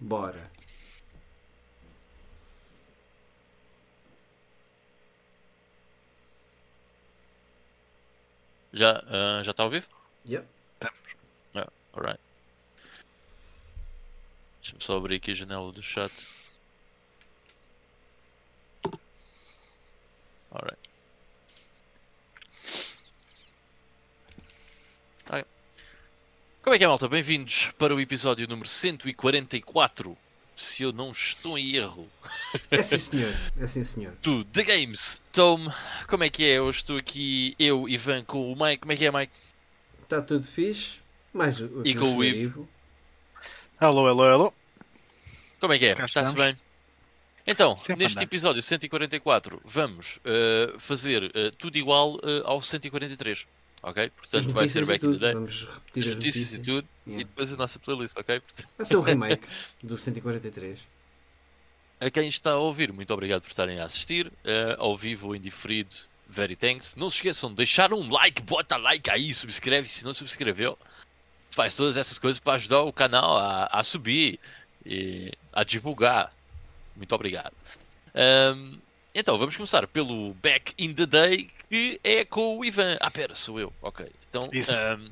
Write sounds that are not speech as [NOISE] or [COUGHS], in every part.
Bora. Já uh, já está ao vivo? Yep. Yeah, alright. Deixa-me só abrir aqui a janela do chat. Alright. Ok. Como é que é, malta? Bem-vindos para o episódio número 144. Se eu não estou em erro. É sim, senhor. É sim, senhor. Do The Games. Tom, como é que é? Eu estou aqui, eu, Ivan, com o Mike. Como é que é, Mike? Está tudo fixe. Mais o E com o Ivo. Alô, alô, alô. Como é que é? Está-se bem? Então, Sempre neste andar. episódio 144, vamos eh, fazer eh, tudo igual eh, ao 143. Ok? Portanto, vai ser notícias back in the day. Vamos repetir As as notícias e tudo. Yeah. E depois a nossa playlist, ok? Portanto, Vai ser o [LAUGHS] remake do 143. a quem está a ouvir, muito obrigado por estarem a assistir. eh, ao vivo ou indiferido, very thanks. Não se esqueçam de deixar um like, bota like aí, subscreve se não subscreveu. Faz todas essas coisas para ajudar o canal a, a subir e a divulgar. Muito obrigado. Ahm, então, vamos começar pelo Back in the Day, que é com o Ivan. Ah, pera, sou eu. Ok. Então, ahm,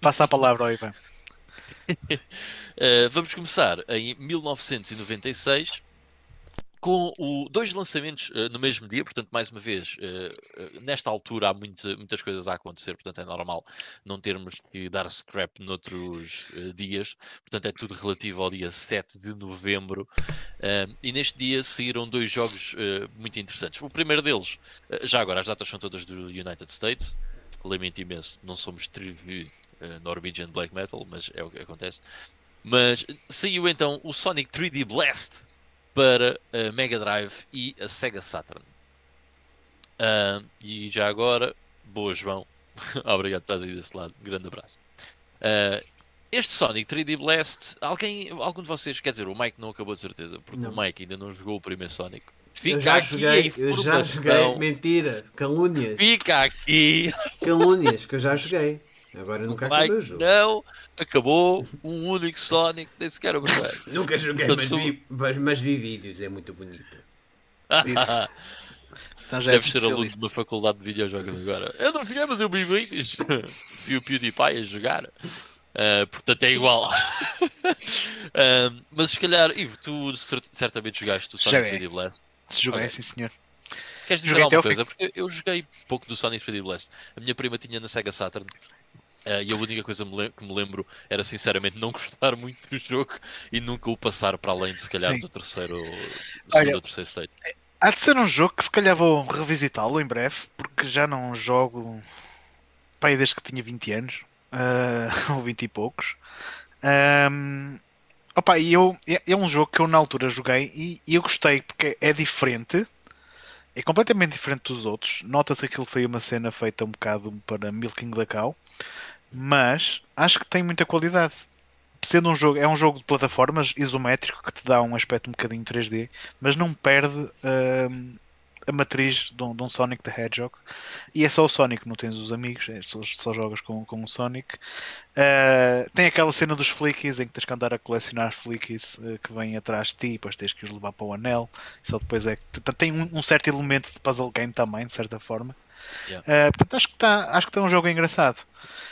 Passa a palavra ao Ivan. Uh, [LAUGHS] vamos começar em 1996 com o, dois lançamentos uh, no mesmo dia, portanto, mais uma vez, uh, uh, nesta altura há muita- muitas coisas a acontecer, portanto é normal não termos que dar scrap noutros dias, portanto é tudo relativo ao dia 7 de novembro. E neste dia saíram dois jogos muito interessantes. O primeiro deles, já agora, as datas são todas do United States, lamento imenso, não somos uh, Norwegian Black Metal, mas é o que acontece. Mas saiu então o Sonic 3D Blast para a Mega Drive e a Sega Saturn. Ah, e já agora, boa João, [LAUGHS] obrigado por estás aí desse lado, grande abraço. Ah, este Sonic 3D Blast, alguém, algum de vocês, quer dizer, o Mike não acabou de certeza, porque Não. o Mike ainda não jogou o primeiro Sonic. Eu Fica já aqui joguei, eu já joguei. Mentira, calúnias. Fica aqui Calúnias, que eu já joguei. Agora nunca o acabei o Mike jogo. não acabou um único Sonic, nem sequer o primeiro. [LAUGHS] Nunca joguei, mas sou- vi, mas, mas vi vídeos, é muito bonito. Isso. [LAUGHS] Então já Deve és ser aluno de uma faculdade de videojogos agora. Eu não joguei, mas eu vi vídeos. Vi [LAUGHS] o PewDiePie a jogar. Ah, portanto é igual. Ah, mas se calhar, Ivo, tu cer- certamente jogaste o Sonic Joguei. 3D Blast. Se joguei, Ok. sim senhor. Queres dizer Joguei alguma coisa? Porque eu joguei pouco do Sonic 3D Blast. A minha prima tinha na Sega Saturn. Ah, e a única coisa me que me lembro era sinceramente não [LAUGHS] gostar muito do jogo e nunca o passar para além de se calhar Sim. do terceiro, segundo ou terceiro state. Há de ser um jogo que se calhar vou revisitá-lo em breve, porque já não jogo pai desde que tinha 20 anos, ah, [LAUGHS] ou 20 e poucos. Ahm, opa, e eu, é, é um jogo que eu na altura joguei e, e eu gostei porque é diferente, é completamente diferente dos outros. Nota-se que aquilo foi uma cena feita um bocado para Milking da Cow, mas acho que tem muita qualidade. Sendo um jogo, é um jogo de plataformas isométrico que te dá um aspecto um bocadinho 3D, mas não perde hum, a matriz de um, de um Sonic the Hedgehog. E é só o Sonic, não tens os amigos, é só, só jogas com, com o Sonic. Uh, tem aquela cena dos flickies em que tens que andar a colecionar flickies uh, que vêm atrás de ti, depois tens que os levar para o anel. Só depois é que tem um, um certo elemento de puzzle game também, de certa forma. Yeah. Uh, portanto, acho que está acho que tá um jogo engraçado.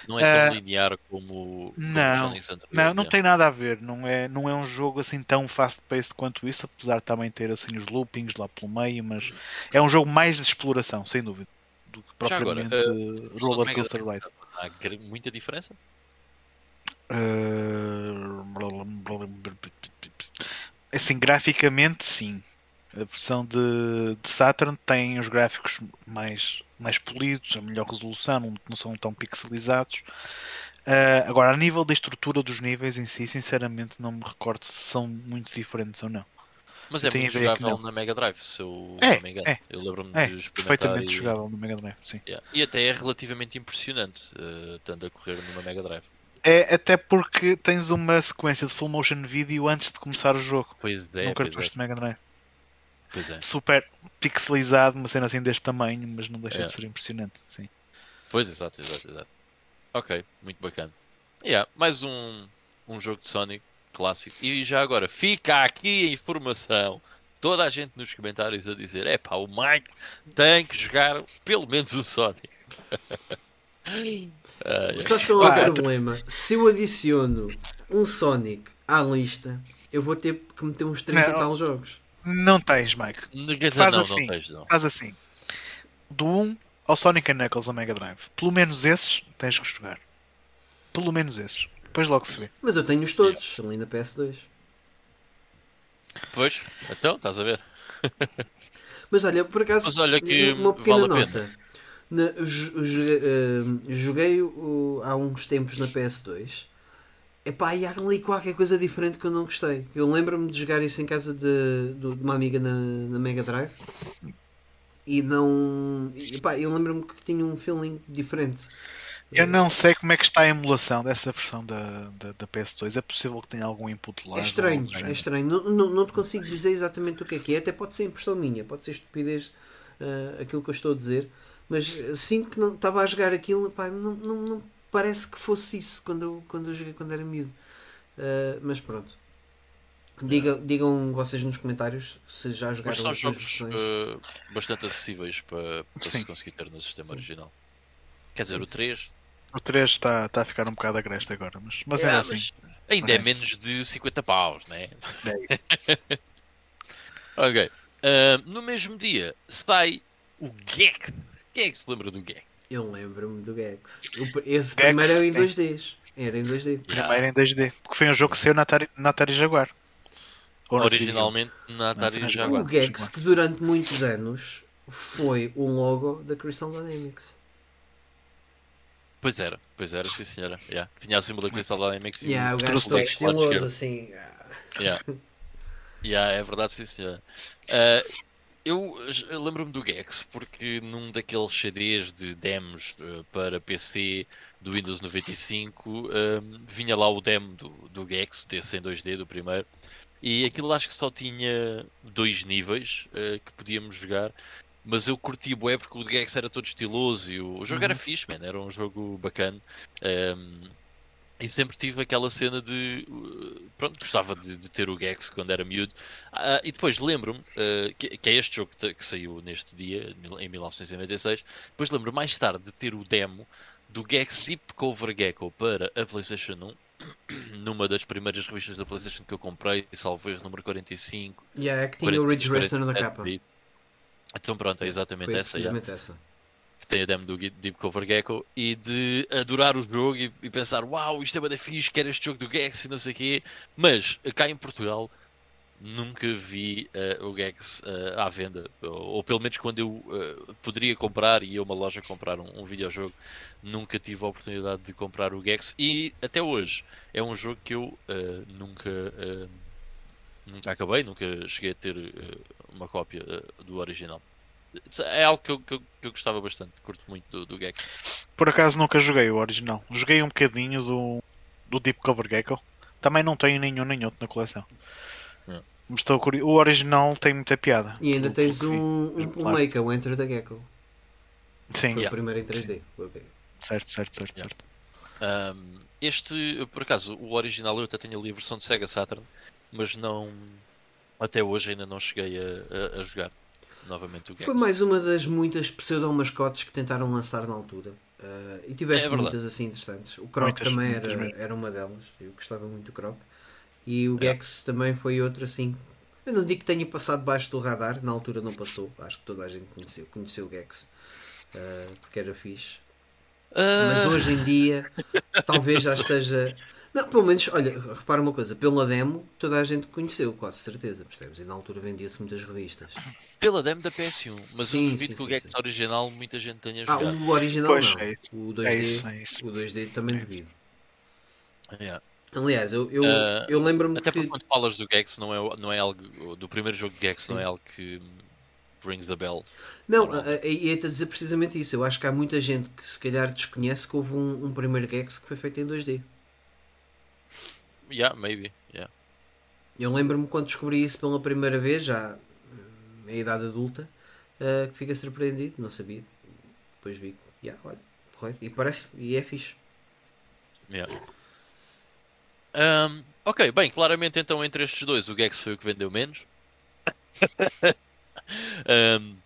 Não é tão Ah, linear como, como não. Não, não tem nada a ver. Não é, não é um jogo assim tão fast-paced quanto isso, apesar de também ter assim os loopings lá pelo meio, mas é um jogo mais de exploração, sem dúvida, do que Já agora, propriamente uh, uh, do roller coaster ride. Há muita diferença? Uh, assim, graficamente, sim. A versão de, de Saturn tem os gráficos mais, mais polidos, a melhor resolução, não, não são tão pixelizados. Uh, agora, a nível da estrutura dos níveis em si, sinceramente, não me recordo se são muito diferentes ou não. Mas Eu é muito jogável na Mega Drive, se eu É, não me engano. é. Eu lembro-me É, de perfeitamente e... jogável no Mega Drive, sim. Yeah. E até é relativamente impressionante, uh, estando a correr numa Mega Drive. É até porque tens uma sequência de full motion video antes de começar o jogo. Pois é, Num cartucho é, de Mega Drive. Pois é. Super pixelizado, uma cena assim deste tamanho, mas não deixa É. de ser impressionante. Sim. Pois, exato, exato, exato. Ok, muito bacana. Yeah, mais um, um jogo de Sonic. clássico. E já agora, fica aqui a informação. Toda a gente nos comentários a dizer: é pá, o Mike tem que jogar pelo menos o Sonic. [LAUGHS] Ai, ai. Sabes qual é Ah, o problema? Se eu adiciono um Sonic à lista, eu vou ter que meter uns 30 e Não. tal jogos. Não tens, Mike. Faz não, assim. não tens, não. Faz assim. Do 1 ao Sonic and Knuckles a Mega Drive. Pelo menos esses tens que jogar. Pelo menos esses. Depois logo se vê. Mas eu tenho-os todos, ali na PS2. Pois, então, estás a ver? Mas olha, por acaso, Mas olha que uma pequena vale nota. Na- jo- joguei, eh, joguei o- há uns tempos na PS2. Epá, e há ali qualquer coisa diferente que eu não gostei. Eu lembro-me de jogar isso em casa de, de- uma amiga na, na Mega Drive. E não. Epá, eu lembro-me que tinha um feeling diferente. Eu não sei como é que está a emulação dessa versão da, da, da PS2. É possível que tenha algum input lá. É estranho, é estranho. Não, não, não te consigo dizer exatamente o que é que é. Até pode ser impressão minha, pode ser estupidez ah, aquilo que eu estou a dizer. Mas sinto que não estava a jogar aquilo, pá, não, não, não parece que fosse isso quando eu, quando eu joguei quando era miúdo. Ah, mas pronto. Diga, digam vocês nos comentários se já Mas jogaram são as duas jogos versões. eh, bastante acessíveis para, para se conseguir ter no sistema Sim. original. Quer dizer, Sim. o 3 O 3 está, está a ficar um bocado agreste agora. Mas, mas é, era assim. mas ainda é É. menos de 50 paus, né? É. [LAUGHS] ok. Ah, no mesmo dia sai o Gek. Quem é que se lembra do Gek? Eu lembro-me do Gex. O- Esse Gex, primeiro era em sim. 2Ds. Era em 2D. Primeiro em 2D. Porque foi um jogo que saiu na Atari, na Atari Jaguar. Ou na Originalmente na Atari Não, Jaguar. O Gex, que durante muitos anos foi o logo da Crystal Dynamics. Pois era, pois era, sim senhora. Yeah. Tinha a símbolo da Crystal Dynamics e Yeah, o gajo todo estiloso assim. ah. Yeah. [LAUGHS] Yeah, é verdade, sim senhora. Ah, eu eu lembro-me do Gex porque num daqueles CDs de demos eh, para PC do Windows 95 ahm, vinha lá o demo do, do Gex, desse em 2D, do primeiro, e aquilo acho que só tinha dois níveis eh, que podíamos jogar. Mas eu curti bué porque o Gex era todo estiloso e o, o jogo era Uhum. fixe, man, era um jogo bacana. Ahm, e sempre tive aquela cena de. uh, Pronto, gostava de, de ter o Gex quando era miúdo. Ah, e depois lembro-me, uh, que, que é este jogo que, que saiu neste dia, em 1996. Depois lembro mais tarde de ter o demo do Gex Deep Cover Gecko para a PlayStation 1, [COUGHS] numa das primeiras revistas da PlayStation que eu comprei, salvo erro número 45. Yeah, é que tinha o Ridge 46, Racer na 47, capa. Então pronto, é exatamente Foi essa. precisamente essa. Que tem a demo do Deep Cover Gecko e de adorar o jogo e, e pensar uau, isto é bada fixe, quero este jogo do Gex e não sei o quê, mas cá em Portugal nunca vi eh, o Gex eh, à venda, ou, ou pelo menos quando eu eh, poderia comprar e ia uma loja comprar um, um videojogo, nunca tive a oportunidade de comprar o Gex. E até hoje é um jogo que eu nunca, nunca acabei, nunca cheguei a ter uma cópia do original. É algo que eu, que eu, que eu gostava bastante, curto muito do, do Gex. Por acaso nunca joguei o original. Joguei um bocadinho do, do Deep Cover Gecko. Também não tenho nenhum nem outro na coleção. É. Mas estou curioso. O original tem muita piada. E ainda tens um, um Claro. Playmaker, o Enter the Gecko. Sim, Foi Yeah. o primeiro em 3D. Ok. certo, certo, certo, Yeah. certo. Um, este, por acaso, o original eu até tenho ali a versão de Sega Saturn, mas não. Até hoje ainda não cheguei a, a- a jogar novamente o Gex. Foi mais uma das muitas pseudo-mascotes que tentaram lançar na altura. Ah, e tiveste É muitas assim interessantes. O Croc Muitas, também muitas era, mesmo. era uma delas. Eu gostava muito do Croc. E o É. Gex também foi outro assim. Eu não digo que tenha passado debaixo do radar, na altura não passou. Acho que toda a gente conheceu, conheceu o Gex. ah, porque era fixe. Mas Ah, hoje em dia talvez já [LAUGHS] esteja. Não, pelo menos, olha, repara uma coisa, pela demo toda a gente conheceu, quase certeza, percebes? E na altura vendia-se muitas revistas. pela demo da PS1, mas Sim, eu duvido sim, que o Gex original muita gente tenha Ah, jogado. o original Pois, não. é. O 2D, É isso, é isso. o 2D também É isso. devido. Yeah. Aliás, eu, eu, Ah, eu lembro-me Até que. porque quando falas do Gex, não é, não é algo. Do primeiro jogo de Gex, não Sim. é algo que rings the bell. Não, e ia-te a dizer precisamente isso. Eu acho que há muita gente que se calhar desconhece que houve um, um primeiro Gex que foi feito em 2D. Yeah, maybe. Yeah. Eu lembro-me quando descobri isso pela primeira vez, já hum, em idade adulta, ah, que fiquei surpreendido, não sabia. Depois vi, yeah, olha, porreiro. e parece, e é fixe. Yeah. Um, Ok, bem, claramente então entre estes dois o Gex foi o que vendeu menos. [LAUGHS] Um,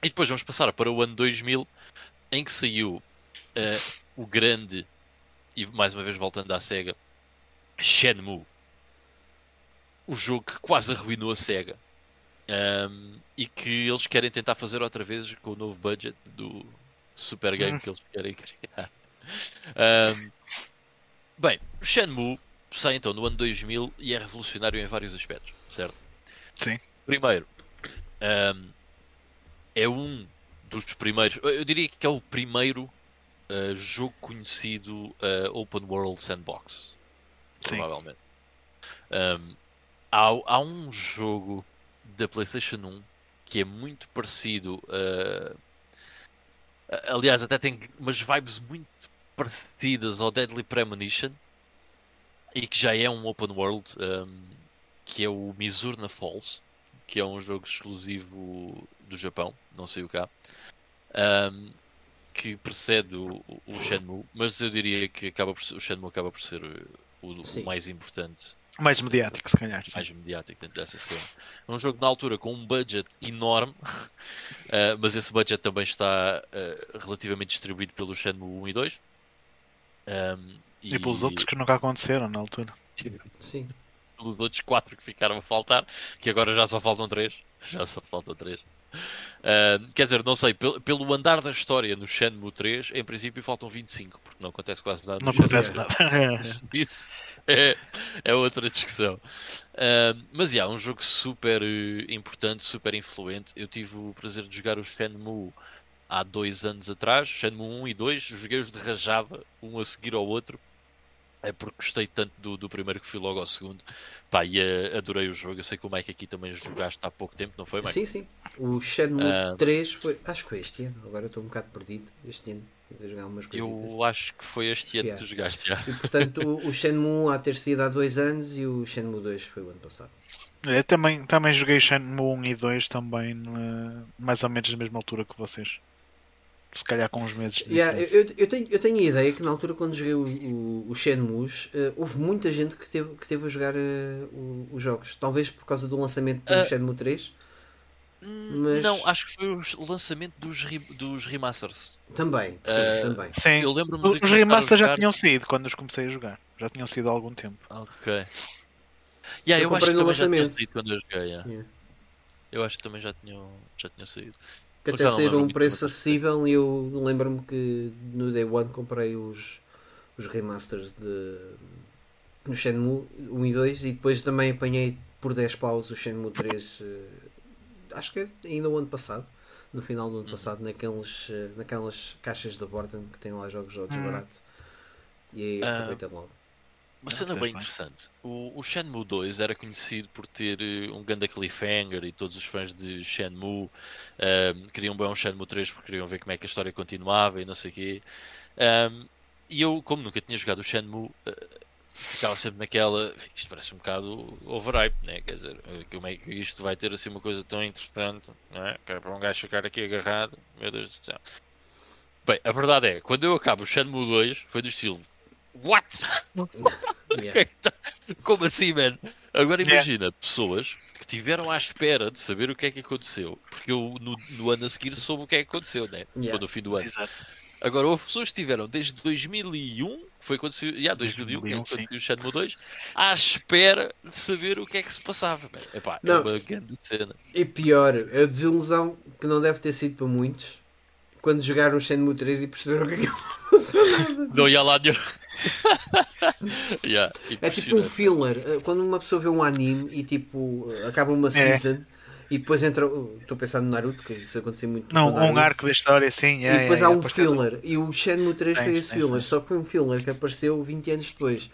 e depois vamos passar para o ano 2000, em que saiu uh, o grande, e mais uma vez voltando à SEGA, Shenmue. O jogo que quase arruinou a SEGA. Um, e que eles querem tentar fazer outra vez com o novo budget do super game que eles querem criar. Um, bem, o Shenmue sai então no ano 2000 e é revolucionário em vários aspectos, certo? Sim. Primeiro, um, é um dos primeiros, eu diria que é o primeiro uh, jogo conhecido uh, Open World Sandbox. Provavelmente. Um, há, há um jogo da PlayStation 1 que é muito parecido. Uh, aliás, até tem umas vibes muito parecidas ao Deadly Premonition e que já é um open world, um, que é o Mizurna Falls, que é um jogo exclusivo do Japão, não sei o cá, um, que precede o, o, Shenmue, mas eu diria que acaba por, o Shenmue acaba por ser o, o mais importante mais mediático, se calhar. Sim. Mais mediático dentro dessa cena. É um jogo na altura com um budget enorme, uh, [LAUGHS] mas esse budget também está uh, relativamente distribuído pelo Shenmue 1 e 2. Um, e, e pelos outros que nunca aconteceram na altura. Sim. Pelos outros 4 que ficaram a faltar, que agora já só faltam 3. Já só faltam 3. Uh, quer dizer, não sei, pelo, pelo, andar da história no Shenmue 3, em princípio faltam 25, porque não acontece quase nada. Não acontece nada. [LAUGHS] Isso é, é, outra discussão. Uh, mas é yeah, um jogo super uh, importante, super influente. Eu tive o prazer de jogar o Shenmue há dois anos atrás, Shenmue 1 e 2, joguei-os de rajada, um a seguir ao outro é porque gostei tanto do, do primeiro que fui logo ao segundo. Pá, e uh, adorei o jogo. Eu sei que o Mike aqui também jogaste há pouco tempo, não foi, Mike? Sim, sim. O Shenmue uh, 3 foi, acho que foi este ano. Agora estou um bocado perdido. Este ano. Jogar umas eu acho que foi este ano yeah. que tu jogaste já. E portanto o, o Shenmue há ter sido há dois anos e o Shenmue 2 foi o ano passado. Eu também, também joguei Shenmue 1 e 2 também mais ou menos na mesma altura que vocês se calhar com uns meses de yeah, eu, eu, tenho, eu tenho a ideia que na altura quando joguei o, o, o Shenmue uh, houve muita gente que teve, que teve a jogar uh, os jogos. Talvez por causa do lançamento do uh, Shenmue 3. Hum, mas... Não, acho que foi o lançamento dos, re, dos remasters. Também, sim, também. Sim, eu lembro-me Os remasters jogar... já tinham saído quando os comecei a jogar. Já tinham saído há algum tempo. Ok. Yeah, eu, eu acho que também já tinham saído quando eu joguei. Yeah. Yeah. Eu acho que também já tinham, já tinham saído que até ser um preço acessível e eu lembro-me que no Day One comprei os, os remasters de no Shenmue 1 e 2 e depois também apanhei por 10 paus o Shenmue 3 eh, acho que é ainda o ano passado no final do ano hum. passado naqueles, eh, naquelas caixas da Borden que tem lá jogos jogos hum. barato e aí ah. aproveitei logo uma cena bem interessante. O, o, Shenmue 2 era conhecido por ter uh, um ganda cliffhanger e todos os fãs de Shenmue uh, queriam bem um Shenmue 3 porque queriam ver como é que a história continuava e não sei o quê. Um, e eu, como nunca tinha jogado o Shenmue, uh, ficava sempre naquela. Isto parece um bocado overhype, né? Quer dizer, como é que isto vai ter assim uma coisa tão interessante, não é? É para um gajo ficar aqui agarrado, meu Deus do céu. Bem, a verdade é, quando eu acabo o Shenmue 2, foi do estilo What? [LAUGHS] Yeah. Como assim, man? Agora imagina yeah. pessoas que tiveram à espera de saber o que é que aconteceu. Porque eu no, no ano a seguir soube o que é que aconteceu, né? Yeah. Foi no fim do ano. Exato. Agora houve pessoas que tiveram desde 2001, que foi quando se. Yeah, 2001, 2001 que é quando o Shenmue 2, à espera de saber o que é que se passava. Epá, é não. é uma grande cena. E pior, a desilusão que não deve ter sido para muitos quando jogaram o Shenmue 3 e perceberam que aquilo não funcionava. [LAUGHS] Não ia lá nenhum. [LAUGHS] yeah, é tipo um filler. Eh, quando uma pessoa vê um anime e tipo acaba uma é. season e depois entra. Estou a pensar no Naruto, que isso aconteceu muito. Não, um arco da história, sim. e depois há um filler. E o Shenmue 3 foi esse filler, só que foi um filler que apareceu 20 anos depois.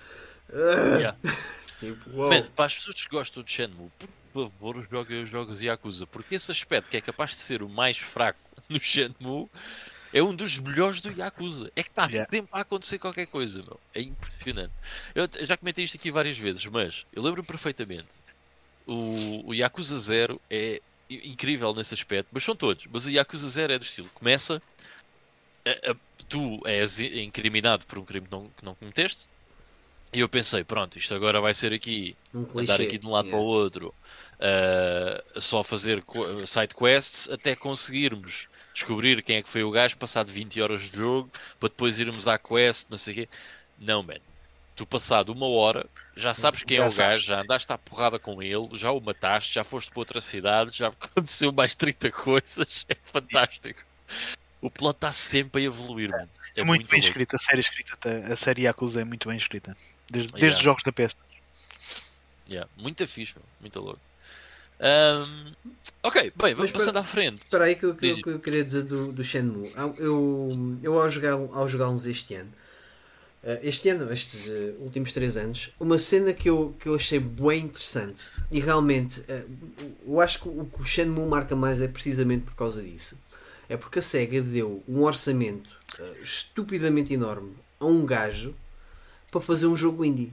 Yeah. [LAUGHS] tipo, wow. Man, para as pessoas que gostam de Shenmue, por favor, joguem os jogos Yakuza, porque esse aspecto que é capaz de ser o mais fraco no Shenmue é um dos melhores do Yakuza. É que está yeah. sempre a acontecer qualquer coisa, meu. É impressionante. Eu já comentei isto aqui várias vezes, mas eu lembro perfeitamente. O, o Yakuza 0 é incrível nesse aspecto, mas são todos. Mas o Yakuza 0 é do estilo: começa, a, a, tu és incriminado por um crime que não, que não cometeste, E eu pensei, pronto, isto agora vai ser aqui, Um andar clichê. aqui de um lado yeah. para o outro, uh, só fazer side quests até conseguirmos descobrir quem é que foi o gajo, passado 20 horas de jogo, para depois irmos à quest, não sei o quê. Não, man. Tu passado uma hora, já sabes quem Já é o sabes. gajo, já andaste à porrada com ele, já o mataste, já foste para outra cidade, já [LAUGHS] aconteceu mais 30 coisas. É fantástico. O plot está sempre a evoluir, mano. É muito, bem louco. escrita, a série escrita, a série Yakuza é muito bem escrita. Desde, Yeah. desde os jogos da PS. Yeah, muito fixe, meu. muito louco. Ahm, ok, bem, vamos passando à frente. Espera aí que eu, que eu- que eu queria dizer do, do Shenmue. Eu, eu ao jogar- ao jogá-los este ano, eh, este ano, estes eh, últimos 3 anos, uma cena que eu, que eu achei bem interessante e realmente eh, eu acho que o que o Shenmue marca mais é precisamente por causa disso. É porque a SEGA deu um orçamento estupidamente enorme a um gajo para fazer um jogo indie.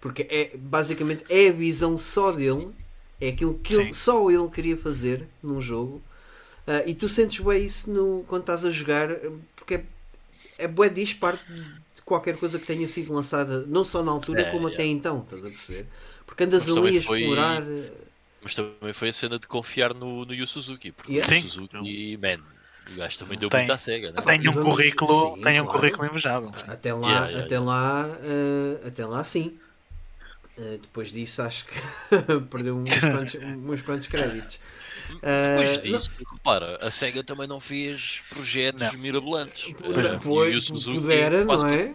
Porque é basicamente é a visão só dele, é aquilo que ele- só ele queria fazer num jogo. Ah, e tu sentes bem isso no, quando estás a jogar, porque é, é bué diz parte de qualquer coisa que tenha sido lançada, não só na altura, É, como é. até então, estás a perceber? Porque andas Mas ali a foi- explorar. eh, Mas também foi a cena de confiar no, no Yu Suzuki. Porque Yeah. o. Suzuki, man, o gajo também deu Tem- muito à cega, né? Tem um currículo, sim, tem um claro. currículo invejável. Até lá, Yeah, yeah, até, Lá uh, até lá sim. Uh, depois disso acho que [LAUGHS] perdeu uns quantos, uns quantos créditos. Depois Uh, disso, repara, a SEGA também não fez projetos Não. mirabolantes. não, Eh, e o pois, Yu Suzuki pudera, não é?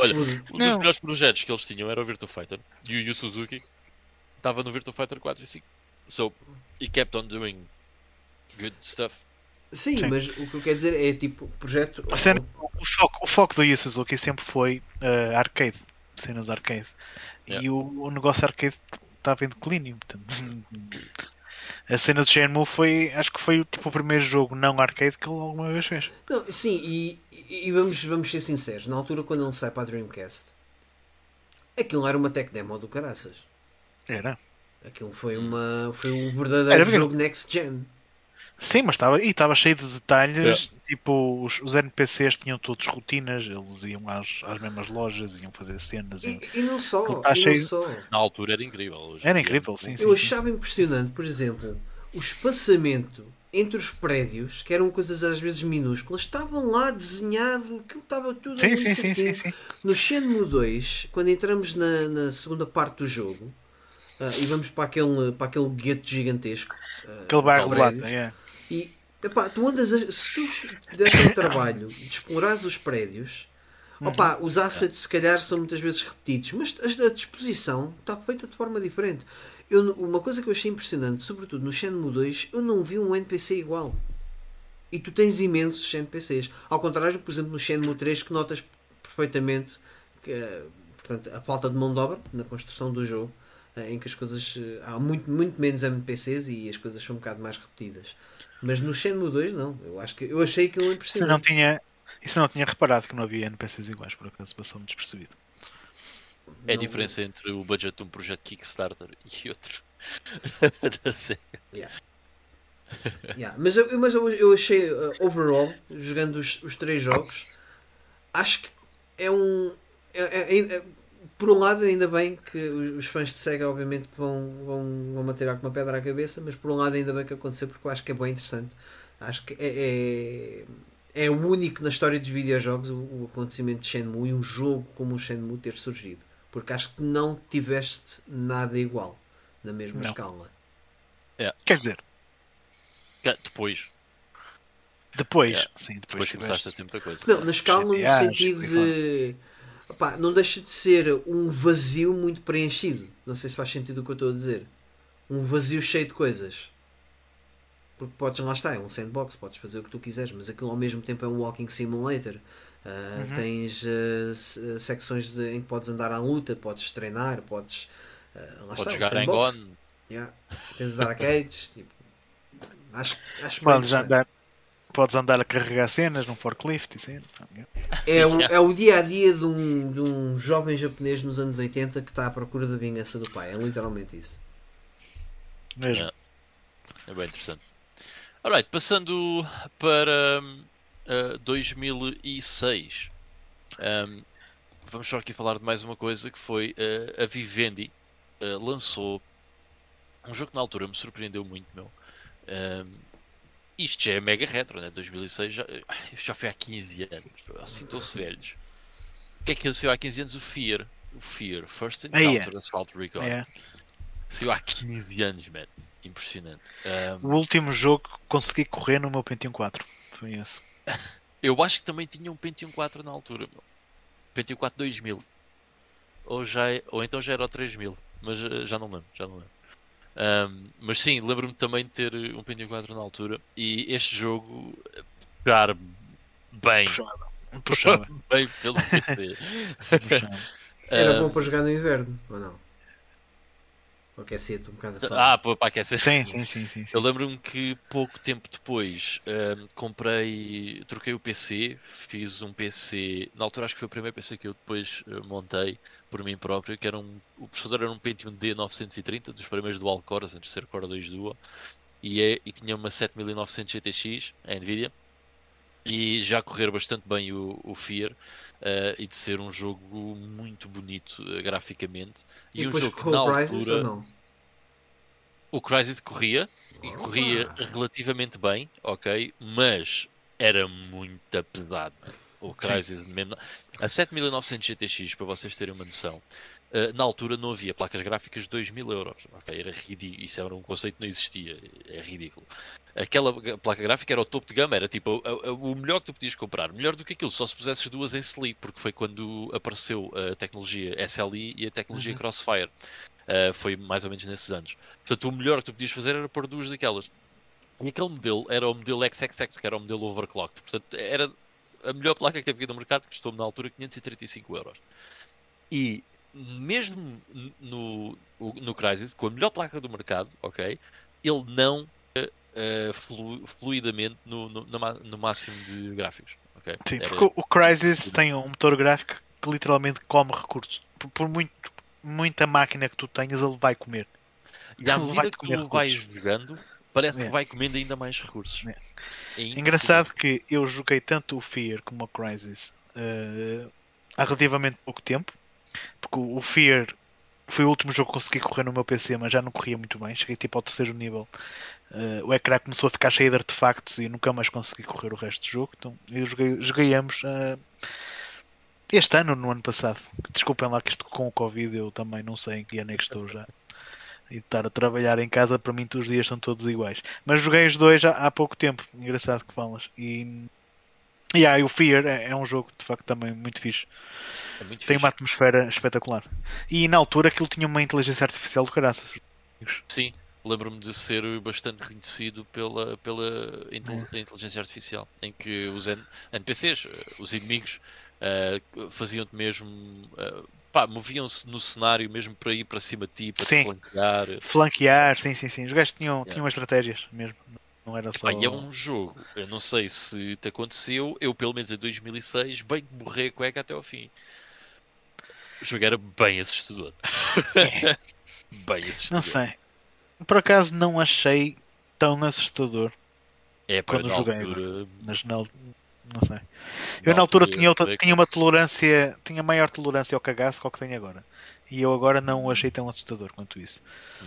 Olha, um dos Não. melhores projetos que eles tinham era o Virtua Fighter. E o Yu Suzuki estava no Virtua Fighter 4 e 5. So, he kept on doing good stuff. Sim, Sim. mas o que eu quero dizer é tipo projeto. A cena- o, foco, o foco do Yu Suzuki sempre foi eh, arcade, cenas arcade. E Yeah. o, o negócio arcade estava em declínio. Portanto, [LAUGHS] a cena do Shenmue foi, acho que foi tipo, o primeiro jogo não arcade que ele alguma vez fez. Não, sim, e, e vamos, vamos ser sinceros, na altura quando ele sai para a Dreamcast, aquilo era uma tech demo do caraças. Era. Aquilo foi, uma, foi um verdadeiro Era jogo next gen. Sim, mas estava e estava cheio de detalhes. Tipo, os, os NPCs tinham todos rotinas, eles iam às, às mesmas lojas, iam fazer cenas. E, e não só, tá e não cheio- só. Na altura era incrível. Era incrível, sim, sim. Eu achava impressionante, por exemplo, o espaçamento entre os prédios, que eram coisas às vezes minúsculas, estavam lá desenhado, aquilo estava tudo Sim, sim, sim, sim, certinho. sim. No Shenmue 2, quando entramos na, na segunda parte do jogo, ah, e vamos para aquele, para aquele gueto gigantesco, ah, Aquele bairro de de lata, prédios, é. E epá, tu andas, a- se tu deres ao trabalho de explorares os prédios, Uhum. opá, os assets se calhar são muitas vezes repetidos, mas a, a disposição está feita de forma diferente. Eu, uma coisa que eu achei impressionante, sobretudo no Shenmue 2, eu não vi um NPC igual. E tu tens imensos NPCs. Ao contrário, por exemplo, no Shenmue 3, que notas perfeitamente que, eh, portanto, a falta de mão de obra na construção do jogo, eh, em que as coisas. eh, há muito, muito menos NPCs e as coisas são um bocado mais repetidas. Mas no Shenmue 2, não. Eu, acho que, eu achei aquilo Isso não impressionante. tinha. Isso não tinha reparado que não havia NPCs iguais, por acaso passou-me despercebido. É a Não- diferença entre o budget de um projeto Kickstarter e outro. [LAUGHS] da SEGA. Yeah, Mas, eu, mas eu, eu achei, uh, overall, jogando os, os três jogos, acho que é um. é- é- é- por um lado, ainda bem que os, fãs de Sega, obviamente, vão, vão, vão manter com uma pedra à cabeça, mas por um lado, ainda bem que aconteceu, porque eu acho que é bem interessante. Acho que é, é, é o único na história dos videojogos o, o acontecimento de Shenmue e um jogo como o Shenmue ter surgido. Porque acho que não tiveste nada igual na mesma Não. escala. Quer dizer, Cá, Depois, depois, Yeah. sim, depois, depois começaste a ter muita coisa. Não, na escala no GTAs, sentido de. Não deixa de ser um vazio muito preenchido. Não sei se faz sentido o que eu estou a dizer. Um vazio cheio de coisas. Porque podes, lá está, é um sandbox, podes fazer o que tu quiseres, mas aquilo ao mesmo tempo é um walking simulator. Ah, Uhum. Tens ah, secções de- em que podes andar à luta, podes treinar, podes. ah, lá Podes está, um jogar em sandbox. Gone. Yeah. Tens os arcades. tipo, acho, acho Podes andar, podes andar a carregar cenas num forklift e cenas. É o, é o dia a dia de um, de um jovem japonês nos anos 80 que está à procura da vingança do pai. É literalmente isso. Mesmo. Yeah. É bem interessante. Alright, passando para uh, 2006. Um, vamos só aqui falar de mais uma coisa que foi uh, a Vivendi uh, lançou um jogo que na altura me surpreendeu muito, meu. Um, isto já é mega retro, né? 2006 já, já foi há 15 anos. Assim estão-se velhos. O que é que ele saiu há 15 anos? O Fear. O Fear. First Encounter Ah, yeah. Assault Recon. É. Saiu há 15 anos, man. Impressionante. Um, O último jogo que consegui correr no meu Pentium 4. Foi esse. [LAUGHS] eu acho que também tinha um Pentium 4 na altura, meu. Pentium 4 2000. Ou, já, é- ou então já era o 3000. Mas eh, já não lembro, já não lembro. Um, mas sim, lembro-me também de ter um Pentium 4 na altura. E este jogo, eh, jogar bem, Puxava. Puxava. [LAUGHS] bem pelo PC. [LAUGHS] Era Um, bom para jogar no inverno, ou não? Ou aquecer-te um bocado a. Ah, para aquecer. Sim, sim, sim, sim. sim. Eu lembro-me que pouco tempo depois ahm, comprei, troquei o PC, fiz um PC, na altura acho que foi o primeiro PC que eu depois eh, montei por mim próprio, que era um, o processador era um Pentium D930, dos primeiros dual cores, antes de ser Core 2 Duo, e, é, e tinha uma 7900 GTX, a Nvidia, e já correr bastante bem o, o Fear, eh, e de ser um jogo muito bonito eh, graficamente, e e, um jogo que na o Crysis ou altura... não? O Crysis corria e corria relativamente bem, ok, mas era muito pesado. O Crysis mesmo. A 7900 GTX, para vocês terem uma noção, eh, na altura não havia placas gráficas de 2000 euros, ok, era ridículo. Isso era um conceito que não existia, é ridículo. Aquela placa gráfica era o topo de gama, era tipo a- a- o melhor que tu podias comprar, melhor do que aquilo, só se pusesses duas em Sli, porque foi quando apareceu a tecnologia SLI e a tecnologia Uhum. Crossfire. Uh, foi mais ou menos nesses anos. Portanto, o melhor que tu podias fazer era pôr duas daquelas. E aquele modelo era o modelo XXX, que era o modelo overclocked. Portanto, era a melhor placa que havia no mercado, que custou-me na altura 535 euros. E mesmo no, no Crysis, com a melhor placa do mercado, ok, ele não uh, uh, flui- fluidamente no, no, no máximo de gráficos. ok? Sim, Era- porque o- Crysis tem um motor gráfico que literalmente come recursos. Por, por muito, muita máquina que tu tenhas, ele vai comer. E à ele medida vai que comer tu vais recursos. jogando, parece É. que vai comendo ainda mais recursos. É. É. Engraçado que eu joguei tanto o Fear como o Crysis eh, há relativamente pouco tempo. Porque o o Fear foi o último jogo que consegui correr no meu PC, mas já não corria muito bem. Cheguei tipo ao terceiro nível. Eh, o ecrã começou a ficar cheio de artefactos e nunca mais consegui correr o resto do jogo. Então eu joguei, joguei ambos eh, este ano ou no ano passado. Desculpem lá que isto com o Covid eu também não sei em que ano é que estou já. E estar a trabalhar em casa, para mim, todos os dias são todos iguais. Mas joguei os dois há, há pouco tempo. Engraçado que falas. E, e aí, o Fear é, é um jogo de facto também muito fixe. É muito Tem fixe. uma atmosfera espetacular. E na altura aquilo tinha uma inteligência artificial do caraças. Sim, lembro-me de ser bastante reconhecido pela, pela intel- inteligência artificial, em que os NPCs, eh, os inimigos, eh, faziam-te mesmo. pá, moviam-se no cenário mesmo para ir para cima de ti, para Sim. te flanquear. Flanquear, sim, sim, sim. Os gajos tinham, Yeah. tinham estratégias mesmo. Não era só. Pá, e é um jogo, eu não sei se te aconteceu, eu pelo menos em 2006, bem que borrei a cueca até ao fim. O jogo era bem assustador. [LAUGHS] bem assustador. Não sei. Por acaso não achei tão assustador. É, pá, Quando na joguei, altura, Mas não, não sei. Eu na altura tinha, outra, tinha uma tolerância, tinha maior tolerância ao cagaço que ao que tenho agora. E eu agora não o achei tão assustador quanto isso. Hum.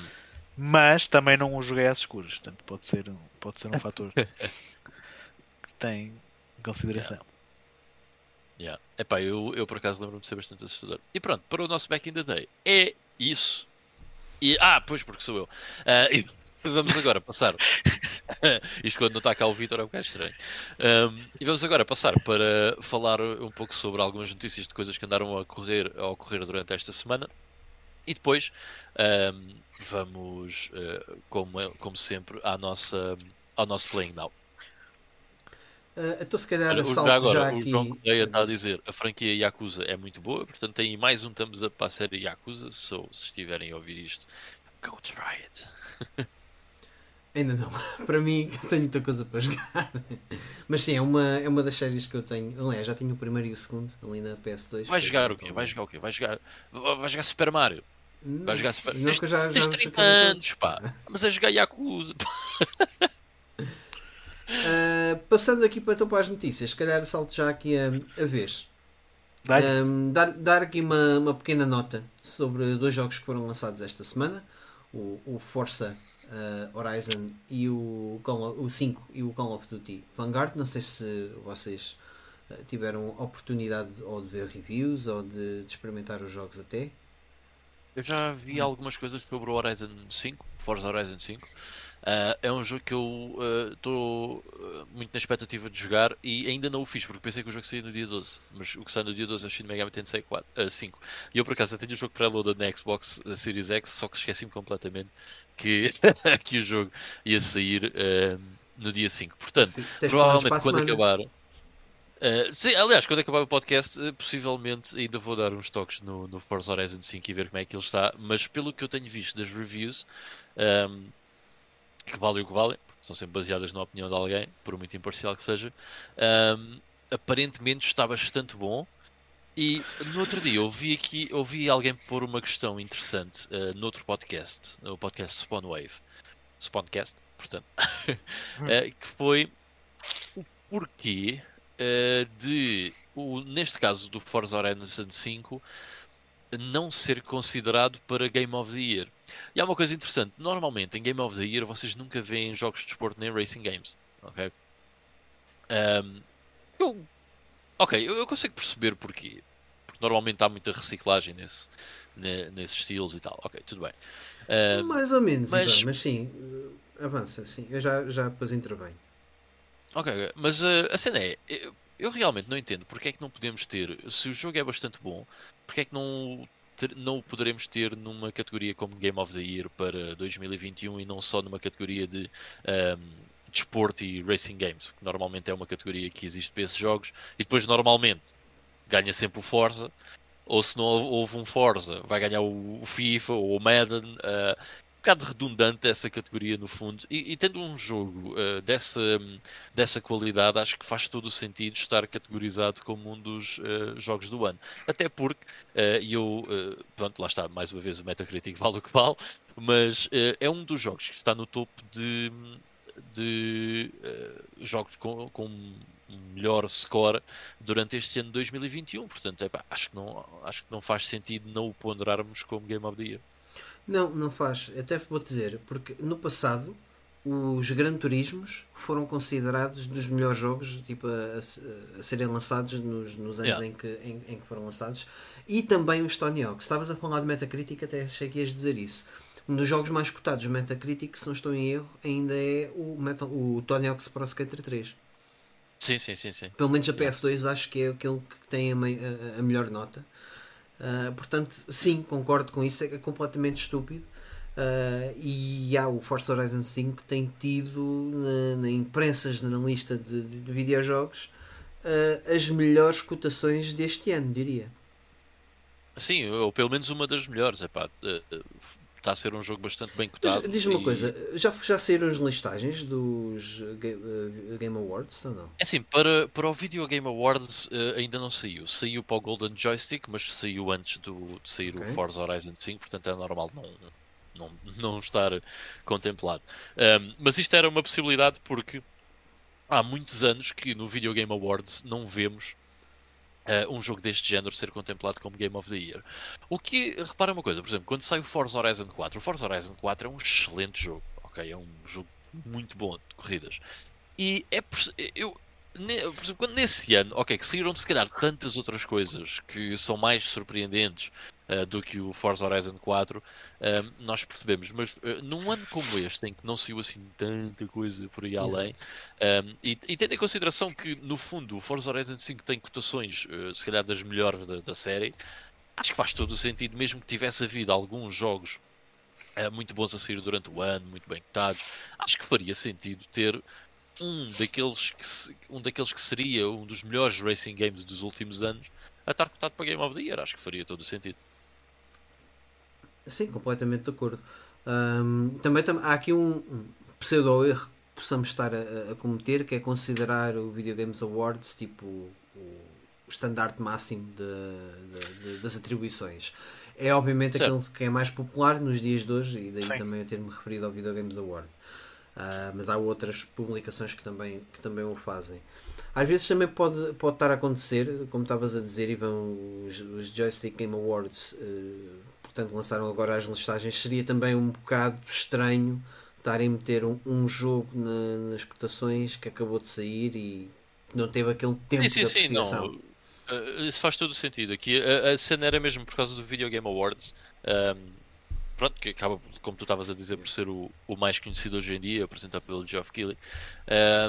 Mas também não o joguei às escuras, portanto pode ser, um- pode ser um fator [LAUGHS] que tem em consideração. Yeah. Epá, eu, eu por acaso lembro-me de ser bastante assustador. E pronto, para o nosso Back in the Day é isso. E, ah, pois, porque sou eu. Ah, e [LAUGHS] vamos agora passar. [LAUGHS] Isto quando não está cá o Vitor é um bocado estranho. Ahm, e vamos agora passar para falar um pouco sobre algumas notícias de coisas que andaram a, correr, a ocorrer durante esta semana. E depois ahm, vamos, ah, como, como sempre, à nossa, ao nosso Playing Now. Ah, então, se calhar, o- assalto já agora, já o aqui. João Correia está a dizer a franquia Yakuza é muito boa, portanto tem mais um thumbs up para a série Yakuza, so, se estiverem a ouvir isto, go try it. [LAUGHS] Ainda não. [LAUGHS] Para mim, [LAUGHS] tenho muita coisa para jogar. Mas sim, é uma, é uma das séries que eu tenho. Aliás, já tenho o primeiro e o segundo ali na PS2. Vai jogar o quê? Vai jogar o quê? Vai jogar, vai jogar Super Mario? Vai jogar Super Não, Tens, já, tens já 30 saquei todos. anos, pá! Mas a jogar Yakuza, pá. Ah, passando aqui para, então, para as notícias, se calhar salto já aqui a, a vez. Um, dar, dar aqui uma, uma pequena nota sobre dois jogos que foram lançados esta semana: o, o Forza uh, Horizon e o, Call o 5 e o Call of Duty Vanguard. Não sei se vocês uh, tiveram oportunidade ou de ver reviews ou de, de experimentar os jogos até. Eu já vi algumas coisas sobre o Horizon 5, Forza Horizon 5. Uh, é um jogo que eu estou uh, uh, muito na expectativa de jogar e ainda não o fiz porque pensei que o jogo saía no dia 12. Mas o que sai no dia 12 é o Shin Megami Tensei 4, 5. E eu por acaso tenho o jogo pré-loaded na Xbox Series X, só que esqueci-me completamente que, [LAUGHS] que o jogo ia sair no dia 5. Portanto, Tens provavelmente quando acabar. Uh, sim, aliás, quando acabar o podcast, possivelmente ainda vou dar uns toques no, no Forza Horizon 5 e ver como é que ele está. Mas pelo que eu tenho visto das reviews, um, que valem o que valem, porque são sempre baseadas na opinião de alguém, por muito imparcial que seja, um, aparentemente está bastante bom. E no outro dia ouvi aqui, ouvi alguém pôr uma questão interessante uh, no outro podcast, no podcast Spawnwave, Spawncast, portanto, uh, [LAUGHS] que foi o porquê uh, de, o, neste caso do Forza Horizon 5, não ser considerado para Game of the Year. E há uma coisa interessante: normalmente em Game of the Year vocês nunca veem jogos de desporto nem racing games. Ok? Um, eu, ok, eu, eu, consigo perceber porquê. Porque normalmente há muita reciclagem nesse, ne, nesses estilos e tal. Ok, tudo bem. Um, Mais ou menos, mas, então, mas sim, avança, sim. Eu já, já depois intervenho. Ok, mas uh, a cena é. Eu, eu realmente não entendo porque é que não podemos ter. Se o jogo é bastante bom, porque é que não, não o poderemos ter numa categoria como Game of the Year para 2021 e não só numa categoria de um, desporto e racing games, que normalmente é uma categoria que existe para esses jogos, e depois normalmente ganha sempre o Forza, ou se não houve um Forza, vai ganhar o FIFA ou o Madden. Uh, bocado redundante essa categoria no fundo. E, e tendo um jogo uh, dessa, dessa qualidade acho que faz todo o sentido estar categorizado como um dos uh, jogos do ano. Até porque uh, eu pronto lá está mais uma vez o Metacritic [LAUGHS] vale o que vale mas é um dos jogos que está no topo de, de jogos com, com melhor score durante este ano de 2021 portanto acho que não acho que não faz sentido não o ponderarmos como Game of the Year não, não faz. Até vou dizer, porque no passado os Gran Turismos foram considerados dos melhores jogos tipo, a, a serem lançados nos, nos anos yeah. em, que, em, em, que foram lançados e também o Tony Hawk. Estavas a falar de Metacritic, até achei que ias dizer isso. Um dos jogos mais cotados do Metacritic, se não estou em erro, ainda é o, Metal, o Tony Hawk's Pro Skater 3. Sim, sim, sim, sim. Pelo menos a PS2 acho que é aquele que tem a, a, a melhor nota. Uh, portanto, sim, concordo com isso, é completamente estúpido. Uh, e há o Forza Horizon 5 tem tido na, na imprensa generalista de, de, de videojogos uh, as melhores cotações deste ano, diria. Sim, ou pelo menos uma das melhores. Epá, está a ser um jogo bastante bem cotado. Diz-me e... uma coisa, já, já saíram as listagens dos uh, Game Awards ou não? É assim, para, para o Video Game Awards uh, ainda não saiu. Saiu para o Golden Joystick, mas saiu antes do, de sair okay. o Forza Horizon 5, portanto é normal não, não, não estar contemplado. Um, mas isto era uma possibilidade porque há muitos anos que no Video Game Awards não vemos uh, um jogo deste género ser contemplado como Game of the Year. O que, repara uma coisa, por exemplo, quando sai o Forza Horizon 4, o Forza Horizon 4 é um excelente jogo, ok? É um jogo muito bom de corridas. E é, eu, quando nesse ano, ok, que saíram se calhar tantas outras coisas que são mais surpreendentes uh, do que o Forza Horizon 4, uh, eh, nós percebemos, mas uh, num ano como este, em que não saiu assim tanta coisa por aí além, e, e tendo em consideração que no fundo o Forza Horizon 5 tem cotações, se calhar das melhores da, da, série, acho que faz todo o sentido, mesmo que tivesse havido alguns jogos muito bons a sair durante o ano, muito bem cotados, acho que faria sentido ter um daqueles que, um daqueles que seria um dos melhores racing games dos últimos anos a estar cotado para Game of the Year. Acho que faria todo o sentido. Sim, completamente de acordo. Um, também tam há aqui um, um pseudo-erro que possamos estar a, a, cometer, que é considerar o Video Games Awards tipo o, o estandarte máximo de, de, de, das atribuições. É obviamente certo. aquele que é mais popular nos dias de hoje, e daí Sim. também a ter-me referido ao Video Games Award. Uh, mas há outras publicações que também, que também o fazem. Às vezes também pode, pode estar a acontecer, como estavas a dizer, vão os, os Joystick Game Awards, uh, portanto, lançaram agora as listagens. Seria também um bocado estranho estarem a meter um, um jogo na, nas cotações que acabou de sair e não teve aquele tempo sim, de sim, sim, apreciação. não. Uh, isso faz todo o sentido. Aqui a, a, cena era mesmo por causa do Video Game Awards. Um, pronto, que acaba, como tu estavas a dizer, por ser o, o, mais conhecido hoje em dia, apresentado pelo Geoff Keighley.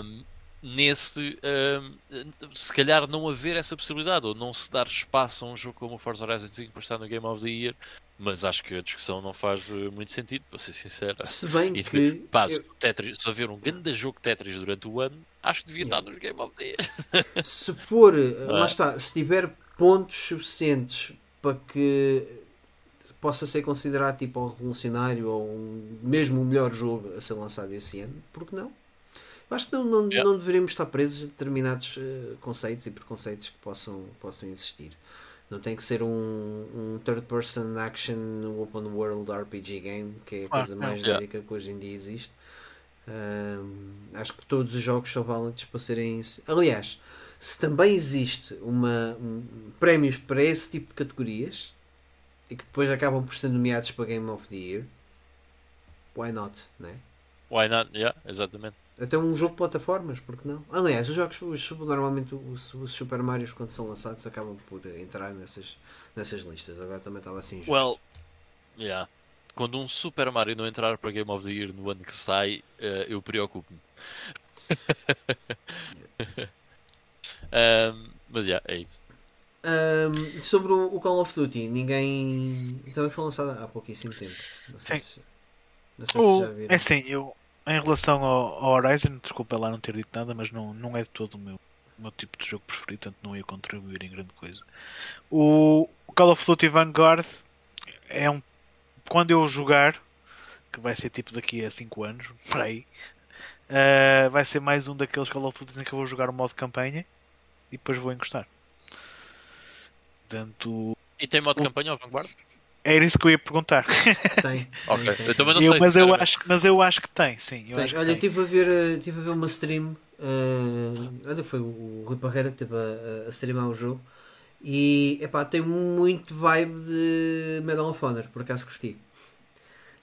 Um, nesse, um, se calhar não haver essa possibilidade, ou não se dar espaço a um jogo como o Forza Horizon 5 para estar no Game of the Year, mas acho que a discussão não faz eh, muito sentido, para ser sincero. Se bem e que. Pá, se, Tetris, se haver um grande jogo Tetris durante o ano, acho que devia estar nos Game of the Year. Se for, [LAUGHS] é? lá está, se tiver pontos suficientes para que possa ser considerado tipo um revolucionário ou um, mesmo o melhor jogo a ser lançado esse ano, porque não? Eu acho que não, não, yeah. não deveríamos estar presos a determinados uh, conceitos e preconceitos que possam, possam existir. Não tem que ser um, um third-person action open world RPG game, que é a coisa ah, mais yeah. genérica que hoje em dia existe. Um, acho que todos os jogos são válidos para serem. Aliás, se também existe uma, um, prémios para esse tipo de categorias, e que depois acabam por ser nomeados para Game of the Year, why not, né? Why not, yeah, exatamente. Até um jogo de plataformas, porque não? Aliás, os jogos, os, normalmente os, os Super Mario quando são lançados acabam por entrar nessas, nessas listas. Agora também estava assim. Well, yeah. Quando um Super Mario não entrar para Game of the Year no ano que sai, uh, eu preocupo-me. [LAUGHS] [LAUGHS] um, mas yeah, é isso. Um, sobre o, Call of Duty, ninguém. Também foi lançado há pouquíssimo tempo. Não sei Sim. se, não sei se já viram. É assim, eu em relação ao, ao, Horizon, desculpa lá não ter dito nada, mas não, não é de todo o meu, o meu tipo de jogo preferido, portanto não ia contribuir em grande coisa. O, o Call of Duty Vanguard é um. Quando eu jogar, que vai ser tipo daqui a 5 anos, [LAUGHS] por aí, uh, vai ser mais um daqueles Call of Duty em que eu vou jogar o modo campanha e depois vou encostar. Portanto, e tem modo o... campanha ao Vanguard? Era isso que eu ia perguntar. Tem. [LAUGHS] ok, tem, eu também não eu, sei. Mas eu, acho, mas eu acho que tem, sim. Eu tem. Olha, estive a, ver, eh, tive a ver uma stream. Uh, olha, foi o Rui Parreira que esteve a, a streamar o jogo. E epá, tem muito vibe de Medal of Honor, por acaso curti.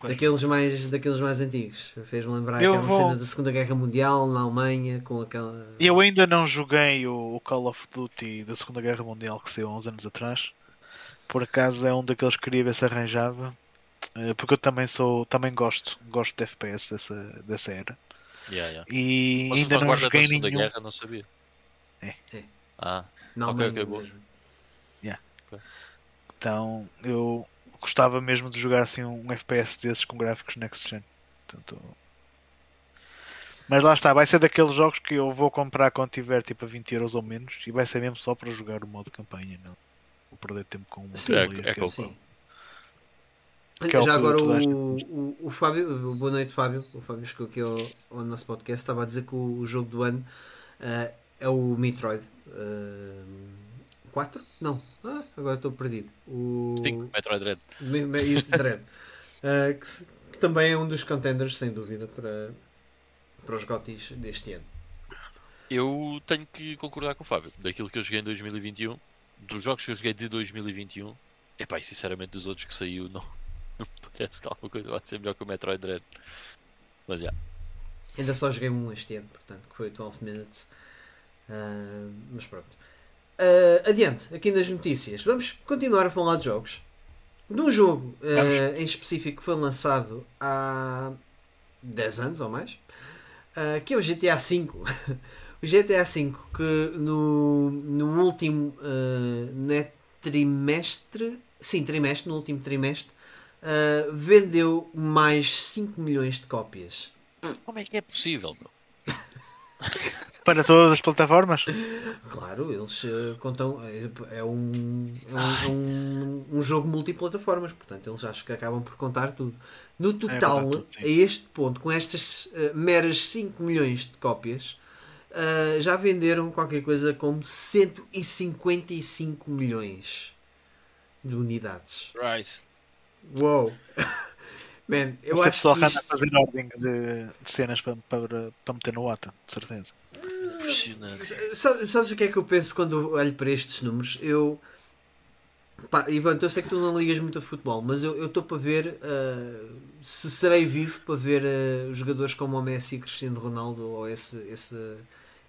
Daqueles mais, daqueles mais antigos. Fez-me lembrar eu aquela vou... cena da Segunda Guerra Mundial na Alemanha com aquela. Eu ainda não joguei o Call of Duty da Segunda Guerra Mundial que saiu há uns anos atrás por acaso é um daqueles que queria ver se arranjava. Eh, porque eu também sou, também gosto, gosto de FPS dessa, dessa era. Yeah, yeah. E Mas ainda não joguei nenhum. Guerra, não sabia. É. é. Ah, não, okay, okay, mesmo. Yeah. Okay. Então eu gostava mesmo de jogar assim um FPS desses com gráficos next gen. Portanto, mas lá está, vai ser daqueles jogos que eu vou comprar quando tiver tipo a 20 euros ou menos e vai ser mesmo só para jogar o modo campanha, não? Vou perder tempo com uma sim, é, é que, sim. Que é Já agora o, o, o, Fábio, boa noite Fábio, o Fábio chegou aqui ao, ao nosso podcast, estava a dizer que o, o jogo do ano uh, é o Metroid uh, 4? Não, ah, agora estou perdido. O... 5, Metroid Dread. [LAUGHS] Isso, Dread. uh, que, que, também é um dos contenders, sem dúvida, para, para os GOTYs deste ano. Eu tenho que concordar com o Fábio. Daquilo que eu joguei em 2021, dos jogos que eu joguei de 2021, epá, e sinceramente dos outros que saiu, não, [LAUGHS] não parece que alguma coisa vai ser melhor que o Metroid Dread. Mas já. Ainda só joguei um este ano, portanto, que foi 12 Minutes. Uh, mas pronto. Uh, adiante, aqui nas notícias. Vamos continuar a falar de jogos. De um jogo uh, em específico que foi lançado há 10 anos ou mais, que é o GTA V. [LAUGHS] O GTA V que no, no último uh, trimestre, sim, trimestre, no último trimestre, uh, vendeu mais 5 milhões de cópias. Como é que é possível, bro? [LAUGHS] Para todas as plataformas? Claro, eles uh, contam. É, um, é um, um, um, jogo multiplataformas, portanto, eles acho que acabam por contar tudo. No total, é tudo, a este ponto, com estas uh, meras 5 milhões de cópias, uh, já venderam qualquer coisa como 155 milhões de unidades. Right. Uou! [LAUGHS] Man, eu Este acho pessoal que que anda a isto- fazer ordem de, de cenas para, para, para meter no OTA, de certeza. Impressionante. Sa- Sabes o que é que eu penso quando olho para estes números? Eu. Pá, Ivan, eu sei que tu não ligas muito a futebol, mas eu estou para ver ah, se serei vivo para ver ah, jogadores como o Messi e Cristiano Ronaldo ou esse, esse,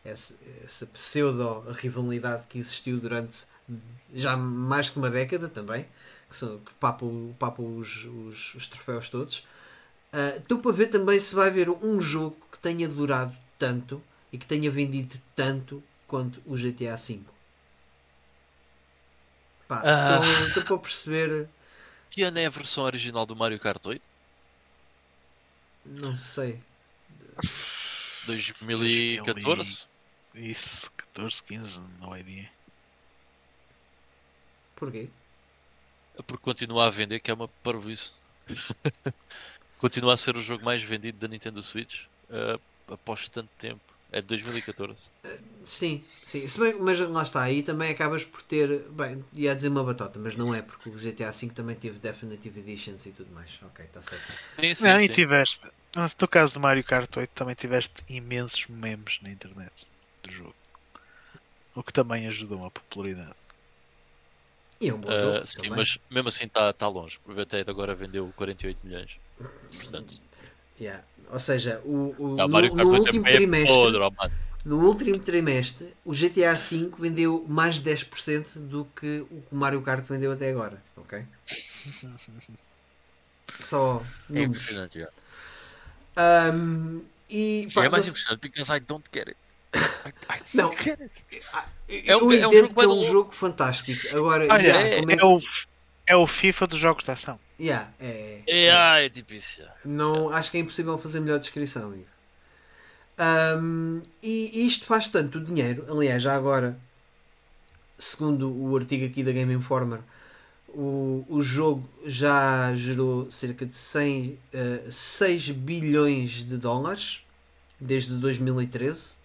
esse- essa pseudo-rivalidade que existiu durante já mais que uma década também, que, são, que papam, papam os, os, os troféus todos. Ah, Estou para ver também se vai haver um jogo que tenha durado tanto e que tenha vendido tanto quanto o GTA V. Pá, Ah. estou para perceber, Que ano é a versão original do Mario Kart 8? não sei. 2014? Isso, 14, 15, no idea. Porquê? Porque continua a vender, que é uma parvoíce. [LAUGHS] continua a ser o jogo mais vendido da Nintendo Switch eh, após tanto tempo. É de 2014. Sim, sim. Se bem, mas lá está, aí também acabas por ter. Bem, ia dizer uma batata, mas não é, porque o GTA V também teve Definitive Editions e tudo mais. Ok, está certo. Sim, sim, Não, e sim. tiveste. No caso do Mario Kart 8 também tiveste imensos memes na internet do jogo. O que também ajudou a popularidade. E é um bom Eh, jogo. sim, também. mas mesmo assim está tá longe. Porque até agora vendeu 48 milhões. Portanto, Yeah. Ou seja, o, o- o no, no 8 último é trimestre. podre. No último trimestre, o GTA V vendeu mais de 10% do que o que o Mario Kart vendeu até agora. Ok? [LAUGHS] Só É impressionante. já. Ahm, e, pá, é mais não- impressionante because I don't get it. I, I [LAUGHS] Não. get it. eu É um- é um entendo jogo que é um de jogo fantástico. Agora, Olha, yeah, é- é, É o, é o FIFA dos jogos de ação. Yeah, é- É, é. é tipo isso. já. Não, acho que é impossível fazer melhor descrição. Ahm, e isto faz tanto dinheiro. Aliás, já agora, segundo o artigo aqui da Game Informer, o, o jogo já gerou cerca de 100, eh, 6 bilhões de dólares desde 2013.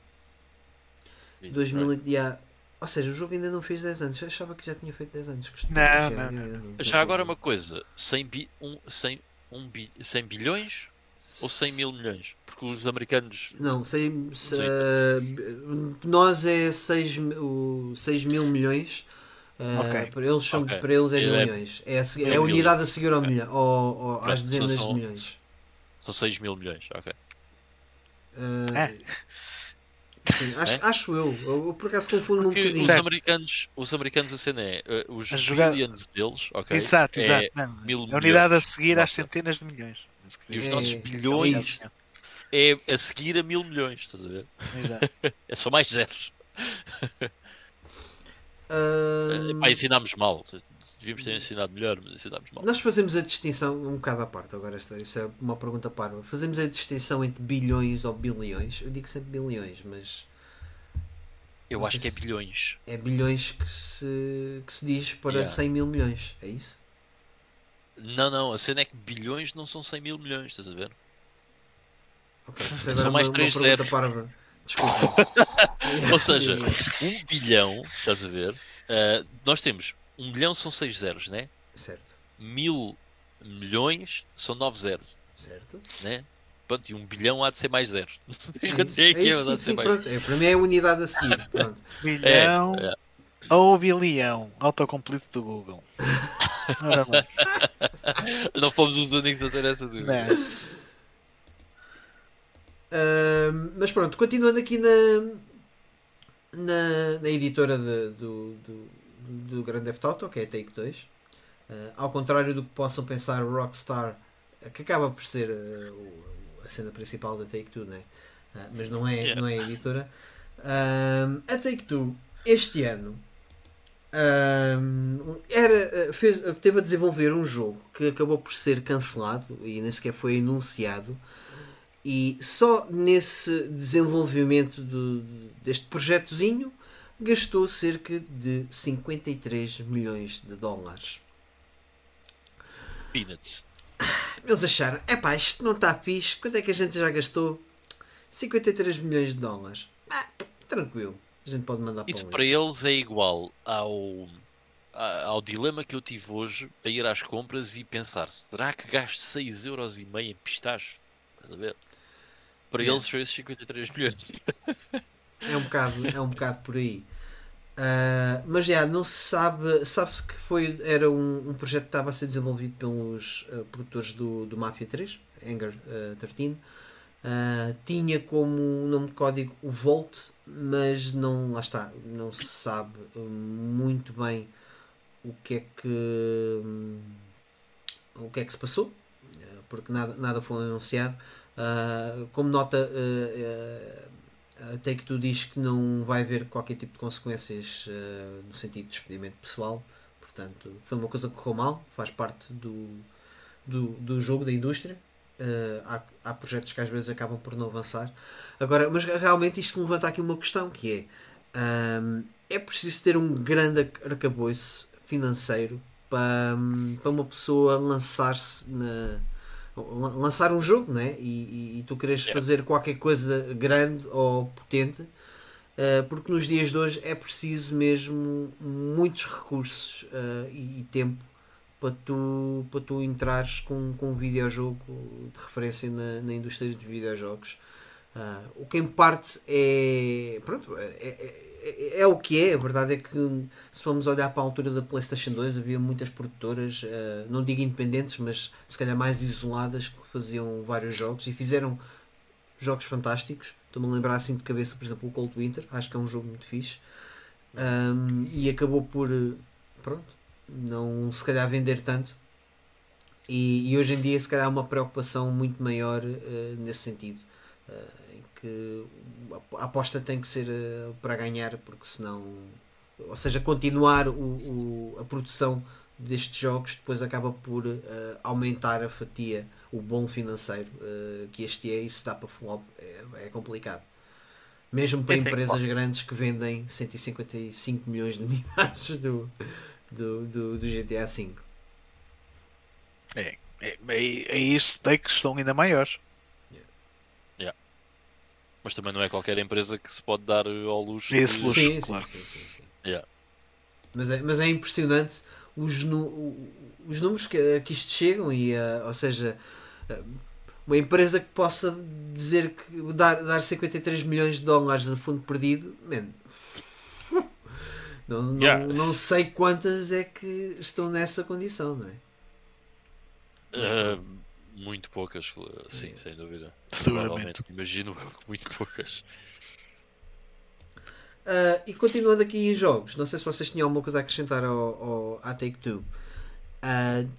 2000, e- yeah, ou seja, o jogo ainda não fez 10 anos. Eu achava que já tinha feito 10 anos. Não, já- não, não. já- não Já fez agora uma coisa, 100, bi, um, 100, um bi, 100 bilhões ou 100 mil milhões? Porque os americanos. Não, sei, se- Sim. eh, nós é 6, mil milhões. eh, Ok. para, eles são, Ok. para eles é É- milhões. É a, é é a unidade a seguir ao milhão, ao, ao- às dezenas são- de milhões. São 6 mil milhões, ok. Eh, É. sim, acho, É? acho eu. eu. eu por acaso confundo um Porque bocadinho. os americanos, os americanos a cena é, eh, os A jogada- billions deles, ok? Exato, é- exato. Não, mil a unidade a milhões. seguir às centenas de milhões. E os É- nossos é bilhões é a seguir a mil milhões, estás a ver? Exato. [LAUGHS] É só mais zeros. Uh, ensinámos mal. Devíamos ter ensinado melhor, mas ensinámos mal. Nós fazemos a distinção, um bocado à parte, agora esta, isso é uma pergunta parva. Fazemos a distinção entre bilhões ou bilhões. Eu digo sempre bilhões, mas Eu acho que é bilhões. é bilhões que se, que se diz para Yeah. 100 mil milhões. É isso? Não, não, a cena é que bilhões não são 100 mil milhões, estás a ver? Ok, isso São é mais uma, três uma pergunta zeros. Desculpa. Ou seja, [LAUGHS] um bilhão, estás a ver? Uh, nós temos um bilhão são 6 zeros, né? certo, Mil milhões são 9 zeros, certo. né? Pronto, e um bilhão há de ser mais zeros. [LAUGHS] É É é é, sim, sim, mais. pronto. É, para mim é a unidade a seguir. Pronto. [LAUGHS] Bilhão é. ou bilhão. Autocomplete do Google. Ora bem. Não fomos os únicos a ter essa dúvida. Não. Mas pronto, continuando aqui na, na, na editora de- do, do, do Grand Theft Auto, que é a Take 2, ah, ao contrário do que possam pensar Rockstar, que acaba por ser o- a cena principal da Take 2, né? Ah, mas não é, Yeah. não é a editora. A Take 2, este ano, ahm, era, fez, teve a desenvolver um jogo que acabou por ser cancelado e nem sequer foi anunciado. E só nesse desenvolvimento do- deste projetozinho gastou cerca de 53 milhões de dólares. Peanuts. Eles acharam, epá, isto não está fixe, quanto é que a gente já gastou? 53 milhões de dólares. Ah, tranquilo, a gente pode mandar Isso para, o para eles é igual ao, ao dilema que eu tive hoje a ir às compras e pensar: será que gasto 6,5€ em pistacho? Estás a ver? Para é. eles foi esses 53 milhões. É um bocado, é um bocado por aí. Uh, mas já não se sabe, sabe-se que foi, era um, um, projeto que estava a ser desenvolvido pelos uh, produtores do, do Mafia 3, Anger uh, 13. Uh, tinha como nome de código o Volt, mas não, lá está, não se sabe muito bem o que é que hum, o que é que se passou, porque nada, nada foi anunciado. Como nota, a Take-Two diz que não vai haver qualquer tipo de consequências uh, no sentido de despedimento pessoal. Portanto, foi uma coisa que correu mal, faz parte do, do, do jogo, da indústria. Uh, há, há projetos que às vezes acabam por não avançar. Agora, mas realmente isto levanta aqui uma questão que é um, é preciso ter um grande arcabouço financeiro para, para uma pessoa lançar-se na, lançar um jogo né? e, e, e tu queres yeah. fazer qualquer coisa grande ou potente uh, porque nos dias de hoje é preciso mesmo muitos recursos uh, e, e, tempo para tu, para tu entrares com, com um videojogo de referência na, na indústria dos videojogos uh, o que em parte é pronto é, é é, é, o que é, a verdade é que se formos olhar para a altura da PlayStation 2 havia muitas produtoras, uh, não digo independentes, mas se calhar mais isoladas que faziam vários jogos e fizeram jogos fantásticos. Estou-me a lembrar assim de cabeça, por exemplo, o Cold Winter, acho que é um jogo muito fixe. Um, e acabou por pronto, não se calhar vender tanto. E, e, hoje em dia se calhar há uma preocupação muito maior uh, nesse sentido. Uh, que a aposta tem que ser uh, para ganhar, porque senão, ou seja, continuar o, o, a produção destes jogos depois acaba por uh, aumentar a fatia, o bom financeiro uh, que este é, e se dá para flop é, é complicado. Mesmo para empresas grandes que vendem 155 milhões de unidades do, do, do, do GTA V. É, é, aí, os stakes são ainda maiores. Mas também não é qualquer empresa que se pode dar ao luxo. Esse luxo, sim, claro. Sim, sim, sim, yeah. mas, é, mas é impressionante os, os números que, que isto chegam e, uh, ou seja, uh, uma empresa que possa dizer que dar, dar 53 milhões de dólares a fundo perdido, man, não, não, yeah. não sei quantas é que estão nessa condição, não é? Uh, muito poucas, sim, é. sem dúvida. Provavelmente, imagino muito poucas. Uh, e continuando aqui em jogos, não sei se vocês tinham alguma coisa a acrescentar ao, ao à Take Two. Uh,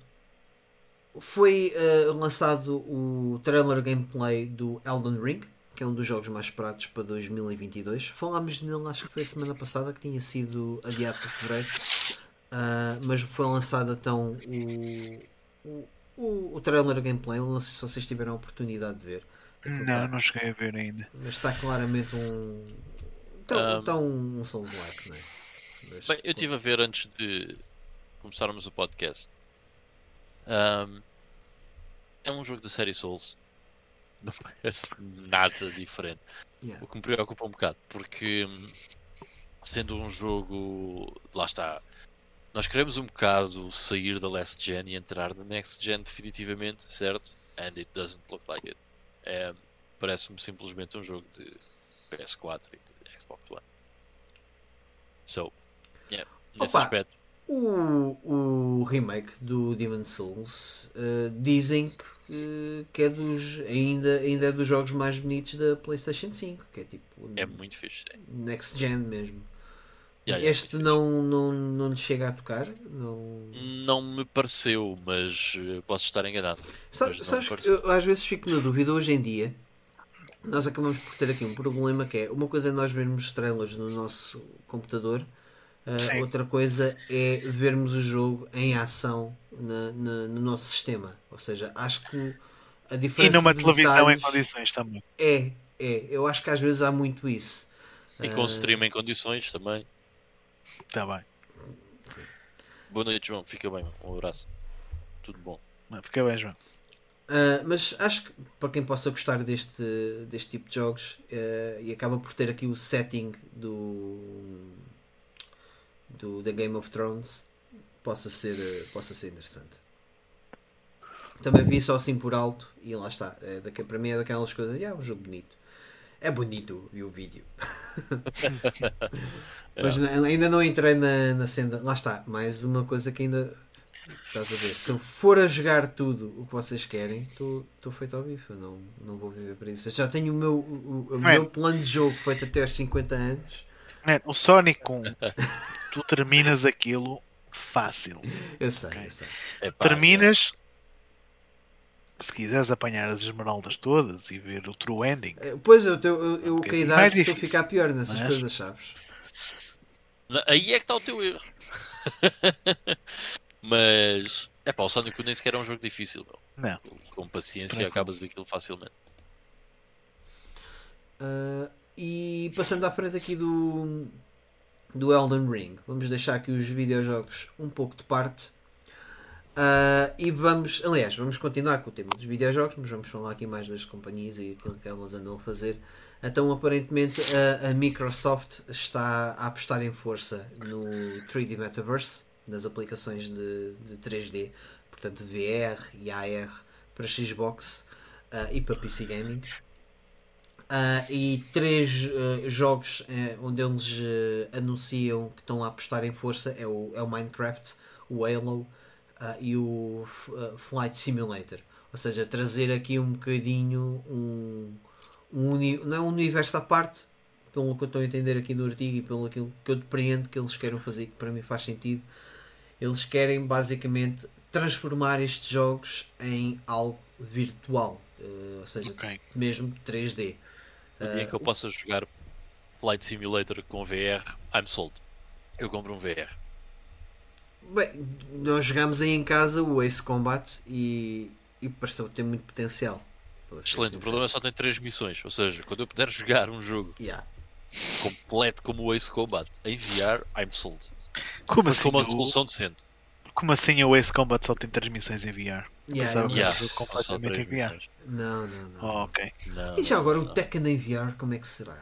foi uh, lançado o trailer gameplay do Elden Ring, que é um dos jogos mais esperados para 2022. Falámos nele, acho que foi a semana passada, que tinha sido adiado para fevereiro, mas foi lançado então o, o o, o trailer gameplay, não sei se vocês tiveram a oportunidade de ver. Não, tá, não cheguei a ver ainda. Mas está claramente um. Está um, tá um, um Souls-like, não é? Mas, bem, eu estive a ver antes de começarmos o podcast. Um, é um jogo da série Souls. [LAUGHS] Não parece nada diferente. Yeah. O que me preocupa um bocado, porque sendo um jogo. Lá está nós queremos um bocado sair da last gen e entrar na next gen definitivamente, certo? And it doesn't look like it. É, Parece-me simplesmente um jogo de PS4 e de Xbox One. So, yeah, nesse Opa, aspecto. O, o remake do Demon Souls uh, dizem que, que é dos ainda, ainda é dos jogos mais bonitos da PlayStation 5, que é tipo é muito fixe, sim. next gen mesmo. Yeah, este não, não, não lhe chega a tocar? Não, não me pareceu, mas eh, posso estar enganado. Sabe, sabes, eu, às vezes fico na dúvida, hoje em dia, nós acabamos por ter aqui um problema que é uma coisa é nós vermos estrelas no nosso computador, uh, outra coisa é vermos o jogo em ação na, na, no nosso sistema. Ou seja, acho que a diferença. E numa de televisão em condições também. É, é. Eu acho que às vezes há muito isso. E com uh, stream em condições também. Está bem. Boa noite, João. Fica bem. Um abraço. Tudo bom. Fica bem, João. Uh, mas acho que para quem possa gostar deste, deste tipo de jogos uh, e acaba por ter aqui o setting do, do da Game of Thrones possa ser, uh, possa ser interessante. Também vi só assim por alto e lá está. É daqui, para mim é daquelas coisas. É um jogo bonito. É bonito e o vídeo. [LAUGHS] Mas ainda não entrei na, na senda. Lá está. Mais uma coisa que ainda. Estás a ver? Se eu for a jogar tudo o que vocês querem, estou feito ao bife. Eu não, não vou viver para isso. Eu já tenho o meu, o, o meu plano de jogo feito até aos 50 anos. Man, o Sonic 1, [LAUGHS] tu terminas aquilo fácil. Eu sei, okay? eu sei. terminas. Se quiseres apanhar as esmeraldas todas e ver o true ending. É, pois eu, eu, eu, eu com a idade estou a ficar pior nessas Mas... coisas, sabes? Aí é que está o teu erro. [LAUGHS] Mas é pá, o Sonic nem sequer é um jogo difícil. Meu. Não. Com paciência Tranquilo. acabas aquilo facilmente. Uh, e passando à frente aqui do, do Elden Ring, vamos deixar aqui os videojogos um pouco de parte. Uh, e vamos, aliás, vamos continuar com o tema dos videojogos, mas vamos falar aqui mais das companhias e aquilo que elas andam a fazer. Então, aparentemente, a, a Microsoft está a apostar em força no 3D Metaverse nas aplicações de, de 3D, portanto VR e AR para Xbox uh, e para PC Gaming. Uh, e três uh, jogos onde eles anunciam que estão a apostar em força é o, é o Minecraft, o Halo e o Flight Simulator. Ou seja, trazer aqui um bocadinho um, um não é um universo à parte, pelo que eu estou a entender aqui no artigo e pelo aquilo que eu depreendo que eles querem fazer, que para mim faz sentido, eles querem basicamente transformar estes jogos em algo virtual, uh, ou seja, okay. mesmo 3D. No dia uh, que eu possa jogar Flight Simulator com VR, I'm sold. Eu compro um VR. Bem, nós jogamos aí em casa o Ace Combat e, e pareceu ter muito potencial. Excelente, o problema é só tem 3 missões, ou seja, quando eu puder jogar um jogo yeah. completo como o Ace Combat em VR, I'm sold. Como assim? uma solução decente. Como assim o Ace Combat só tem transmissões em VR? Yeah, Pensava yeah, completamente em VR. Não, não, não. Oh, ok. Não, e já agora não, o Tekken em VR, como é que será?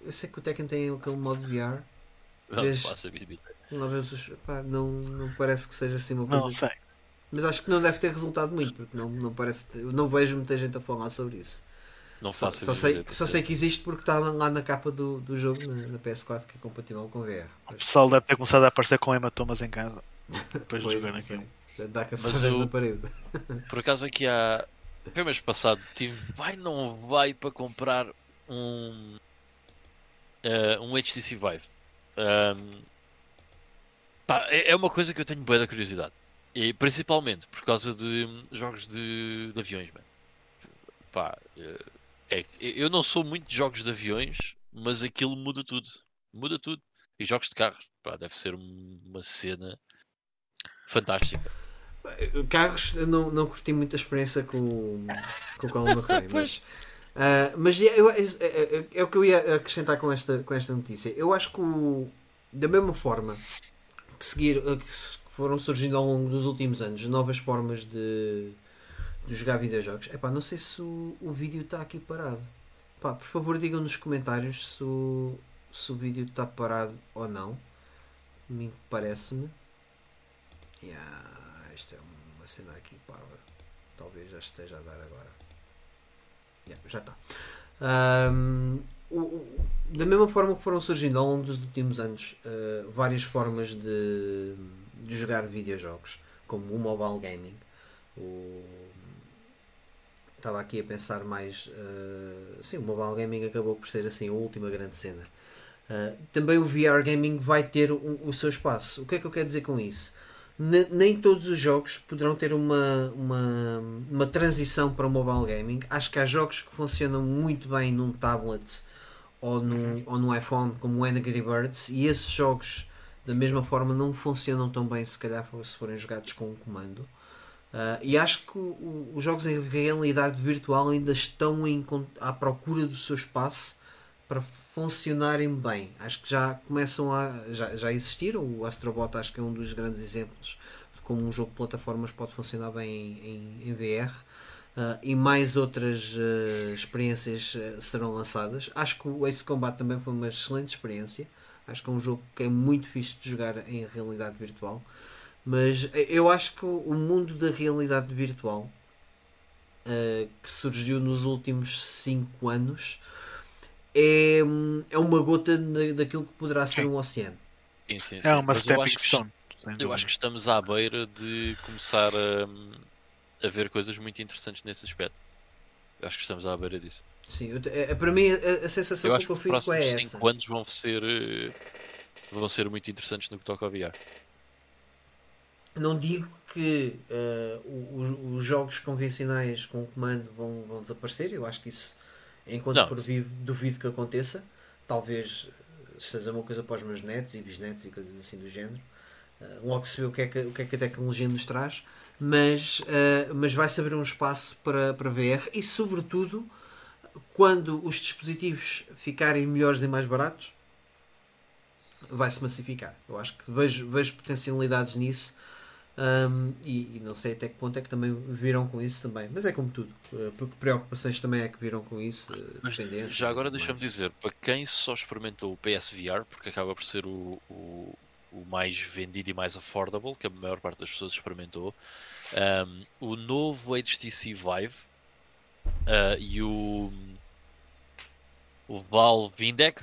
Eu sei que o Tekken tem aquele modo VR. Não, vez, faço uma vez, pá, não, não parece que seja assim uma coisa. Não sei. Mas acho que não deve ter resultado muito, porque não, não parece. Não vejo muita gente a falar sobre isso. Não faço só, só sei, só sei que existe porque está lá na capa do, do jogo na, na PS4 que é compatível com VR. O pessoal deve ter começado a aparecer com hematomas em casa depois de [LAUGHS] jogar aquilo. Dá cabeçadas na parede. Por acaso aqui há. Foi mês passado, tive. Vai, não vai para comprar um. Uh, um HTC Vive. Um, pá, é, é uma coisa que eu tenho boa da curiosidade. E principalmente por causa de jogos de, de aviões, mano. Pá, uh, é, eu não sou muito de jogos de aviões, mas aquilo muda tudo. Muda tudo. E jogos de carros, pá, deve ser uma cena fantástica. Carros, eu não, não curti muita experiência com, com o Colin [LAUGHS] McRae, mas, uh, mas é, eu, é, é, é, o que eu ia acrescentar com esta, com esta notícia. Eu acho que o, da mesma forma que, seguir, que foram surgindo ao longo dos últimos anos novas formas de de jogar videojogos. Epá, não sei se o, o vídeo está aqui parado. Pá, por favor digam nos comentários se o, se o vídeo está parado ou não. Me parece-me. Yeah, isto é uma cena aqui parva. Talvez já esteja a dar agora. Yeah, já está. Um, o, o, da mesma forma que foram surgindo ao longo dos últimos anos uh, várias formas de, de jogar videojogos, como o mobile gaming, o estava aqui a pensar mais. Uh, sim, o mobile gaming acabou por ser assim a última grande cena. Uh, também o VR gaming vai ter um, o seu espaço. O que é que eu quero dizer com isso? Nem todos os jogos poderão ter uma, uma, uma transição para o mobile gaming. Acho que há jogos que funcionam muito bem num tablet ou no, ou no iPhone, como o Angry Birds, e esses jogos, da mesma forma, não funcionam tão bem se calhar se forem jogados com um comando. Uh, e acho que o, os jogos em realidade virtual ainda estão em, à procura do seu espaço para funcionarem bem. Acho que já começam a. Já, já existiram. O Astrobot acho que é um dos grandes exemplos de como um jogo de plataformas pode funcionar bem em, em, em VR. Uh, e mais outras uh, experiências serão lançadas. Acho que o Ace Combat também foi uma excelente experiência. Acho que é um jogo que é muito fixe de jogar em realidade virtual. Mas eu acho que o mundo da realidade virtual uh, que surgiu nos últimos 5 anos é, é uma gota daquilo que poderá ser um oceano. Sim, sim, sim. É uma stepping stone. Eu acho que estamos à beira de começar a, a ver coisas muito interessantes nesse aspecto. Eu acho que estamos à beira disso. Sim, eu, é, para mim a, a sensação eu que eu fico é essa. Os 5 anos vão ser, eh, vão ser muito interessantes no que toca ao VR. Não digo que uh, os, os, jogos convencionais com comando vão, vão desaparecer, eu acho que isso, enquanto não. por vivo, duvido que aconteça. Talvez seja uma coisa para os meus netos e bisnetos e coisas assim do género. Uh, logo se vê o que, é que, o que é que a tecnologia nos traz, mas, uh, mas vai-se abrir um espaço para, para VR e, sobretudo, quando os dispositivos ficarem melhores e mais baratos, vai-se massificar. Eu acho que vejo, vejo potencialidades nisso. Um, e, e, não sei até que ponto é que também viram com isso também, mas é como tudo, uh, porque preocupações também é que viram com isso. Uh, já agora deixa-me dizer, para quem só experimentou o PSVR, porque acaba por ser o, o, o, mais vendido e mais affordable, que a maior parte das pessoas experimentou, um, o novo HTC Vive uh, e o, o Valve Index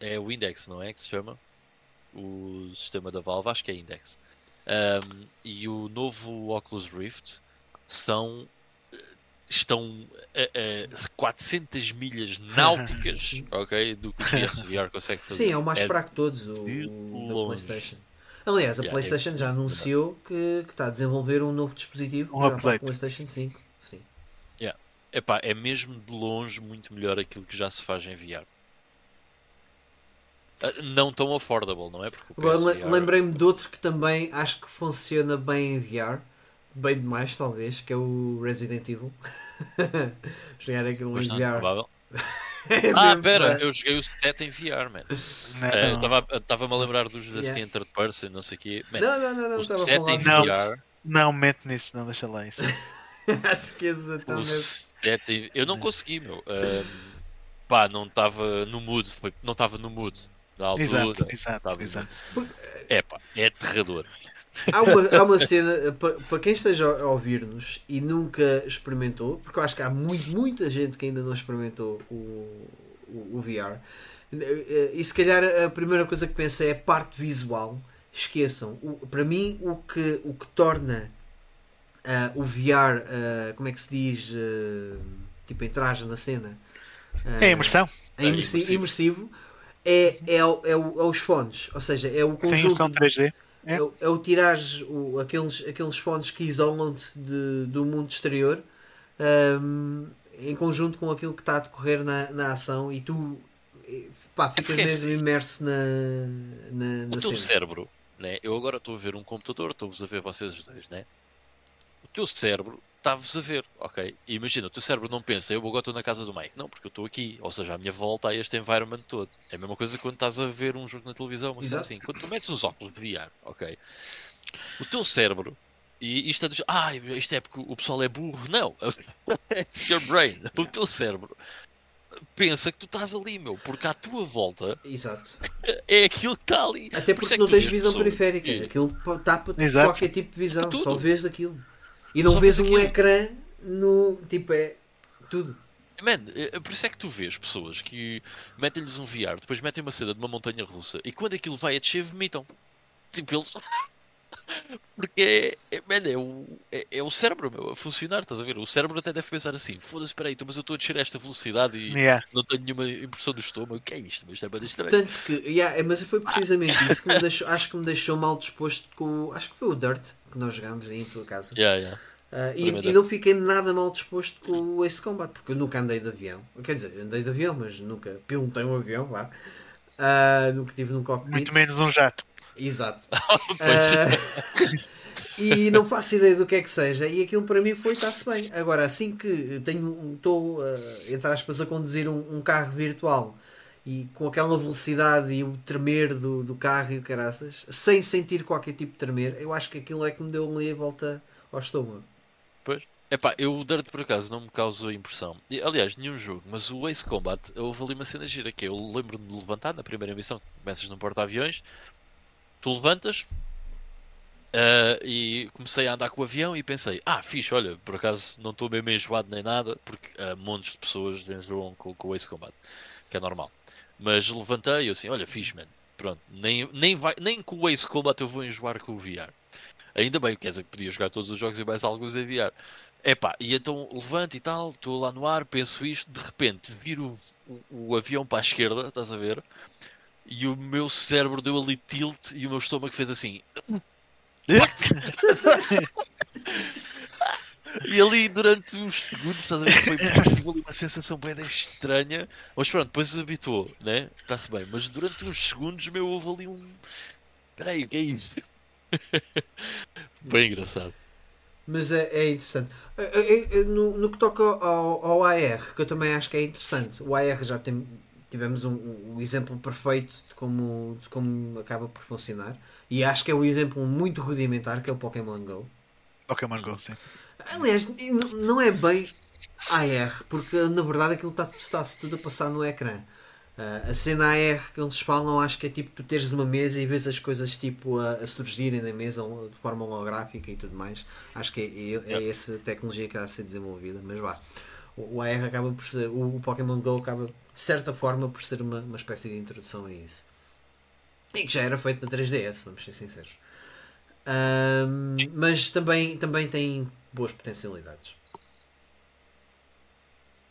é o Index, não é que se chama? O sistema da Valve, acho que é Index. Um, e o novo Oculus Rift são estão a, a 400 milhas náuticas [LAUGHS] ok, do que o PSVR consegue fazer. Sim, é o mais é fraco de todos, o, o PlayStation. Aliás, a yeah, PlayStation é já anunciou que, que, está a desenvolver um novo dispositivo um para o PlayStation 5. Sim. Yeah. Epá, é mesmo de longe muito melhor aquilo que já se faz em VR. Ah, não tão affordable, não é? Lembrei-me de outro que também acho que funciona bem em VR, bem demais talvez, que é o Resident Evil. [LAUGHS] Jogar aquilo em VR. [LAUGHS] é ah, pera, eu joguei o 7 em VR, man. Estava-me uh, a lembrar dos yeah. assim, third person, não sei o quê. Man, não, não, não, não, o 7 em não, VR. Não, mete nisso, não, deixa lá isso. [LAUGHS] acho que é exatamente. Eu não consegui, meu. Um, pá, não estava no mood, não estava no mood na altura. Exato, exato, exato. É pá, é aterrador. Há uma, há uma cena, para quem esteja a ouvir-nos e nunca experimentou, porque eu acho que há muito, muita gente que ainda não experimentou o, o, o VR, e se calhar a primeira coisa que pensei é a parte visual. Esqueçam, o, para mim o que, o que torna uh, o VR, uh, como é que se diz, uh, tipo entrar na cena, é imersão. É imersivo, imersivo é, é, é, é, os fones, ou seja, é o conjunto. Sim, são 3D. É, é, é o tirar aqueles, aqueles fones que isolam-te do mundo exterior um, em conjunto com aquilo que está a decorrer na, na ação e tu pá, é ficas é mesmo assim, imerso na, na, na O teu cena. cérebro, né? eu agora estou a ver um computador, estou-vos a ver vocês os dois, né? o teu cérebro está-vos a ver, ok? E imagina, o teu cérebro não pensa, eu agora estou na casa do Mike. Não, porque eu estou aqui. Ou seja, à minha volta há este environment todo. É a mesma coisa quando estás a ver um jogo na televisão, mas assim. Quando tu metes os óculos de VR, ok? O teu cérebro, e isto é do ah, isto é porque o pessoal é burro. Não, [LAUGHS] it's your brain. O teu cérebro pensa que tu estás ali, meu, porque à tua volta Exato. é aquilo que está ali. Até porque por é não tens visão periférica, aquilo está para qualquer tipo de visão, só vês aquilo. E não Só vês um ecrã no. Tipo, é. Tudo. Man, é, é por isso é que tu vês pessoas que metem-lhes um VR, depois metem uma cena de uma montanha russa e quando aquilo vai a descer, vomitam. Tipo, eles. [LAUGHS] Porque é, é, man, é, o, é, é, o cérebro meu, a funcionar, estás a ver? O cérebro até deve pensar assim: foda-se, espera aí, mas eu estou a descer a esta velocidade e yeah. não tenho nenhuma impressão do estômago. O que é isto? Mas isto é bem estranho. Tanto que, yeah, mas foi precisamente isso que me deixou, acho que me deixou mal disposto com. Acho que foi o Dirt que nós jogámos aí em tua casa. Yeah, yeah. Uh, e, e, não fiquei nada mal disposto com o Ace Combat, porque eu nunca andei de avião. Quer dizer, andei de avião, mas nunca pilotei um avião, vá. Uh, nunca tive num cockpit. Muito menos um jato. Exato. [LAUGHS] uh, e não faço ideia do que é que seja. E aquilo para mim foi está-se bem. Agora, assim que tenho, estou, uh, entre aspas, a conduzir um, um, carro virtual e com aquela velocidade e o tremer do, do carro e o caraças, sem sentir qualquer tipo de tremer, eu acho que aquilo é que me deu ali a volta ao estômago. Pois. Epá, eu o Dirt por acaso não me causou impressão. E, aliás, nenhum jogo, mas o Ace Combat, houve ali uma cena gira que eu lembro-me de levantar na primeira missão. Começas num porta-aviões, tu levantas, Uh, e comecei a andar com o avião e pensei, ah, fixe, olha, por acaso não estou mesmo enjoado nem nada, porque uh, montes de pessoas enjoam com, com o Ace Combat, que é normal. Mas levantei e assim, olha, fixe, man, pronto, nem, nem, vai, nem com o Ace Combat eu vou enjoar com o VR. Ainda bem, quer dizer que podia jogar todos os jogos e mais alguns em VR. Epá, e então levanto e tal, estou lá no ar, penso isto, de repente viro o, o, avião para a esquerda, estás a ver? E o meu cérebro deu ali tilt e o meu estômago fez assim. [LAUGHS] e ali durante uns segundos, estás a ver? Foi, foi uma sensação bem estranha, mas pronto, depois habituou, né? Está-se bem, mas durante uns segundos, meu, houve ali um. Peraí, o que é isso? [LAUGHS] bem engraçado. Mas é, é interessante. É, é, no, no que toca ao, ao AR, que eu também acho que é interessante, o AR já tem, tivemos um, um exemplo perfeito de como, de como acaba por funcionar, e acho que é um exemplo muito rudimentar que é o Pokémon Go. Pokémon Go, sim. Aliás, não é bem AR, porque na verdade aquilo está-se está tudo a passar no ecrã. Uh, a cena AR que eles falam, acho que é tipo tu teres uma mesa e vês as coisas tipo a, a surgirem na mesa de forma holográfica e tudo mais. Acho que é, é, é essa tecnologia que está a ser desenvolvida, mas vá. O, o AR acaba por ser, o, o, Pokémon Go acaba de certa forma por ser uma, uma espécie de introdução a isso. E que já era feito na 3DS, vamos ser sinceros. Um, mas também, também tem boas potencialidades.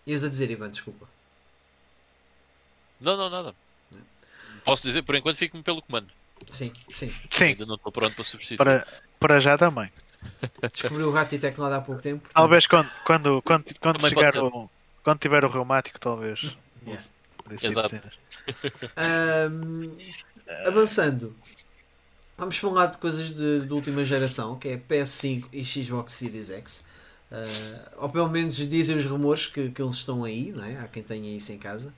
Ias a dizer, Ivan, desculpa. Não, não, nada. Posso dizer, por enquanto, fico-me pelo comando. Sim, sim. sim. Ainda não estou pronto para substituir. Para, para já também. Descobriu o gato e teclado há pouco tempo. Portanto... Talvez quando, quando, quando, quando chegar o, quando tiver o reumático, talvez. Yeah. Exato. Um, [LAUGHS] avançando, vamos falar de coisas de, de, última geração, que é PS5 e Xbox Series X. Uh, ou pelo menos dizem os rumores que, que eles estão aí, não é? há quem tenha isso em casa.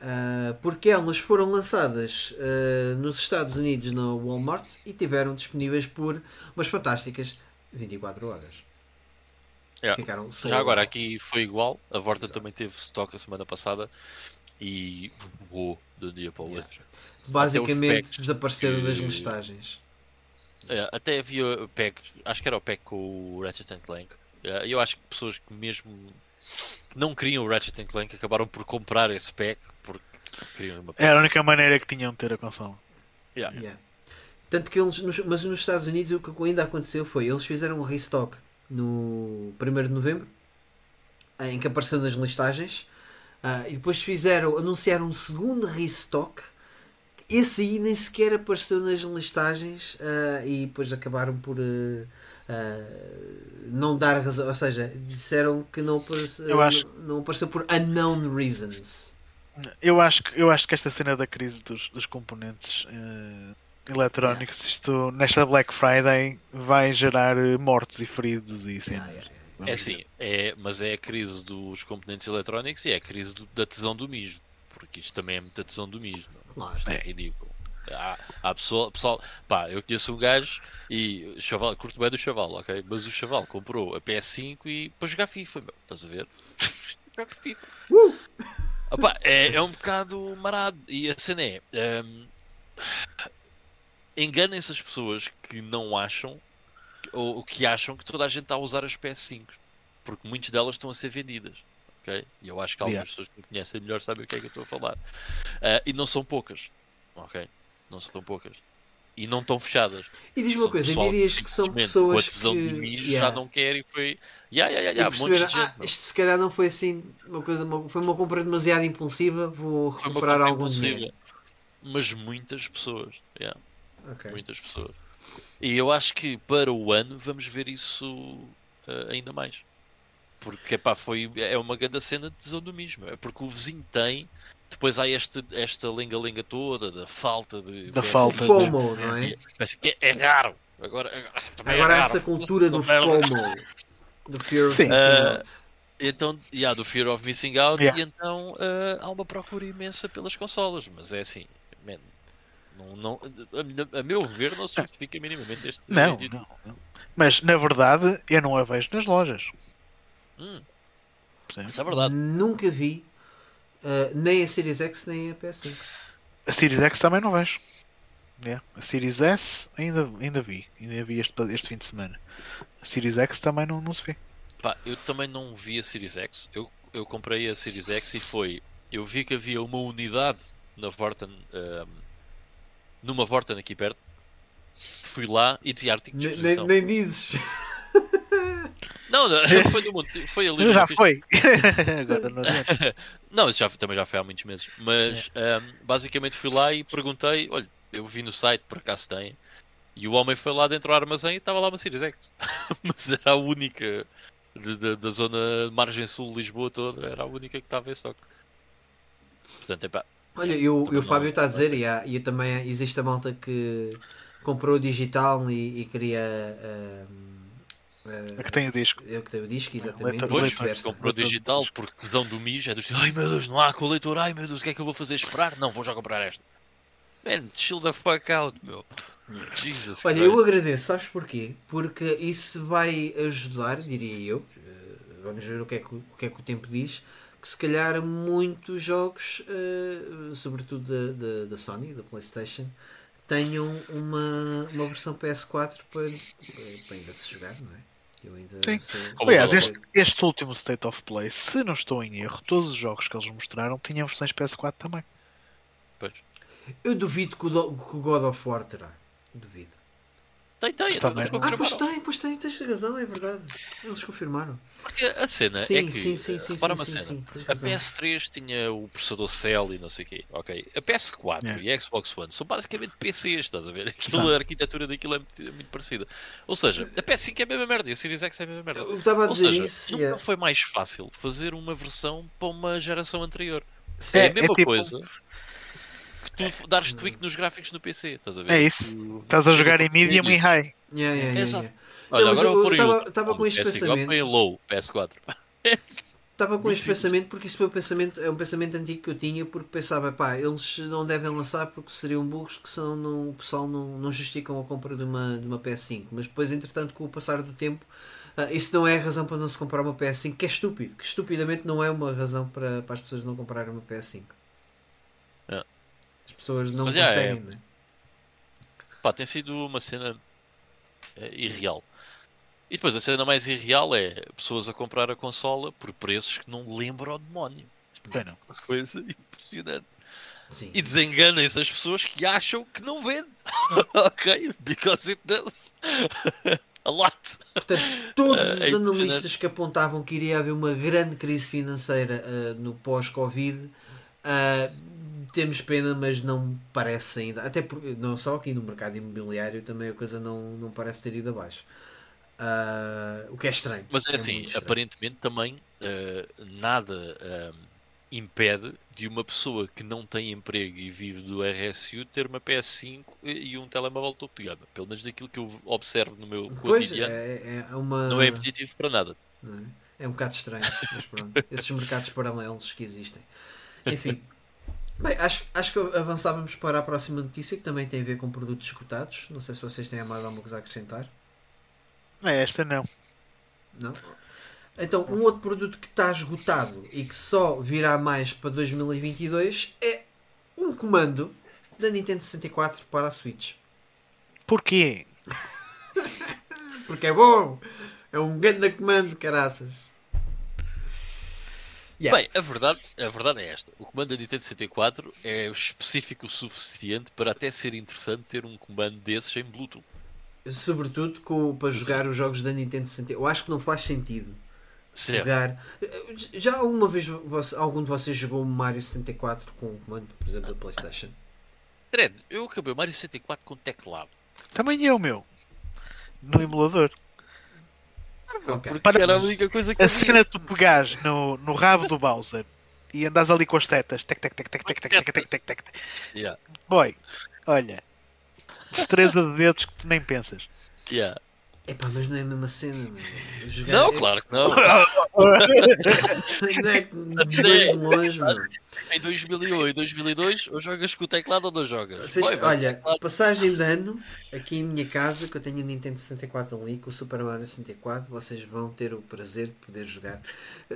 Uh, porque elas foram lançadas uh, nos Estados Unidos na Walmart e tiveram disponíveis por umas fantásticas 24 horas. Yeah. Ficaram Já agora aqui foi igual, a Vorta também teve stock a semana passada e voou do dia para o outro. Yeah. Basicamente desapareceram que... das listagens. É, até havia pack, acho que era o pack com o Ratchet Clank. É, eu acho que pessoas que mesmo que não queriam o Ratchet Clank acabaram por comprar esse pack porque queriam uma peça. Era a única maneira que tinham de ter a consola. Yeah. Yeah. Tanto que eles, mas nos Estados Unidos o que ainda aconteceu foi eles fizeram um restock no 1 de novembro em que apareceu nas listagens uh, e depois fizeram, anunciaram um segundo restock esse aí nem sequer apareceu nas listagens uh, e depois acabaram por uh, não dar razão, ou seja, disseram que não apareceu, acho... não, não apareceu por unknown reasons. Eu acho que, eu acho que esta cena da crise dos, dos componentes uh, eletrónicos, yeah. isto nesta Black Friday vai gerar mortos e feridos e assim. Yeah, yeah, é sim, é, mas é a crise dos componentes eletrónicos e é a crise do, da tesão do mijo, porque isto também é muita tesão do mijo. Claro. Isto é ridículo. Há, há pessoal, pessoal, pá, eu conheço um gajo e chaval, curto bem do chaval, ok? Mas o chaval comprou a PS5 e para jogar FIFA, meu, estás a ver? [LAUGHS] Joga FIFA. Uh! Opa, é, é um bocado marado. E a cena é. Um, Enganem-se as pessoas que não acham ou que acham que toda a gente está a usar as PS5 porque muitas delas estão a ser vendidas. Okay? E eu acho que algumas yeah. pessoas que me conhecem melhor sabem o que é que eu estou a falar. Uh, e não são poucas. Ok? Não são poucas. E não estão fechadas. E diz uma coisa, dirias que são pessoas que... yeah. já não querem e foi... Yeah, yeah, yeah, yeah, um gente, ah, isto se calhar não foi assim uma coisa, uma, foi uma compra demasiado impulsiva, vou recuperar algum dinheiro. Mas muitas pessoas, yeah. Okay. muitas pessoas. E eu acho que para o ano vamos ver isso uh, ainda mais. Porque epá, foi, é uma grande cena de tesão do mesmo. É porque o vizinho tem, depois há este, esta lenga-lenga toda da falta de. Da falta de. FOMO, não é? É, é raro. Agora, agora, agora é essa cultura do FOMO. Do Fear of Sim. Missing uh, Out. Então, yeah, do Fear of Missing Out, yeah. e então uh, há uma procura imensa pelas consolas, mas é assim, man, não, não, a, a, meu ver, não se justifica minimamente este. Não, não, não, Mas na verdade, eu não a vejo nas lojas. Hum. Isso é verdade. Nunca vi uh, nem a Series X nem a PS5. A Series X também não vejo. Yeah. A Series S ainda, ainda vi. Ainda vi este, este fim de semana. A Series X também não, não se vê. Pá, eu também não vi a Series X. Eu, eu comprei a Series X e foi. Eu vi que havia uma unidade na Vorten, ehm, numa Vorten aqui perto. Fui lá e dizia artigo de Nem, nem, exposição. nem dizes. [LAUGHS] [LAUGHS] Não, não, foi, no Monte- foi ali no Já foi. [LAUGHS] Agora não adianta. Não, isso já, também já foi há muitos meses. Mas É. ehm, basicamente fui lá e perguntei: olha, eu vi no site, por acaso tem. E o homem foi lá dentro do armazém e estava lá uma Series X. Mas era a única de- de- da zona margem sul de Lisboa toda, era a única que estava em estoque. Portanto, epá, Olha, e o, e Também o Fábio está a dizer, e, há, e também existe a malta que comprou o digital e, e queria. ahm, ah, A que tem o disco. eu que tenho o disco, exatamente. Leitor- e leitor. comprou digital porque tesão do Mijo é do estilo, ai meu Deus, não há com o leitor, ai meu Deus, o que é que eu vou fazer? Esperar? Não, vou já comprar esta. Man, chill the fuck out, meu. Jesus Olha, Christ. eu agradeço, sabes porquê? Porque isso vai ajudar, diria eu, eh, vamos ver o que é que, o que, é que o tempo diz, que se calhar muitos jogos, eh, sobretudo da, da, da Sony, da Playstation, tenham uma, uma versão PS4 para, para ainda se jogar, não é? Eu ainda Sim. sou- Aliás, este, este último State of Play, se não estou em erro, todos os jogos que eles mostraram tinham versões PS4 também. Pois. Eu duvido que o, do- que o God of War terá. Duvido. Tem, tem, eles não. Ah, pois confirmaram. tem, pois tem, tens razão, é verdade. Eles confirmaram. Porque a cena Sim, é que, sim, sim, sim, repara sim, uma sim, cena, sim, a razão. PS3 tinha o processador Cell e não sei o quê, ok? A PS4 É. e a Xbox One são basicamente PCs, estás a ver? [LAUGHS] Aquilo, Exato. a arquitetura daquilo é muito, é muito parecida. Ou seja, a PS5 é a mesma merda e a Series X é a mesma merda. Eu estava a Ou dizer seja, isso. nunca yeah. foi mais fácil fazer uma versão para uma geração anterior. Sim. É, É- a mesma é tipo- coisa tu dares tweak nos gráficos no PC, estás a ver? É isso. Tu- Estás a jogar em medium e high. Yeah, yeah, yeah, Exato. yeah. Olha, Não, agora eu- vou pôr eu em tava- low. tava com este PS5, pensamento. Em low, PS4. Estava com este 25. pensamento porque isso foi um pensamento, é um pensamento antigo que eu tinha porque pensava, pá, eles não devem lançar porque seriam bugs que são, não, o pessoal não, não justificam a compra de uma, de uma PS5. Mas depois, entretanto, com o passar do tempo, ah, isso não é a razão para não se comprar uma PS5, que é estúpido, que estupidamente não é uma razão para, para as pessoas não comprarem uma PS5. É. As pessoas não Mas, yeah, conseguem, é- né? Pá, tem sido uma cena eh, irreal. E depois a cena mais irreal é pessoas a comprar a consola por preços que não lembram ao demónio. Não. Uma coisa impressionante. Sim. E desenganem-se as pessoas que acham que não vende. [LAUGHS] ok? Because it does. [LAUGHS] a lot. Portanto, todos É os impressionante. analistas que apontavam que iria haver uma grande crise financeira ah, no pós-Covid, ah, temos pena, mas não parece ainda. Até porque, não só aqui no mercado imobiliário, também a coisa não, não parece ter ido abaixo. Ah, o que é estranho. Mas é muito assim, aparentemente também eh, nada eh, impede de uma pessoa que não tem emprego e vive do RSU ter uma PS5 e um telemóvel topo de gama. Pelo menos daquilo que eu observo no meu Pois, cotidiano, é, é uma. não é impeditivo para nada. é? É um bocado estranho, mas pronto. Esses mercados paralelos que existem. Enfim. Bem, acho, acho que avançávamos para a próxima notícia que também tem a ver com produtos esgotados. Não sei se vocês têm mais alguma coisa a acrescentar. É, esta não. Não? Então, um outro produto que está esgotado e que só virá mais para 2022 é um comando da Nintendo 64 para a Switch. Porquê? [LAUGHS] Porque é bom! É um grande comando, caraças. Yeah. Bem, a verdade, a verdade é esta. O comando da Nintendo 64 é específico o suficiente para até ser interessante ter um comando desses em Bluetooth. Sobretudo com, para jogar os jogos da Nintendo 64. Eu acho que não faz sentido Certo. jogar. Já alguma vez você- algum de vocês jogou o Mario 64 com o comando, por exemplo, da PlayStation? Fred, eu acabei o Mario 64 com teclado. Também eu, meu. No emulador. Ok. Porque era a única coisa que A cena de tu pegares no, no rabo do Bowser e andas ali com as tetas. Tec, tec, tec, tec, tec, tec, tec, tec, tec, tec. Yeah, Boy, olha. Destreza de dedos que tu nem pensas. yeah. Epá, mas não é a mesma cena, meu. Jogar- Não, é- claro que não. Não é que [LAUGHS] dois de longe, meu. Em 2001 e 2002, ou jogas com o teclado ou não jogas. Vocês- olha, passagem de ano aqui em minha casa, que eu tenho a Nintendo 64 ali, com o Super Mario 64, vocês vão ter o prazer de poder jogar.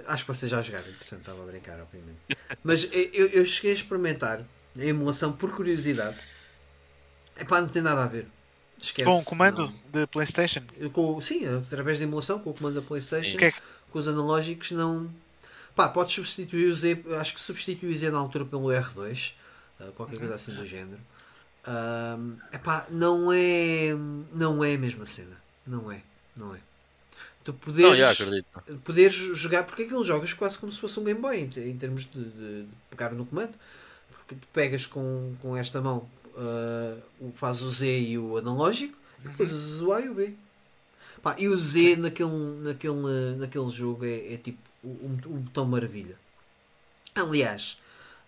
Acho que vocês já jogaram, portanto estava a brincar, obviamente. Mas eu, eu cheguei a experimentar a emulação por curiosidade É pá, não tem nada a ver. Esquece. Com o comando não. de PlayStation? Com, sim, através da emulação, com o comando da PlayStation, Que é que- com os analógicos, não. Pá, podes substituir o Z, acho que substitui o Z na altura pelo R2, ah, qualquer coisa assim do género. é pá, não é. Não é a mesma cena. Não é. Não é. Tu Não, poderes, já acredito. poderes jogar, porque aquilo jogas quase como se fosse um Game Boy em, em termos de, de- de pegar no comando. Porque tu pegas com, com esta mão, o faz o Z e o analógico, e depois usas o A e o B. Pá, e o Z naquele, naquele, naquele jogo é, é tipo o, botão maravilha. Aliás,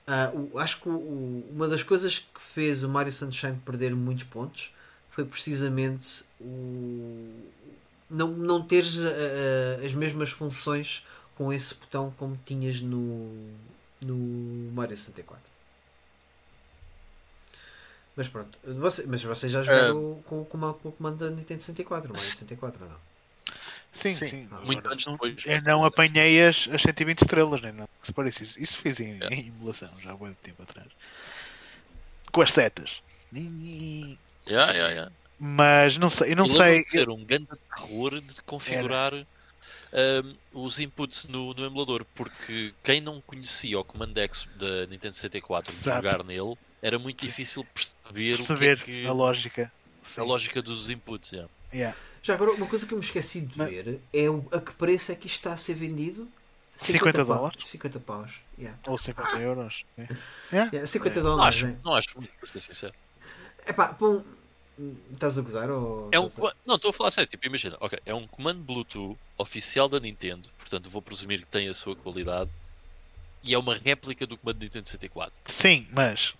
ah, o- acho que o- uma das coisas que fez o Mario Sunshine perder muitos pontos foi precisamente o não, não teres ah, as mesmas funções com esse botão como tinhas no, no Mario 64. Mas pronto, você, mas vocês já jogaram com, com, o- com o comando da Nintendo 64, o Mario 64 ou não? Sim, Sim, sim. Ah, muito antes não- depois. Eu não apanhei as, as 120 estrelas, nem nada que se pareça. Isso, isso fiz em, É. em emulação, já há muito tempo atrás. Com as setas. Yeah, yeah, yeah. Mas não sei, eu não Eu sei. ser um grande terror de configurar ahm, os inputs no, no emulador, porque quem não conhecia o Command X da Nintendo 64 de Exato. jogar nele, era muito difícil perceber, perceber o que é que, a lógica. Sim. a lógica dos inputs. yeah. Yeah. Já agora, uma coisa que eu me esqueci de Mas- ver é o, a que preço é que isto está a ser vendido? 50 pau- dólares? 50 paus. Yeah. Ou 50 euros. É. Yeah, 50 É. Não dólares. acho, né? não acho muito, para ser sincero. Epá, bom, estás a gozar? Ou É um, a- não, estou a falar sério, tipo, imagina, ok, é um comando Bluetooth oficial da Nintendo, portanto vou presumir que tem a sua qualidade, e é uma réplica do comando Nintendo 64. Sim, mas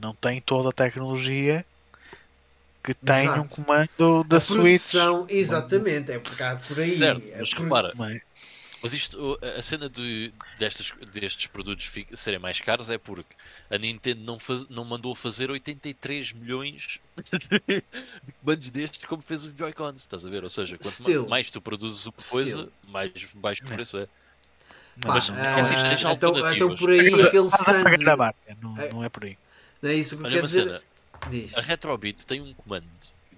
não tem toda a tecnologia que tem Exato. um comando da a Switch. produção, exatamente, é por cá, por aí. Certo, é mas por- repara, é? Mas isto, a cena de, destes, destes produtos serem mais caros é porque a Nintendo não, faz- não mandou fazer 83 milhões de comandos destes como fez os Joy-Cons, estás a ver? Ou seja, quanto Still. ma- mais tu produzes uma coisa, Still. mais baixo o É. preço é. Pá, Mas, ah, assim, tens então, então por aí aquele stand. marca, não, É. não é por aí. Não é isso que Olha dizer. cena, Diz. a Retrobit tem um comando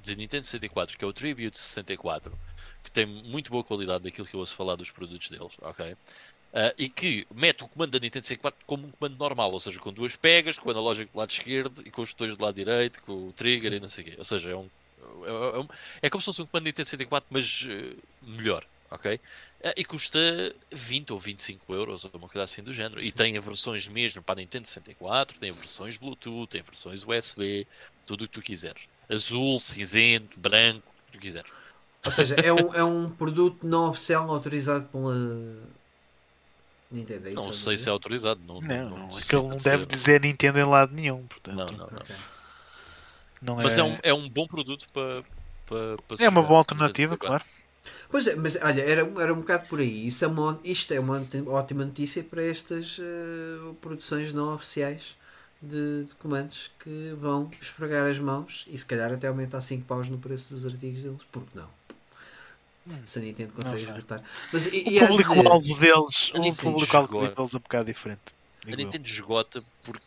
de Nintendo 64 que é o Tribute 64 que tem muito boa qualidade daquilo que eu ouço falar dos produtos deles, ok? Ah, e que mete o comando da Nintendo 64 como um comando normal, ou seja, com duas pegas, com o analógico do lado esquerdo e com os botões do lado direito, com o trigger e não sei o quê. Ou seja, é um, é, é é como se fosse um comando da Nintendo 64, mas eh, melhor, ok? Ah, e custa 20 ou 25 euros, ou uma coisa assim do género. E tem versões mesmo para a Nintendo 64, tem versões Bluetooth, tem versões USB, tudo o que tu quiseres. Azul, cinzento, branco, o que tu quiseres. Ou seja, é um, é um produto não oficial autorizado pela Nintendo. É isso Não sei se é autorizado. Não, Não, não, sei aquele não deve é- dizer Nintendo em lado nenhum, portanto. Não, não, não. Ok. não Mas é um, é um bom produto para. para, para é uma boa alternativa, claro. Pois é, mas olha, era, era um bocado por aí. Isso é uma, isto é uma ótima notícia para estas eh, produções não oficiais de, de comandos que vão esfregar as mãos e se calhar até aumentar 5 paus no preço dos artigos deles. Porque não? Se a Nintendo consegue esgotar. Mas, e, O público-alvo deles, o público-alvo deles é um bocado diferente. A. Nintendo esgota porque.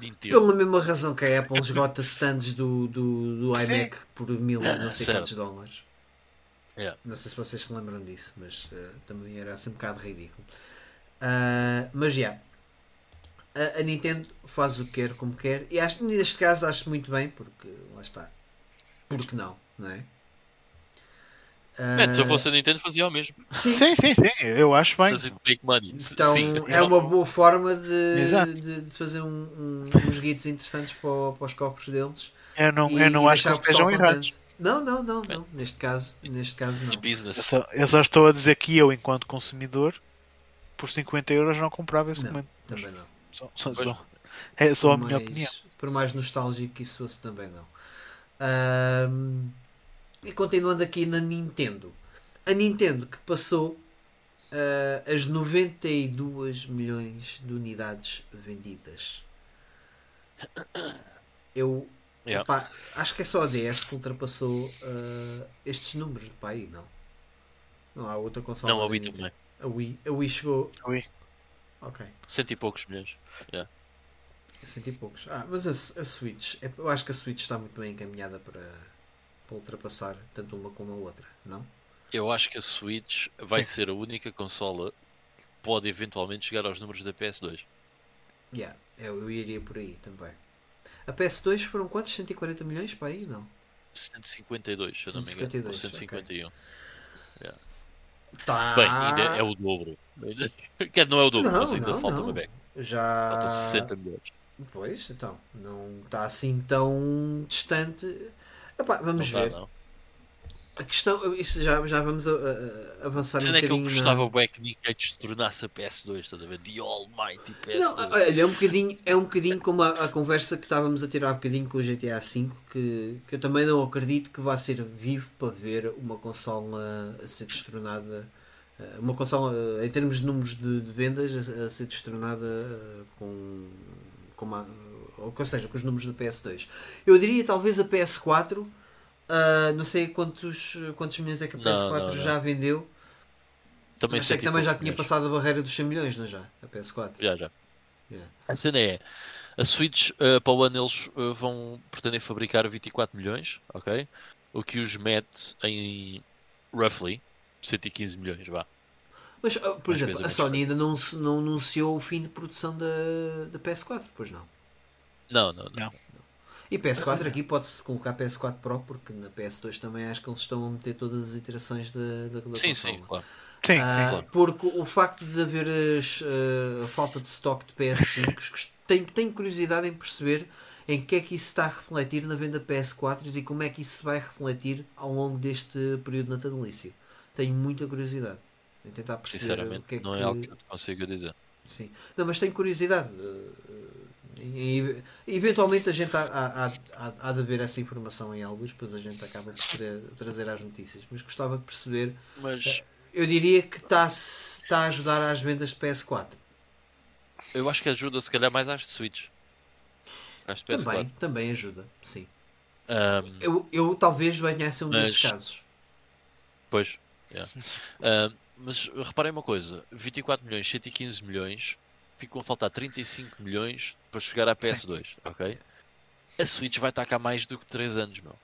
Nintendo. Pela mesma razão que a Apple [LAUGHS] esgota stands do, do, do Sim. iMac por mil não sei Certo. quantos dólares. Yeah. Não sei se vocês se lembram disso, mas eh, também era assim um bocado ridículo. Ah, mas já. A, a Nintendo faz o que quer, como quer, e acho, neste caso acho muito bem, porque lá está. Porque não, não é? Man, se eu fosse a Nintendo, fazia o mesmo. sim, Sim, sim, sim, eu acho bem. Does it make money? Então Sim. é uma boa forma de, de, de fazer um, um- uns guides interessantes para, para os cofres deles. Eu não, e- eu não acho que estejam errados. Não, não, não, não. Neste caso, neste caso não. Eu business. só, eu só estou a dizer que eu, enquanto consumidor, por 50 euros não comprava esse Não, comando. Também não. Só, só, só- é só a Por minha mais- opinião. Por mais nostálgico que isso fosse, também não. Ahm, e continuando aqui na Nintendo. A Nintendo que passou ah, as 92 milhões de unidades vendidas. Eu Yeah. epá, acho que é só a DS que ultrapassou ah, estes números. Pá, aí não. Não há outra console. Não, a Wii também. A Wii, a Wii chegou. Ui. Ok. Cento e poucos milhões. É cento e poucos. Ah, mas a, a Switch, é- eu acho que a Switch está muito bem encaminhada para, para ultrapassar tanto uma como a outra, não? Eu acho que a Switch vai Sim. ser a única consola que pode eventualmente chegar aos números da PS2. Yeah, eu, eu iria por aí também. A PS2 foram quantos? 140 milhões para aí? Não. 152, se eu não me engano. 152, Ou 151. Tá. Bem, ainda é o dobro. [LAUGHS] Quer não é o dobro, Não, mas ainda não, falta não. uma beca. Já. Faltam 60 milhões. Pois, então. Não está assim tão distante. Epá, vamos Não dá, ver. não. A questão. Isso já, já vamos a- a- avançar um Sendo é que eu gostava na... o Back Nick se tornasse a PS2, estás a ver? The Almighty PS2. Não, olha, é um bocadinho, é um bocadinho como a, a conversa que estávamos a tirar há bocadinho com o GTA V, que, que eu também não acredito que vá ser vivo para ver uma consola a ser destronada, eh, uma consola eh, em termos de números de, de vendas a, a ser destronada eh, com, com uma, ou seja, com os números da PS2. Eu diria talvez a PS4, ah, não sei quantos, quantos milhões é que a Não, PS4 não, não. já vendeu, também mas sei que e também já tinha passado a barreira dos 100 milhões, não já? A PS4. Já, já. Yeah. A cena é, a Switch uh, para o ano eles uh, vão pretender fabricar 24 milhões, ok? O que os mete em roughly 115 milhões, vá. Mas, por Mais exemplo, a Sony ainda não, não anunciou o fim de produção da, da PS4, pois não. Não, não, não. Não. E PS4 aqui pode-se colocar PS4 Pro, porque na PS2 também acho que eles estão a meter todas as iterações da, da, da Sim, consola. sim, claro. Sim, Ah, sim. claro. Porque o facto de haver as, ah, a falta de stock de PS5, tenho, tenho curiosidade em perceber em que é que isso está a refletir na venda de PS4 e como é que isso se vai refletir ao longo deste período natalício. Tenho muita curiosidade em tentar perceber o Sinceramente, que é não que... é algo que eu consigo dizer. Sim. Não, mas tenho curiosidade. eh, e- eventualmente a gente há, há, há, há de haver essa informação em alguns, depois a gente acaba por tra- trazer às notícias. Mas gostava de perceber. Mas Eu diria que está, está a ajudar às vendas de PS4. eu acho que ajuda se calhar mais às Switch. Às de PS4. Também, também ajuda. Sim. Ahm, Eu, eu talvez venha a ser um desses Mas- casos. Pois, yeah. Ah, mas reparem uma coisa: 24 milhões, 115 milhões, ficam a faltar 35 milhões para chegar à PS2, ok? A Switch vai estar cá mais do que 3 anos, meu.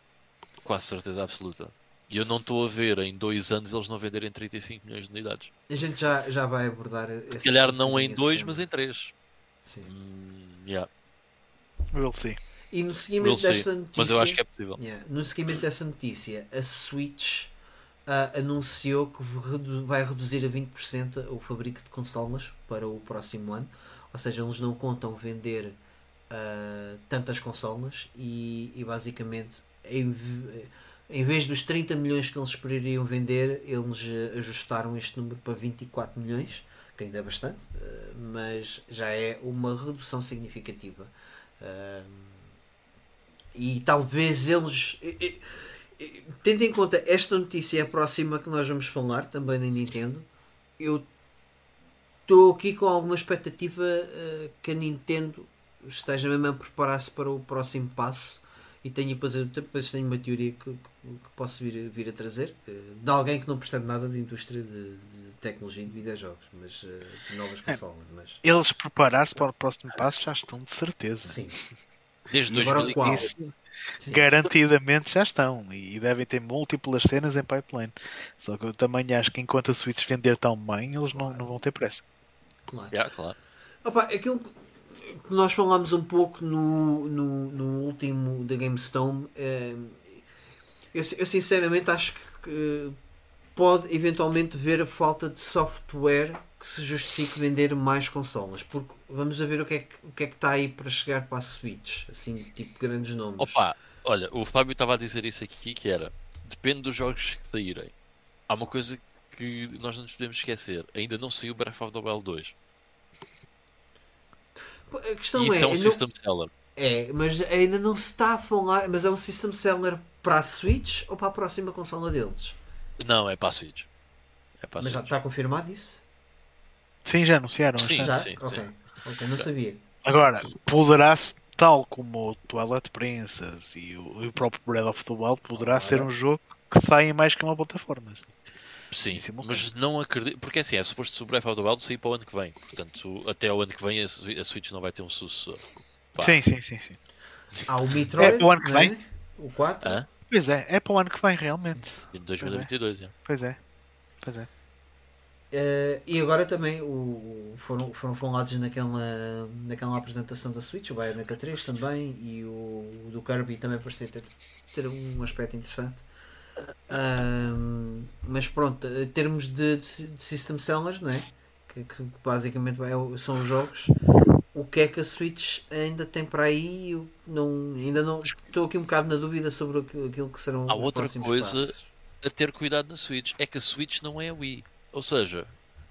Quase certeza absoluta. E eu não estou a ver em 2 anos eles não venderem 35 milhões de unidades. A gente já, já vai abordar. Esse, Se calhar não em esse 2, tema. mas em 3. Sim. Hum, yeah. We'll see. E no We'll seguimento see. desta notícia. Mas eu acho que é possível. Yeah. No seguimento dessa notícia, a Switch ah, anunciou que vai reduzir a 20% o fabrico de consolas para o próximo ano. Ou seja, eles não contam vender ah, tantas consolas e, e basicamente em, em vez dos 30 milhões que eles esperariam vender, eles ajustaram este número para 24 milhões, que ainda é bastante, ah, mas já é uma redução significativa. E talvez eles. E- e- e- Tendo em conta esta notícia é a próxima que nós vamos falar, também da Nintendo, eu estou aqui com alguma expectativa eh, que a Nintendo esteja mesmo a preparar-se para o próximo passo e tenho depois, depois tenho uma teoria que, que- que posso vir, vir a trazer eh, de alguém que não percebe nada de indústria de, de tecnologia e de videojogos, mas eh, de novas consolas. Mas Eles preparar-se para o próximo passo já estão de certeza. sim, Desde E agora 2015. Sim. garantidamente já estão e devem ter múltiplas cenas em pipeline. Só que eu também acho que enquanto a Switch vender tão bem, eles não, não vão ter pressa. claro. Yeah, claro. Opa, aquilo que nós falámos um pouco no, no, no último da GameStone, eh, eu, eu sinceramente acho que, que pode eventualmente ver a falta de software que se justifique vender mais consolas, porque vamos a ver o que é que, o que, é que está aí para chegar para a Switch, assim, tipo grandes nomes. Opa, olha, o Fábio estava a dizer isso aqui que era depende dos jogos que saírem. Há uma coisa que nós não nos podemos esquecer, ainda não saiu Breath of the Wild 2. Pô, A questão isso é, um não- system seller. é, mas ainda não se está a falar, mas é um system seller para a Switch ou para a próxima consola deles? Não, é para a Switch. É para a Mas já está confirmado isso? Sim, já anunciaram. Sim. já. Já? sim, ok. sim. Ok, não sabia. Agora, poderá, tal como o Twilight Princess e o, e o próprio Breath of the Wild, poderá Ora. ser um jogo que sai em mais que uma plataforma. assim. Sim, Em simultâneo. mas não acredito. Porque assim, é suposto que o Breath of the Wild sair para o ano que vem. Portanto, até o ano que vem a, Swi- a Switch não vai ter um sucessor. Pá. Sim, sim, sim, sim. Há o Metroid, É para o ano que é? vem? o 4. Hã? Pois é, é para o ano que vem, realmente. Em 2022, já. Pois é. Pois é. Eh, e agora também o, o- foram, foram falados naquela, naquela apresentação da Switch, o Bayonetta 3 também, e o, do Kirby também parecia ter, ter um aspecto interessante. Ahm, mas pronto, em termos de, de, de System Sellers, né? que, que basicamente é o- são os jogos, o que é que a Switch ainda tem para aí? Eu não, ainda não estou aqui um bocado na dúvida sobre aquilo que serão Há os outra próximos coisa passos. a ter cuidado na Switch é que a Switch não é a Wii. Ou seja,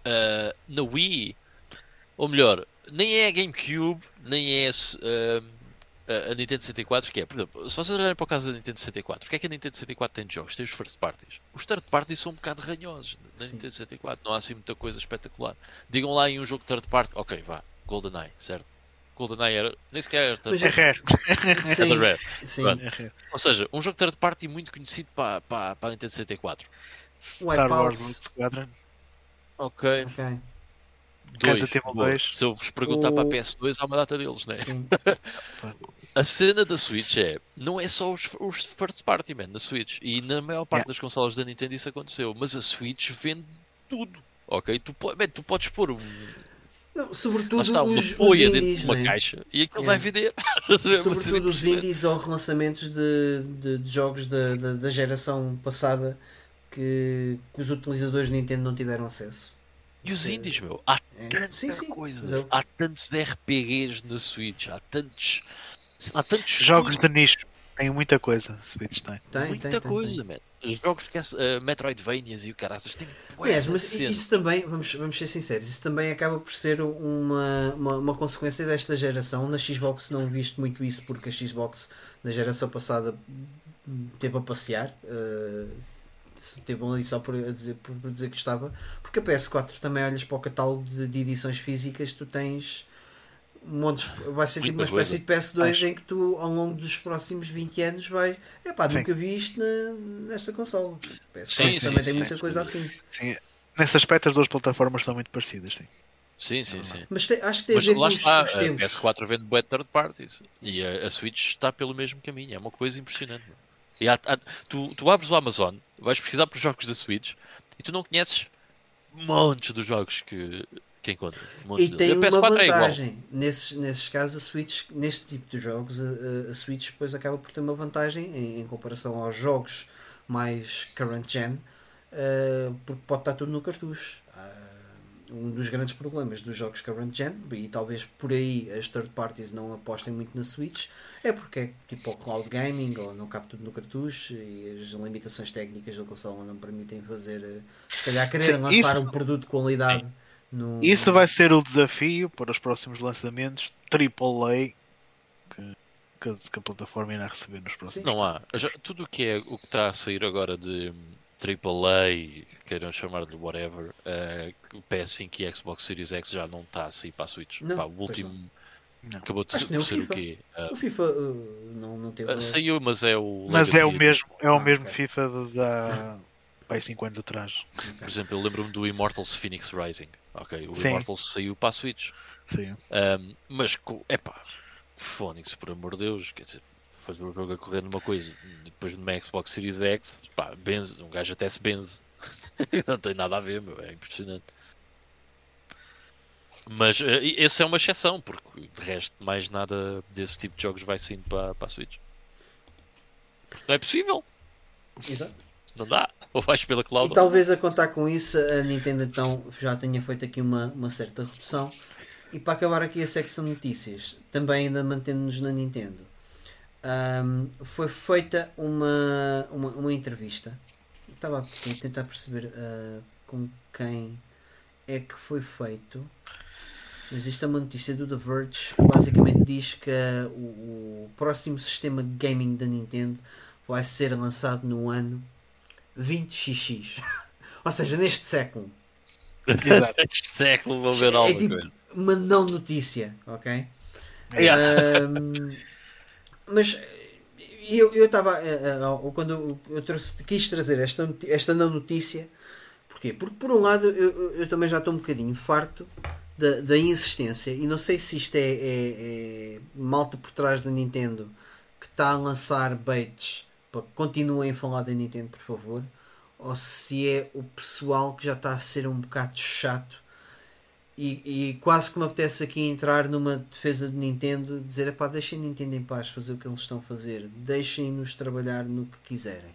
ah, na Wii, ou melhor, nem é a GameCube, nem é a- a Nintendo 64, que é, por exemplo, se vocês olharem para o caso da Nintendo 64, o que é que a Nintendo 64 tem de jogos? Tem os first parties. Os third parties são um bocado ranhosos na Sim. Nintendo 64, não há assim muita coisa espetacular. Digam lá em um jogo third party, ok, vá, GoldenEye, certo? GoldenEye era, nem sequer era third Mas É rare. [LAUGHS] é Sim, Rare. sim. Pronto. É rare. Ou seja, um jogo third party muito conhecido para, para, para a Nintendo 64. Star Wars Wipeout. Rogue Squadron. Ok. Ok, Casa Dois, Table. 2. Se eu vos perguntar para a O- PS2, há uma data deles, né? [LAUGHS] A cena da Switch é, não é só os, os first party, man, na Switch. E na maior parte Yeah. das consolas da Nintendo isso aconteceu. Mas a Switch vende tudo, ok? Tu, man, tu podes pôr um, Não, sobretudo lá está, os, os poia dentro indies, de uma né? caixa e aquilo Yeah. vai vender. [LAUGHS] Sobretudo os indies ou relançamentos de, de, de jogos da, da, da geração passada que, que os utilizadores Nintendo não tiveram acesso. E os é- indies, meu, há é- tanta Sim, sim. coisa. é Há tantos RPGs na Switch, há tantos. Há tantos Jogos de nicho. Tem muita coisa. Switch tem. Tem, Muita tem, tem, coisa, tem. man. Os jogos que é uh, Metroidvanias e o caraças Aliás, mas cena. isso também, vamos, vamos ser sinceros, isso também acaba por ser uma, uma, uma consequência desta geração. Na Xbox não visto muito isso porque a Xbox na geração passada teve a passear. eh, teve ali só por dizer, por, por dizer que estava. Porque a PS4 também olhas para o catálogo de, de edições físicas, tu tens montes, vai ser tipo uma espécie de PS2 Acho. em que tu ao longo dos próximos 20 anos vais. Epá, Sim. nunca vi isto na, nesta consola. PS4 Sim, também sim, tem sim, muita sim. coisa assim. Sim. Nesse aspecto, as duas plataformas são muito parecidas. Sim. Sim, sim, sim. Mas tem- acho que tem Mas a ver lá com está, os a tempos. PS4 vende bué third parties e a, a Switch está pelo mesmo caminho, é uma coisa impressionante. E há- há- tu, tu abres o Amazon, vais pesquisar por jogos da Switch e tu não conheces montes dos jogos que, E tem uma PS4 é vantagem. Nesses, nesses casos, a Switch, neste tipo de jogos, a, a- Switch depois acaba por ter uma vantagem em, em comparação aos jogos mais current gen, eh, porque pode estar tudo no cartucho. Ah, um dos grandes problemas dos jogos current gen, e talvez por aí as third parties não apostem muito na Switch, é porque é tipo o cloud gaming ou não cabe tudo no cartucho e as limitações técnicas da consola não permitem fazer, eh, se calhar, querer Sim, lançar isso- um produto de qualidade. No, Isso vai ser o desafio para os próximos lançamentos AAA que, que, a, que a plataforma irá receber nos próximos. Não há. Já- tudo o que é o que está a sair agora de AAA, queiram chamar-lhe whatever, eh, o PS5 e Xbox Series X já não está a sair para a Switch. Não, Pá, o último Não. acabou de ser, ser o FIFA. quê? Ah, O FIFA uh, não, não teve. ah, saiu, mas é o. Mas é o mesmo, é o Ah, mesmo ok. FIFA de, da há 5 anos atrás. Por exemplo, eu lembro-me do Immortals Phoenix Rising. Ok, o Sim. Immortals saiu para a Switch. Sim. Ahm, mas, epá, Phoenix, por amor de Deus, quer dizer, fazer o jogo a correr numa coisa, e depois numa Xbox Series X, pá, benze, um gajo até se benze. [LAUGHS] não tem nada a ver, meu, é impressionante. Mas eh, e- essa é uma exceção, porque de resto, mais nada desse tipo de jogos vai saindo para, para a Switch. Porque não é possível, Exato. Não dá. [LAUGHS] Ou vais pela cloud. E talvez a contar com isso, a Nintendo então já tenha feito aqui uma, uma certa redução. E para acabar aqui a secção de notícias, também ainda mantendo-nos na Nintendo, ahm, foi feita uma, uma, uma entrevista. Estava a tentar perceber ah, com quem é que foi feito. Mas isto é uma notícia do The Verge. Basicamente diz que ah, o, o próximo sistema gaming da Nintendo vai ser lançado no ano 20xx. [LAUGHS] Ou seja, neste século. Exato. [LAUGHS] Este século vão ver É alguma tipo coisa. uma não notícia, ok? Yeah. Ahm, mas eu eu estava quando eu, trouxe, quis trazer esta, esta não notícia, porquê? Porque por um lado eu, eu- também já estou um bocadinho farto da, da insistência, e não sei se isto é, é, é malta por trás da Nintendo que está a lançar baits continuem a falar da Nintendo, por favor, ou se é o pessoal que já está a ser um bocado chato e, e quase que me apetece aqui entrar numa defesa de Nintendo, dizer pá, deixem Nintendo em paz fazer o que eles estão a fazer, deixem-nos trabalhar no que quiserem.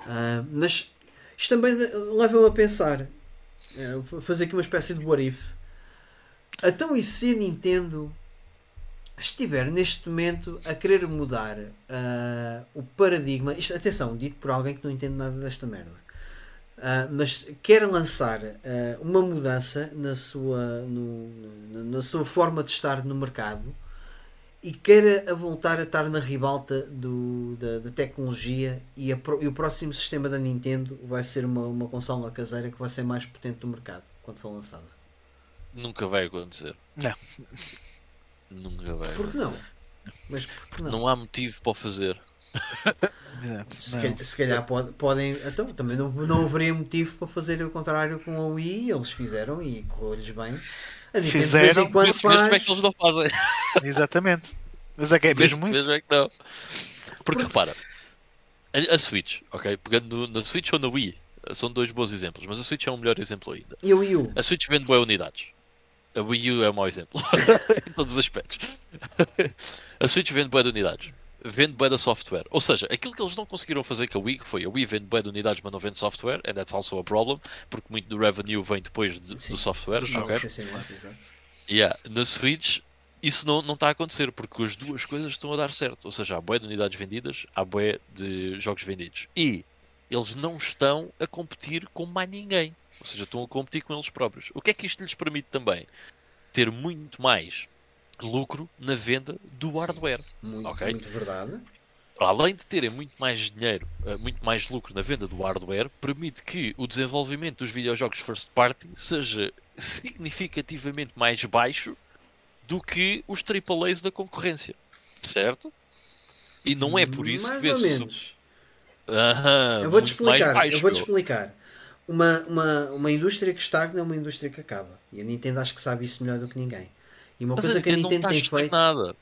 Uh, mas isto também leva-me a pensar, uh, fazer aqui uma espécie de what if. Então, e se a Nintendo estiver neste momento a querer mudar uh, o paradigma, isto, atenção, dito por alguém que não entende nada desta merda, uh, mas quer lançar uh, uma mudança na sua, no, na sua forma de estar no mercado e queira voltar a estar na ribalta do, da, da tecnologia e, a, e, o próximo sistema da Nintendo vai ser uma, uma consola caseira que vai ser mais potente do mercado quando for lançada. Nunca vai acontecer. Não. Nunca vai. Por que não? Mas porque não? Não há motivo para o fazer. Exato. Se, calhar, se calhar pode, podem. Então, também não, não haveria motivo para fazer o contrário com a Wii. Eles fizeram e correu-lhes bem. A Fizeram, quando isso faz... mesmo é que eles não fazem. Exatamente. Mas é que é mesmo isso. Mesmo é que não. Porque repara, a, a Switch, ok? Pegando na Switch ou na Wii, são dois bons exemplos, mas a Switch é um melhor exemplo ainda. E o Wii U? A Switch vende boas unidades. A Wii U é um mau exemplo [LAUGHS] [LAUGHS] em todos os aspectos. [LAUGHS] a Switch vende boas unidades. Vende boa de software. Ou seja, aquilo que eles não conseguiram fazer com a Wii, que foi a Wii vende boa de unidades, mas não vende software, and that's also a problem, porque muito do revenue vem depois de, do software. Sim, okay? Yeah. Na Switch, isso não, não está a acontecer, porque as duas coisas estão a dar certo. Ou seja, há boa de unidades vendidas, há boa de jogos vendidos. E eles não estão a competir com mais ninguém. Ou seja, estão a competir com eles próprios. O que é que isto lhes permite também? Ter muito mais lucro na venda do Sim, hardware. Muito, okay? muito verdade. Além de terem muito mais dinheiro, eh, muito mais lucro na venda do hardware, permite que o desenvolvimento dos videojogos first party seja significativamente mais baixo do que os AAAs da concorrência. Certo? E não é por isso mais que ou menos. eu vou-te explicar. Eu vou-te explicar uma, uma, uma indústria que estagna é uma indústria que acaba. E a Nintendo acho que sabe isso melhor do que ninguém. E uma Mas coisa a que a Nintendo tem feito. Nada.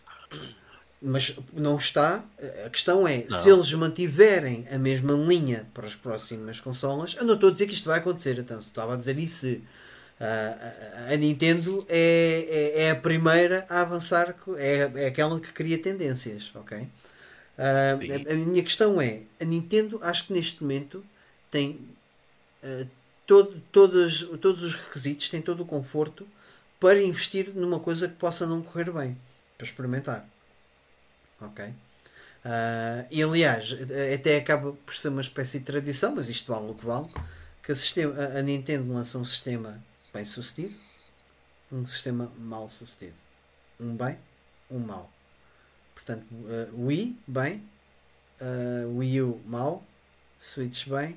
Mas não está. A questão é, não. se eles mantiverem a mesma linha para as próximas consolas, eu não estou a dizer que isto vai acontecer. Então, estava a dizer isso, uh, a, a, Nintendo é, é, é, a primeira a avançar, é, é aquela que cria tendências, ok? Uh, a, a, minha questão é, a Nintendo acho que neste momento tem eh, todo, todos, todos os requisitos, tem todo o conforto para investir numa coisa que possa não correr bem, para experimentar. Ok? Uh, e aliás, até acaba por ser uma espécie de tradição, mas isto vale o que vale, que a, sistema, a Nintendo lança um sistema bem sucedido, um sistema mal sucedido. Um bem, um mau. Portanto, uh, Wii, bem, uh, Wii U, mau, Switch, bem,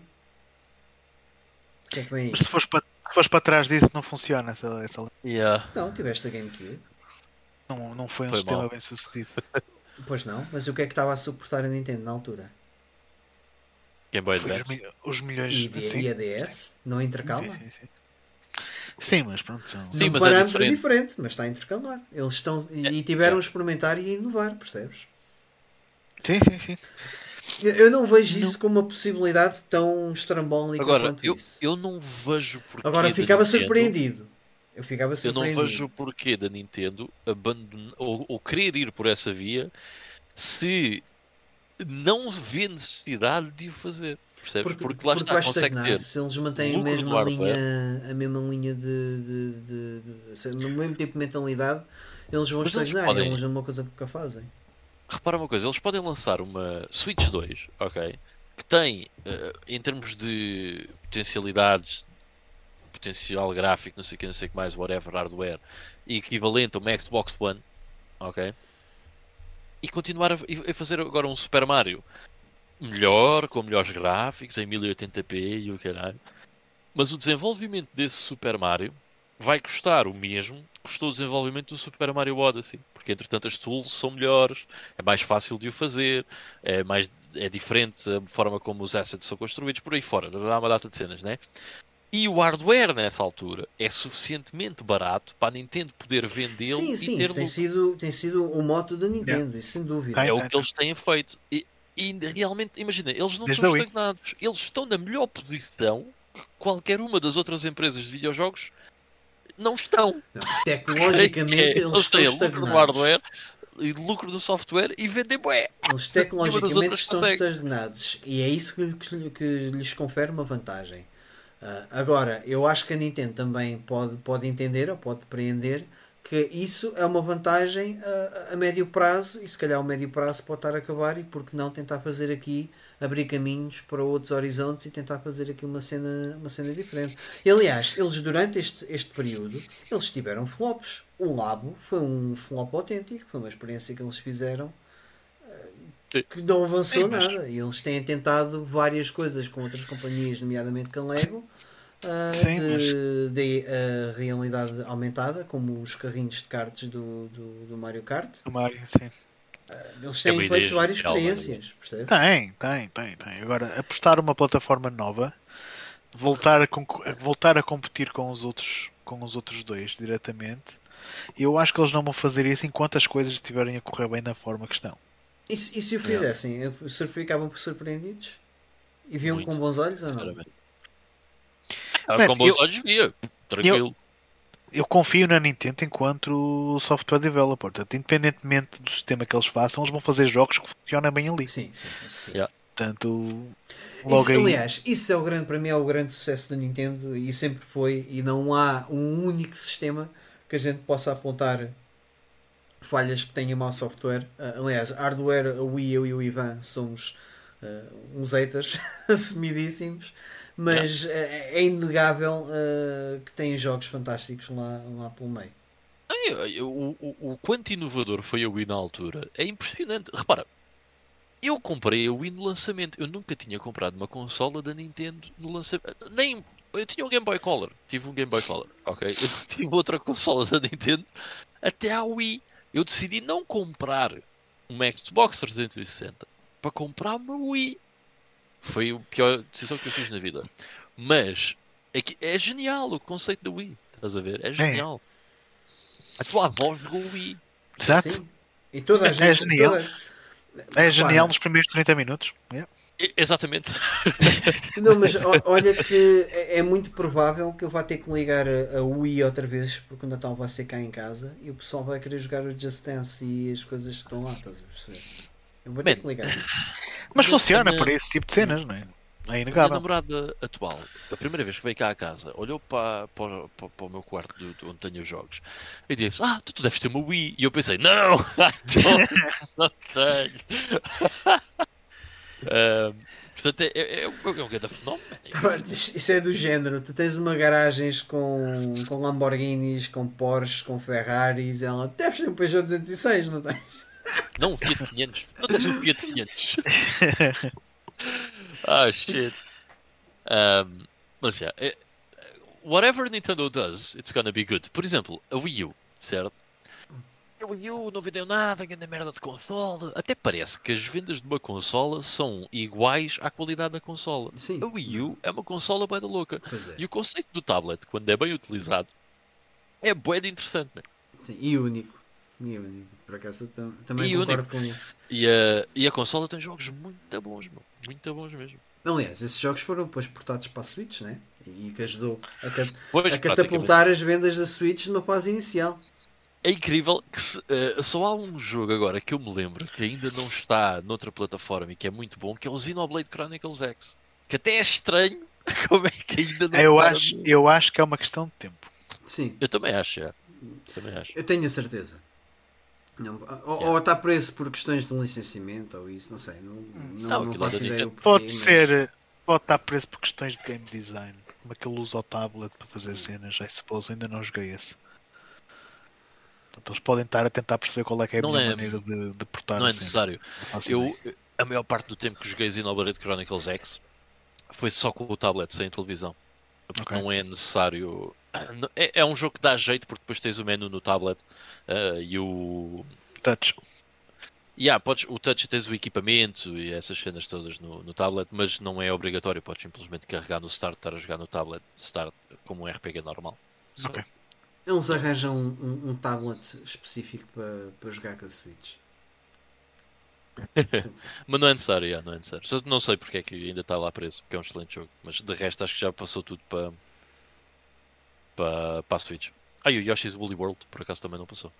que é que vem aí? Se fores para, se fores para trás disso, não funciona essa, essa... Yeah. Não, tiveste a GameCube. Não, não foi um foi sistema mal. bem sucedido. [LAUGHS] Pois não, mas o que é que estava a suportar a Nintendo na altura? Game Boy Advance. Os, milhões e, de, e a DS? Sim. Não intercala? Sim, sim, sim. mas pronto, são sim, um parâmetro é diferente. diferente. mas está a intercalar. Eles estão é, e tiveram é. a experimentar e a inovar, percebes? Sim, sim, sim. Eu não vejo isso como uma possibilidade tão estrambólica Agora, quanto eu, isso. Eu não vejo porquê. Agora ficava surpreendido. Eu ficava surpreendido. Eu não vejo o porquê da Nintendo abandonar ou, ou querer ir por essa via se não vê necessidade de o fazer. Percebes? Porque, porque lá porque está, consegue ter. Se eles mantêm a mesma linha, a mesma linha de, de, de, de, no mesmo tipo de mentalidade, eles vão Mas estagnar. Eles podem... É uma coisa que nunca fazem repara uma coisa, eles podem lançar uma Switch 2, ok? Que tem, uh, em termos de potencialidades, potencial gráfico, não sei o que, não sei o que mais, whatever, hardware, equivalente a uma Xbox One, ok? E continuar a, a fazer agora um Super Mario melhor, com melhores gráficos, em 1080p e o caralho. Mas o desenvolvimento desse Super Mario vai custar o mesmo que custou o desenvolvimento do Super Mario Odyssey porque entretanto as tools são melhores, é mais fácil de o fazer, é, mais, é diferente a forma como os assets são construídos, por aí fora, há uma data de cenas, né? E o hardware nessa altura é suficientemente barato para a Nintendo poder vendê-lo Sim, e sim, ter tem lucro. sido, tem sido o moto da Nintendo, isso sem dúvida. Tem. É o que eles têm feito. E, e realmente, imagina, eles não Desde estão estagnados. Eles estão na melhor posição que qualquer uma das outras empresas de videojogos não estão. Não, É, tecnologicamente eles eles estão têm lucro no hardware e lucro do software e vendem bué. Eles tecnologicamente estão consegue. estagnados e é isso que, que lhe- que lhes confere uma vantagem. Ah, agora, eu acho que a Nintendo também pode, pode entender ou pode compreender que isso é uma vantagem a, a médio prazo e se calhar o médio prazo pode estar a acabar e porque não tentar fazer aqui abrir caminhos para outros horizontes e tentar fazer aqui uma cena, uma cena diferente. E, aliás, eles durante este, este período eles tiveram flops. O Labo foi um flop autêntico, foi uma experiência que eles fizeram eh, que não avançou Sim, mas- nada. E eles têm tentado várias coisas com outras companhias, nomeadamente com Lego, ah, Sim, de, de, ah, realidade aumentada, como os carrinhos de karts do, do, do Mario Kart. Mario, sim. Eles É têm feito várias Mario. experiências, percebes? Tem, tem, tem, tem. Agora, apostar uma plataforma nova, voltar a, voltar a competir com os outros com os outros dois diretamente, eu acho que eles não vão fazer isso enquanto as coisas estiverem a correr bem da forma que estão. E, se- e se o Yeah. fizessem, surpre- ficavam por surpreendidos? E viam Muito, com bons olhos ou não? Ah, Man, com bons eu- olhos via. Tranquilo. Eu confio na Nintendo enquanto software developer. Portanto, independentemente do sistema que eles façam, eles vão fazer jogos que funcionam bem ali. Sim, sim. sim. Yeah. Portanto, logo Isso, aí. aliás, isso é o grande, para mim é o grande sucesso da Nintendo e sempre foi, e não há um único sistema que a gente possa apontar falhas que tenha mau software. Ah, aliás, hardware, a Wii, eu e o Ivan somos ah, uns haters [LAUGHS] assumidíssimos, mas eh, é inegável ah, que tem jogos fantásticos lá, lá pelo meio. O, o, o quanto inovador foi a Wii na altura é impressionante. Repara, eu comprei a Wii no lançamento. Eu nunca tinha comprado uma consola da Nintendo no lançamento. Nem. Eu tinha um Game Boy Color. Tive um Game Boy Color, ok? [LAUGHS] Eu não tive outra consola da Nintendo até à Wii. Eu decidi não comprar uma Xbox 360 para comprar uma Wii. Foi a pior decisão que eu fiz na vida. Mas é, que é genial o conceito da Wii. Estás a ver? É genial. A tua avó jogou Wii. Exato. Sim. E toda a É gente. genial. toda- É genial nos primeiros 30 minutos. Yeah. E- Exatamente. [LAUGHS] Não, mas o- olha que é é muito provável que eu vá ter que ligar a, a Wii outra vez porque o Natal vai ser cá em casa e o pessoal vai querer jogar o Just Dance e as coisas que estão lá, estás a perceber? Eu vou ter Man. que ligar. Mas [LAUGHS] Mas funciona na- para esse tipo de cenas, não é? É A minha inegável. namorada atual, a primeira vez que veio cá à casa, olhou para, para, para, para o meu quarto do, do- onde tenho os jogos e disse: Ah, tu, tu deves ter uma Wii. E eu pensei: Não, não, não [LAUGHS] tenho. [LAUGHS] Ahm, portanto, é, é, é, um- é um grande fenómeno. Tá Isso é do género. Tu tens uma garagens com, com Lamborghinis, com Porsches, com Ferraris. Ela deves ter um Peugeot 206, não tens? Não, um Fiat 500. Não tens um Fiat 500. ah, shit. Um, mas, já, é- whatever Nintendo does, it's gonna be good. Por exemplo, a Wii U, certo? A Wii U não vendeu nada, grande merda de consola. Até parece que as vendas de uma consola são iguais à qualidade da consola. Sim. A Wii U é uma consola bué da louca. Pois é. E o conceito do tablet, quando é bem utilizado, é bué de interessante. né? Sim, e único. E único. Por acaso tam- também E concordo com isso. E a, e a consola tem jogos muito bons, meu. Muito bons mesmo. Aliás, esses jogos foram depois portados para a Switch, né? E que ajudou a, ca- Pois, a catapultar as vendas da Switch numa fase inicial. É incrível que se- eh, só há um jogo agora que eu me lembro que ainda não está noutra plataforma e que é muito bom, que é o Xenoblade Chronicles X. Que até é estranho [LAUGHS] como é que ainda não Eu está acho, no- eu acho que é uma questão de tempo. Sim, Eu também acho, é. Também acho. eu tenho a certeza. Não, ou, Yeah. ou está preso por questões de licenciamento ou isso, não sei. Não, não, Não, não faço é da ideia. porquê, Pode mas- ser, pode estar preso por questões de game design. Como é que ele usa o tablet para fazer cenas, I suppose, ainda não joguei esse. Portanto, eles podem estar a tentar perceber qual é que é a Não melhor é- maneira de, de portar Não é necessário. Não. Eu, a maior parte do tempo que joguei Xenoblade Chronicles X foi só com o tablet, sem televisão. Porque Ok. não é necessário. É, é um jogo que dá jeito porque depois tens o menu no tablet eh, e o. Touch. Yeah, podes, o touch tens o equipamento e essas cenas todas no, no tablet, mas não é obrigatório. Podes simplesmente carregar no start, estar a jogar no tablet, start como um RPG normal. Ok. Eles arranjam um, um- um tablet específico para, para jogar com a Switch. [LAUGHS] Mas não é necessário, yeah, não é necessário. Só não sei porque é que ainda está lá preso, porque é um excelente jogo. Mas de resto acho que já passou tudo para para, para a Switch. Ah, e o Yoshi's Woolly World, por acaso também não passou.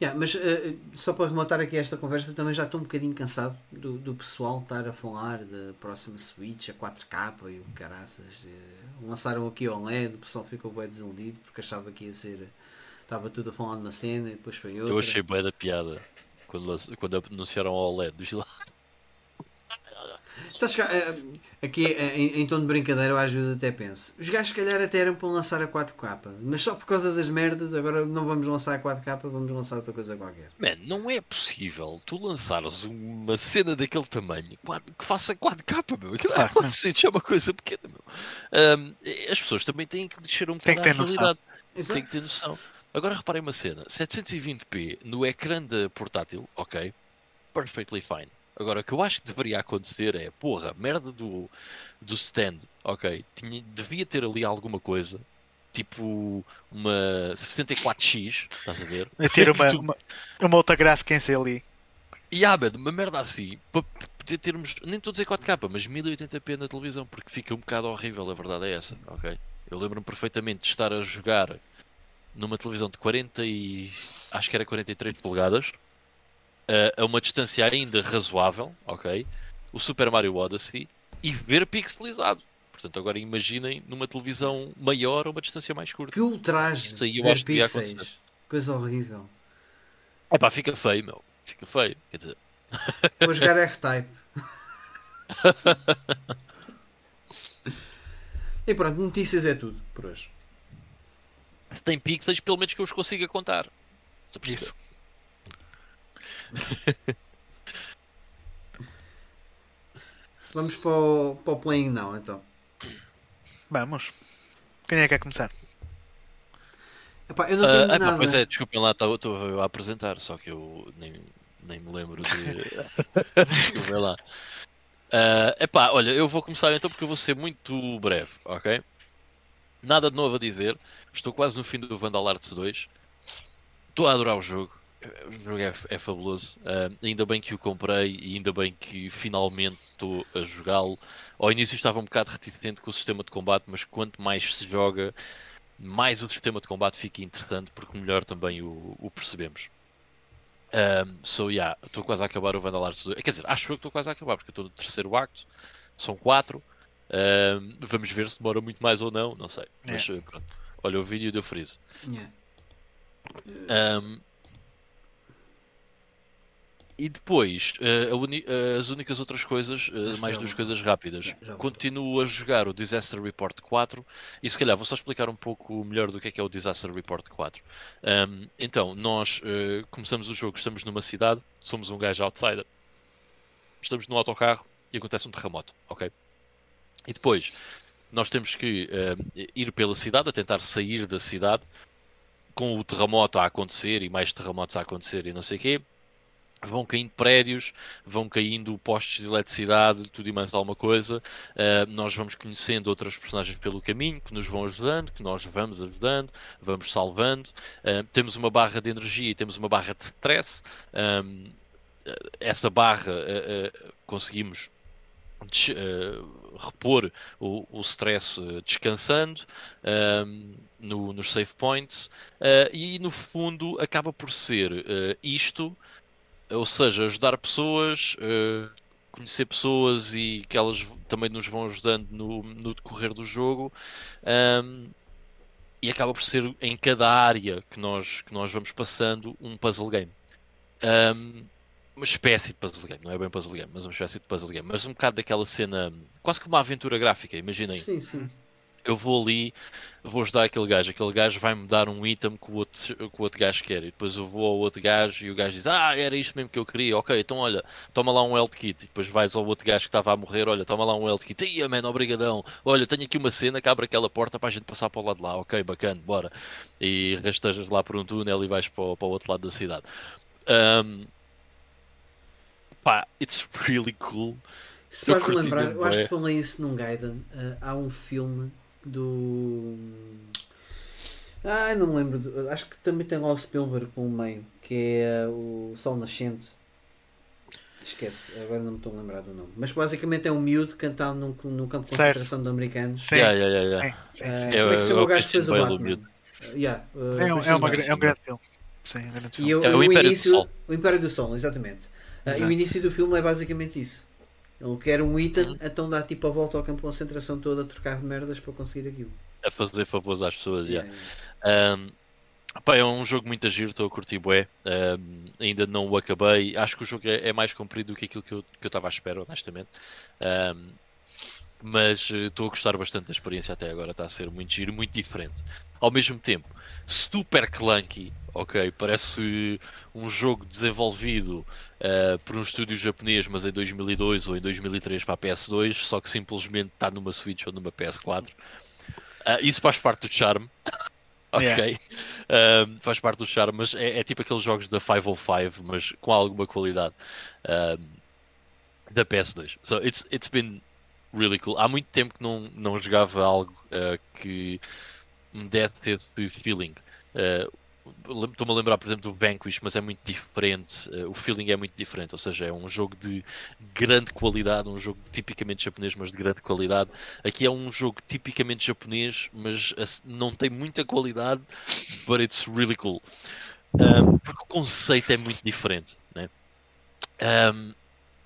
Yeah, mas eh, só para rematar aqui esta conversa, também já estou um bocadinho cansado do, do pessoal estar a falar da próxima Switch, a 4K e o caraças. eh, lançaram aqui ao LED, o pessoal ficou bem desiludido porque achava que ia ser. Estava tudo a falar de uma cena e depois foi outra. Eu achei bem da piada quando, quando anunciaram ao OLED. Diz lá. Sabes que, eh, aqui eh, em, em tom de brincadeira, eu às vezes até penso: os gajos, se calhar, até eram para lançar a 4K, mas só por causa das merdas, agora não vamos lançar a 4K, vamos lançar outra coisa qualquer. Man, não é possível tu lançares uma cena daquele tamanho que faça 4K, meu. Aquilo é é uma coisa pequena, meu. Ahm, as pessoas também têm que descer um Tem bocado que à ter noção. realidade. Exato. Tem que ter noção. Agora reparem uma cena: 720p no ecrã da portátil, ok, perfectly fine. Agora o que eu acho que deveria acontecer é, porra, merda do, do stand, ok, tinha, devia ter ali alguma coisa, tipo uma 64x, estás a ver? A [LAUGHS] ter uma, Tu- uma, uma outra gráfica em si ali. E há, mano, uma merda assim, para poder termos, nem estou a dizer 4K, mas 1080p na televisão, porque fica um bocado horrível, a verdade é essa, ok? Eu lembro-me perfeitamente de estar a jogar numa televisão de 40 e acho que era 43 polegadas, a, a uma distância ainda razoável, ok? O Super Mario Odyssey e ver pixelizado. Portanto, agora imaginem numa televisão maior a uma distância mais curta. Que ultraje! Isso aí eu acho que acontecer. Coisa horrível. É pá, fica feio, meu. Fica feio. Quer dizer, [LAUGHS] Vou jogar R-Type. [LAUGHS] e pronto, notícias é tudo por hoje. Se tem pixels, pelo menos que eu os consiga contar. Isso. [LAUGHS] Vamos para o, para o Playing Now então. Vamos. Quem é que quer começar? Epá, eu não Ah, tenho epá, nada. pois é, desculpem lá, estou a apresentar, só que eu nem, nem me lembro de. [LAUGHS] Desculpem lá. Ah, epá, olha, eu vou começar então porque eu vou ser muito breve, ok? Nada de novo a dizer. Estou quase no fim do Vandal Arts 2. Estou a adorar o jogo. O jogo é, é fabuloso. Ah, ainda bem que o comprei e ainda bem que finalmente estou a jogá-lo. Ao início estava um bocado reticente com o sistema de combate, mas quanto mais se joga, mais o sistema de combate fica interessante porque melhor também o, o percebemos. Um, so, yeah, estou quase a acabar o Vandal Arts 2. Quer dizer, acho que estou quase a acabar porque estou no terceiro acto. São quatro. Um, vamos ver se demora muito mais ou não. Não sei. Mas uh, pronto. Olha o vídeo do Freeze. Yeah. Um, e depois, uh, uni- uh, as únicas outras coisas, uh, mais duas coisas rápidas. Já- já voltou. Continuo a jogar o Disaster Report 4 e se calhar vou só explicar um pouco melhor do que é que é o Disaster Report 4. Um, então, nós começamos o jogo, estamos numa cidade, somos um gajo outsider, estamos no autocarro e acontece um terremoto, ok? E depois, nós temos que uh, ir pela cidade, a tentar sair da cidade, com o terremoto a acontecer e mais terremotos a acontecer e não sei o quê. Vão caindo prédios, vão caindo postos de eletricidade, tudo e mais alguma coisa. Uh, nós vamos conhecendo outras personagens pelo caminho que nos vão ajudando, que nós vamos ajudando, vamos salvando. Uh, temos uma barra de energia e temos uma barra de stress. Um, essa barra conseguimos uh, repor o, o stress uh, descansando um, no- nos save points uh, e no fundo acaba por ser uh, isto, ou seja, ajudar pessoas, conhecer pessoas e que elas também nos vão ajudando no, no decorrer do jogo. um, e acaba por ser em cada área que nós, que nós vamos passando um puzzle game. Um, uma espécie de puzzle game, não é bem puzzle game, mas uma espécie de puzzle game. Mas um bocado daquela cena, quase que uma aventura gráfica, imaginem. Sim, sim. Eu vou ali, vou ajudar aquele gajo, aquele gajo vai-me dar um item que o, outro, que o outro gajo quer, e depois eu vou ao outro gajo e o gajo diz, ah, era isto mesmo que eu queria, ok, então olha, toma lá um health kit, e depois vais ao outro gajo que estava a morrer, olha, toma lá um health kit, ia, man, obrigadão, olha, tenho aqui uma cena que abre aquela porta para a gente passar para o lado de lá, ok, bacana, bora, e rastejas lá por um túnel e vais para o, para o outro lado da cidade. Um, pá, it's [LAUGHS] really cool. Se Eu curti lembrar, eu acho é. que falei isso num Gaiden. ah, há um filme do. Ai, não me lembro. do- acho que também tem lá o Spielberg pelo meio, que é ah, o Sol Nascente. Esquece, agora não me estou a lembrar do nome. Mas basicamente é um miúdo cantando num, num campo de Certo. concentração de americanos. Sim, Yeah, yeah, yeah, yeah. sim, sim, Ah, sim. como é que se É chama o gajo que fez o Batman? Ah, yeah, ah, Sim, é, um- é, uma, é um grande filme. Sim, um grande E filme. o, É o o Império do início, Sol. o Império do Sol, exatamente. Ah, e o Exato. início do filme é basicamente isso. Ele quer um item, Uhum. então dá tipo a volta ao campo de concentração todo a trocar de merdas para conseguir aquilo. A fazer favores às pessoas, yeah. Yeah. Um, pá, é um jogo muito agir, estou a curtir bué. Um, ainda não o acabei. Acho que o jogo é, é mais comprido do que aquilo que eu que eu estava à espera, honestamente. Um, mas eh, estou a gostar bastante da experiência até agora. Está a ser muito giro, muito diferente. Ao mesmo tempo, super clunky. Ok, parece um jogo desenvolvido eh, por um estúdio japonês, mas em 2002 ou em 2003 para a PS2, só que simplesmente está numa Switch ou numa PS4. Ah, isso faz parte do charme. [LAUGHS] ok. Yeah. Um, faz parte do charme, mas é, é tipo aqueles jogos da 505, mas com alguma qualidade da PS2. So it's, it's been really cool. Há muito tempo que não, não jogava algo uh, que me desse esse feeling. Lem- Estou-me a lembrar, por exemplo, do Vanquish, mas é muito diferente. uh, o feeling é muito diferente. Ou seja, é um jogo de grande qualidade, um jogo tipicamente japonês, mas de grande qualidade. Aqui é um jogo tipicamente japonês, mas não tem muita qualidade, but it's really cool. Um, porque o conceito é muito diferente, né? Um,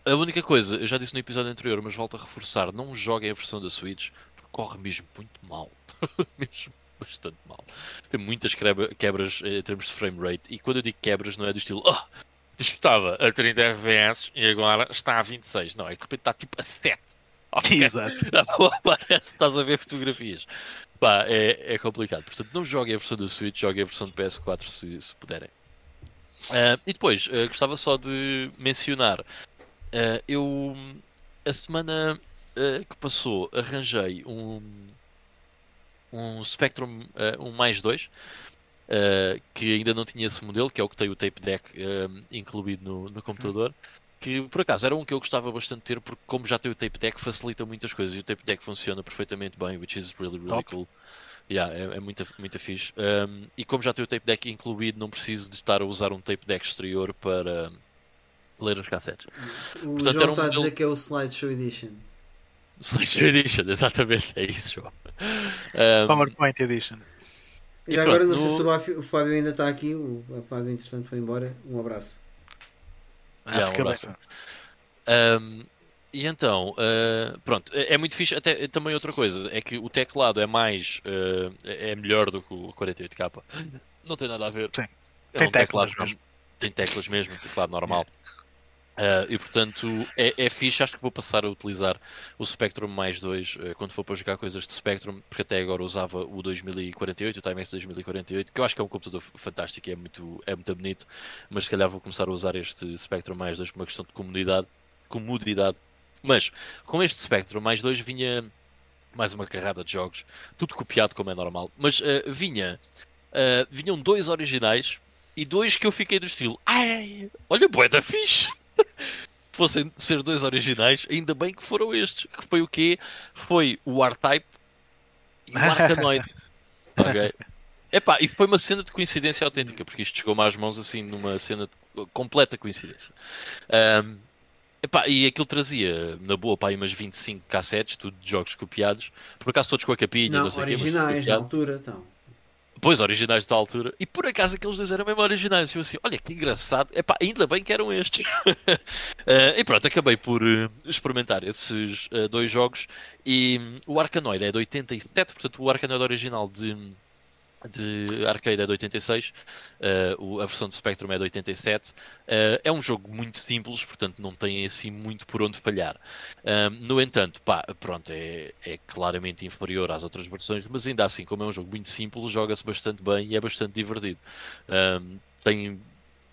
a única coisa, eu já disse no episódio anterior, mas volto a reforçar, não joguem a versão da Switch, porque corre mesmo muito mal. [LAUGHS] mesmo bastante mal. Tem muitas quebra- quebras eh, em termos de frame rate, e quando eu digo quebras não é do estilo, oh, estava a 30 FPS e agora está a 26. Não, é de repente está tipo a 7. [LAUGHS] Ok? Exato. [LAUGHS] Parece que estás a ver fotografias. Pá, é, é complicado. Portanto, não joguem a versão da Switch, joguem a versão do PS4 se, se puderem. Ah, e depois, ah, gostava só de mencionar, ah, eu a semana ah, que passou arranjei um, um Spectrum ah, um mais 2 ah, que ainda não tinha esse modelo, que é o que tem o tape deck incluído no, no computador. Que por acaso era um que eu gostava bastante de ter, porque como já tem o tape deck, facilita muitas coisas e o tape deck funciona perfeitamente bem, which is really, really Top. cool. Yeah, é, é muito, muito fixe. Um, e como já tem o tape deck incluído, não preciso de estar a usar um tape deck exterior para ler os cassetes. O Portanto, João era um está a dizer que é o Slideshow Edition. Slideshow Edition, exatamente, é isso, João. Um, PowerPoint Edition. E Já pronto, agora não sei no- se o Fábio, o Fábio ainda está aqui. O Fábio, entretanto, foi embora. Um abraço. Ah, um abraço. Um, e então, uh, pronto, é, é muito fixe. Até também outra coisa é que o teclado é mais uh, é é melhor do que o 48K. Não tem nada a ver. Sim. É Tem um teclas teclado mesmo. Tem teclas mesmo, teclado normal. Uh, e portanto é, é fixe, acho que vou passar a utilizar o Spectrum mais 2 uh, quando for para jogar coisas de Spectrum, porque até agora usava o 2048, o Timex 2048, que eu acho que é um computador fantástico e é muito, é muito bonito, mas se calhar vou começar a usar este Spectrum mais 2 por uma questão de comunidade, comodidade. Mas com este Spectrum mais 2 vinha mais uma carrada de jogos, tudo copiado como é normal, mas uh, vinha vinham dois originais e dois que eu fiquei do estilo, ai, olha, bué da fixe [LAUGHS] fossem ser dois originais, ainda bem que foram estes. Que foi o quê? Foi o R-Type e o Arkanoid. [LAUGHS] ok? Epá, e foi uma cena de coincidência autêntica, porque isto chegou-me às mãos assim numa cena de completa coincidência. Ahm, epá, e aquilo trazia, na boa, pá, aí umas 25 cassetes, tudo de jogos copiados, por acaso todos com a capinha, não, Não, sei o quê, mas originais, na altura. Então. Pois, originais da altura. E por acaso aqueles dois eram mesmo originais. E eu assim, olha que engraçado. Epá, ainda bem que eram estes. [LAUGHS] Eh, e pronto, acabei por eh, experimentar esses eh, dois jogos. E hum, o Arkanoid é de 87, portanto o Arkanoid original de, de arcade é de 86, eh, o- a versão de Spectrum é de 87. Eh, é um jogo muito simples, portanto não tem assim muito por onde falhar. Um, no entanto, pá, pronto, é, é claramente inferior às outras versões, mas ainda assim, como é um jogo muito simples, joga-se bastante bem e é bastante divertido. Um, tem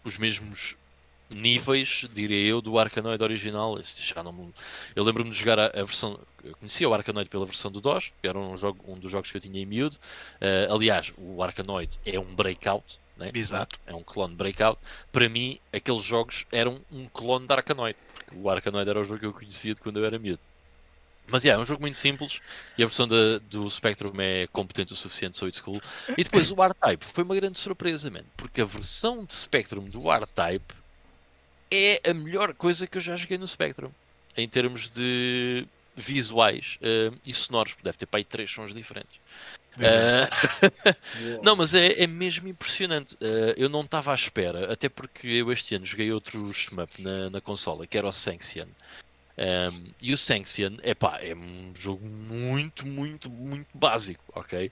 os mesmos níveis, diria eu, do Arkanoid original. Já não Eu lembro-me de jogar a, a versão. Eu conhecia o Arkanoid pela versão do DOS, que era um, jogo, um dos jogos que eu tinha em miúdo. Uh, aliás, o Arkanoid é um breakout. Né? Exato. É um clone de breakout. Para mim, aqueles jogos eram um clone de Arkanoid. porque o Arkanoid era o jogo que eu conhecia de quando eu era miúdo. Mas yeah, é um jogo muito simples e a versão da, do Spectrum é competente o suficiente, so it's cool. E depois o R-Type foi uma grande surpresa, man, porque a versão de Spectrum do R-Type é a melhor coisa que eu já joguei no Spectrum em termos de visuais uh, e sonoros. Deve ter para aí três sons diferentes. Uh, [LAUGHS] não, mas é, é mesmo impressionante. Uh, eu não estava à espera, até porque eu este ano joguei outro shmup na, na consola, que era o Sanction. Um, e o Sanction epá, é um jogo muito, muito, muito básico, ok?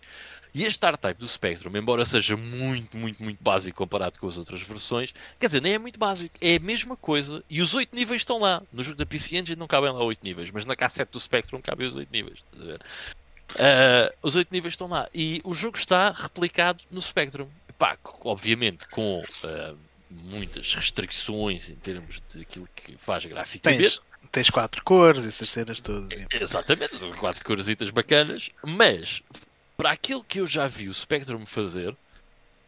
E este R-Type do Spectrum, embora seja muito, muito, muito básico comparado com as outras versões, quer dizer, nem é muito básico, é a mesma coisa. E os 8 níveis estão lá. No jogo da PC Engine não cabem lá 8 níveis, mas na cassete do Spectrum cabem os 8 níveis. Uh, os 8 níveis estão lá. E o jogo está replicado no Spectrum. Epá, obviamente com uh, muitas restrições em termos daquilo que faz graficamente. Tens, tens quatro cores, essas cenas todas. Exatamente, quatro coresitas bacanas, mas para aquilo que eu já vi o Spectrum fazer,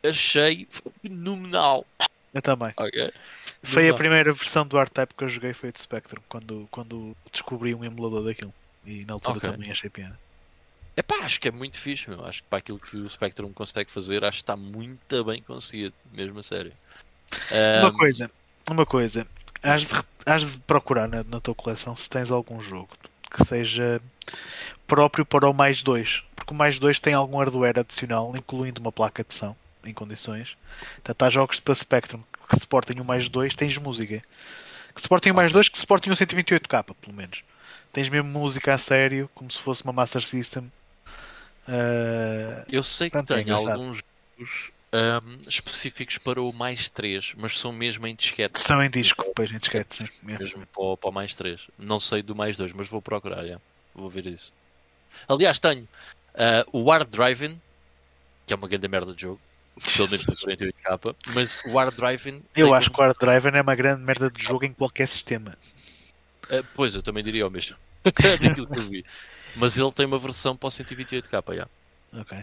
achei fenomenal. Eu também. Okay. Foi a primeira versão do R-Type que eu joguei, foi de Spectrum, quando, quando descobri um emulador daquilo. E na altura okay. também achei pena. É pá, acho que é muito fixe, meu. Acho que para aquilo que o Spectrum consegue fazer, acho que está muito bem conseguido, mesmo a sério. Uma coisa, uma coisa, has de, has de procurar na, na tua coleção se tens algum jogo que seja próprio para o mais 2, porque o mais 2 tem algum hardware adicional, incluindo uma placa de som em condições. Portanto, há jogos para Spectrum que suportem o mais 2, tens música. Que suportem o mais 2, que suportem o 128k, pelo menos. Tens mesmo música a sério, como se fosse uma Master System. Uh... Eu sei que Pronto, é tenho é alguns jogos um, específicos para o mais 3, mas são mesmo em disquete. São em disco, pois em disquete, sim. Mesmo para, para o mais 3. Não sei do mais 2, mas vou procurar, já. vou ver isso. Aliás, tenho uh, o Hard Driving, que é uma grande merda de jogo, pelo menos para 48k, mas o Hard Driving. Eu acho que o Hard Driving é uma grande merda de jogo em qualquer sistema. Uh, pois, eu também diria o mesmo. [LAUGHS] Daquilo que eu vi. Mas ele tem uma versão para o 128k, já. Ok.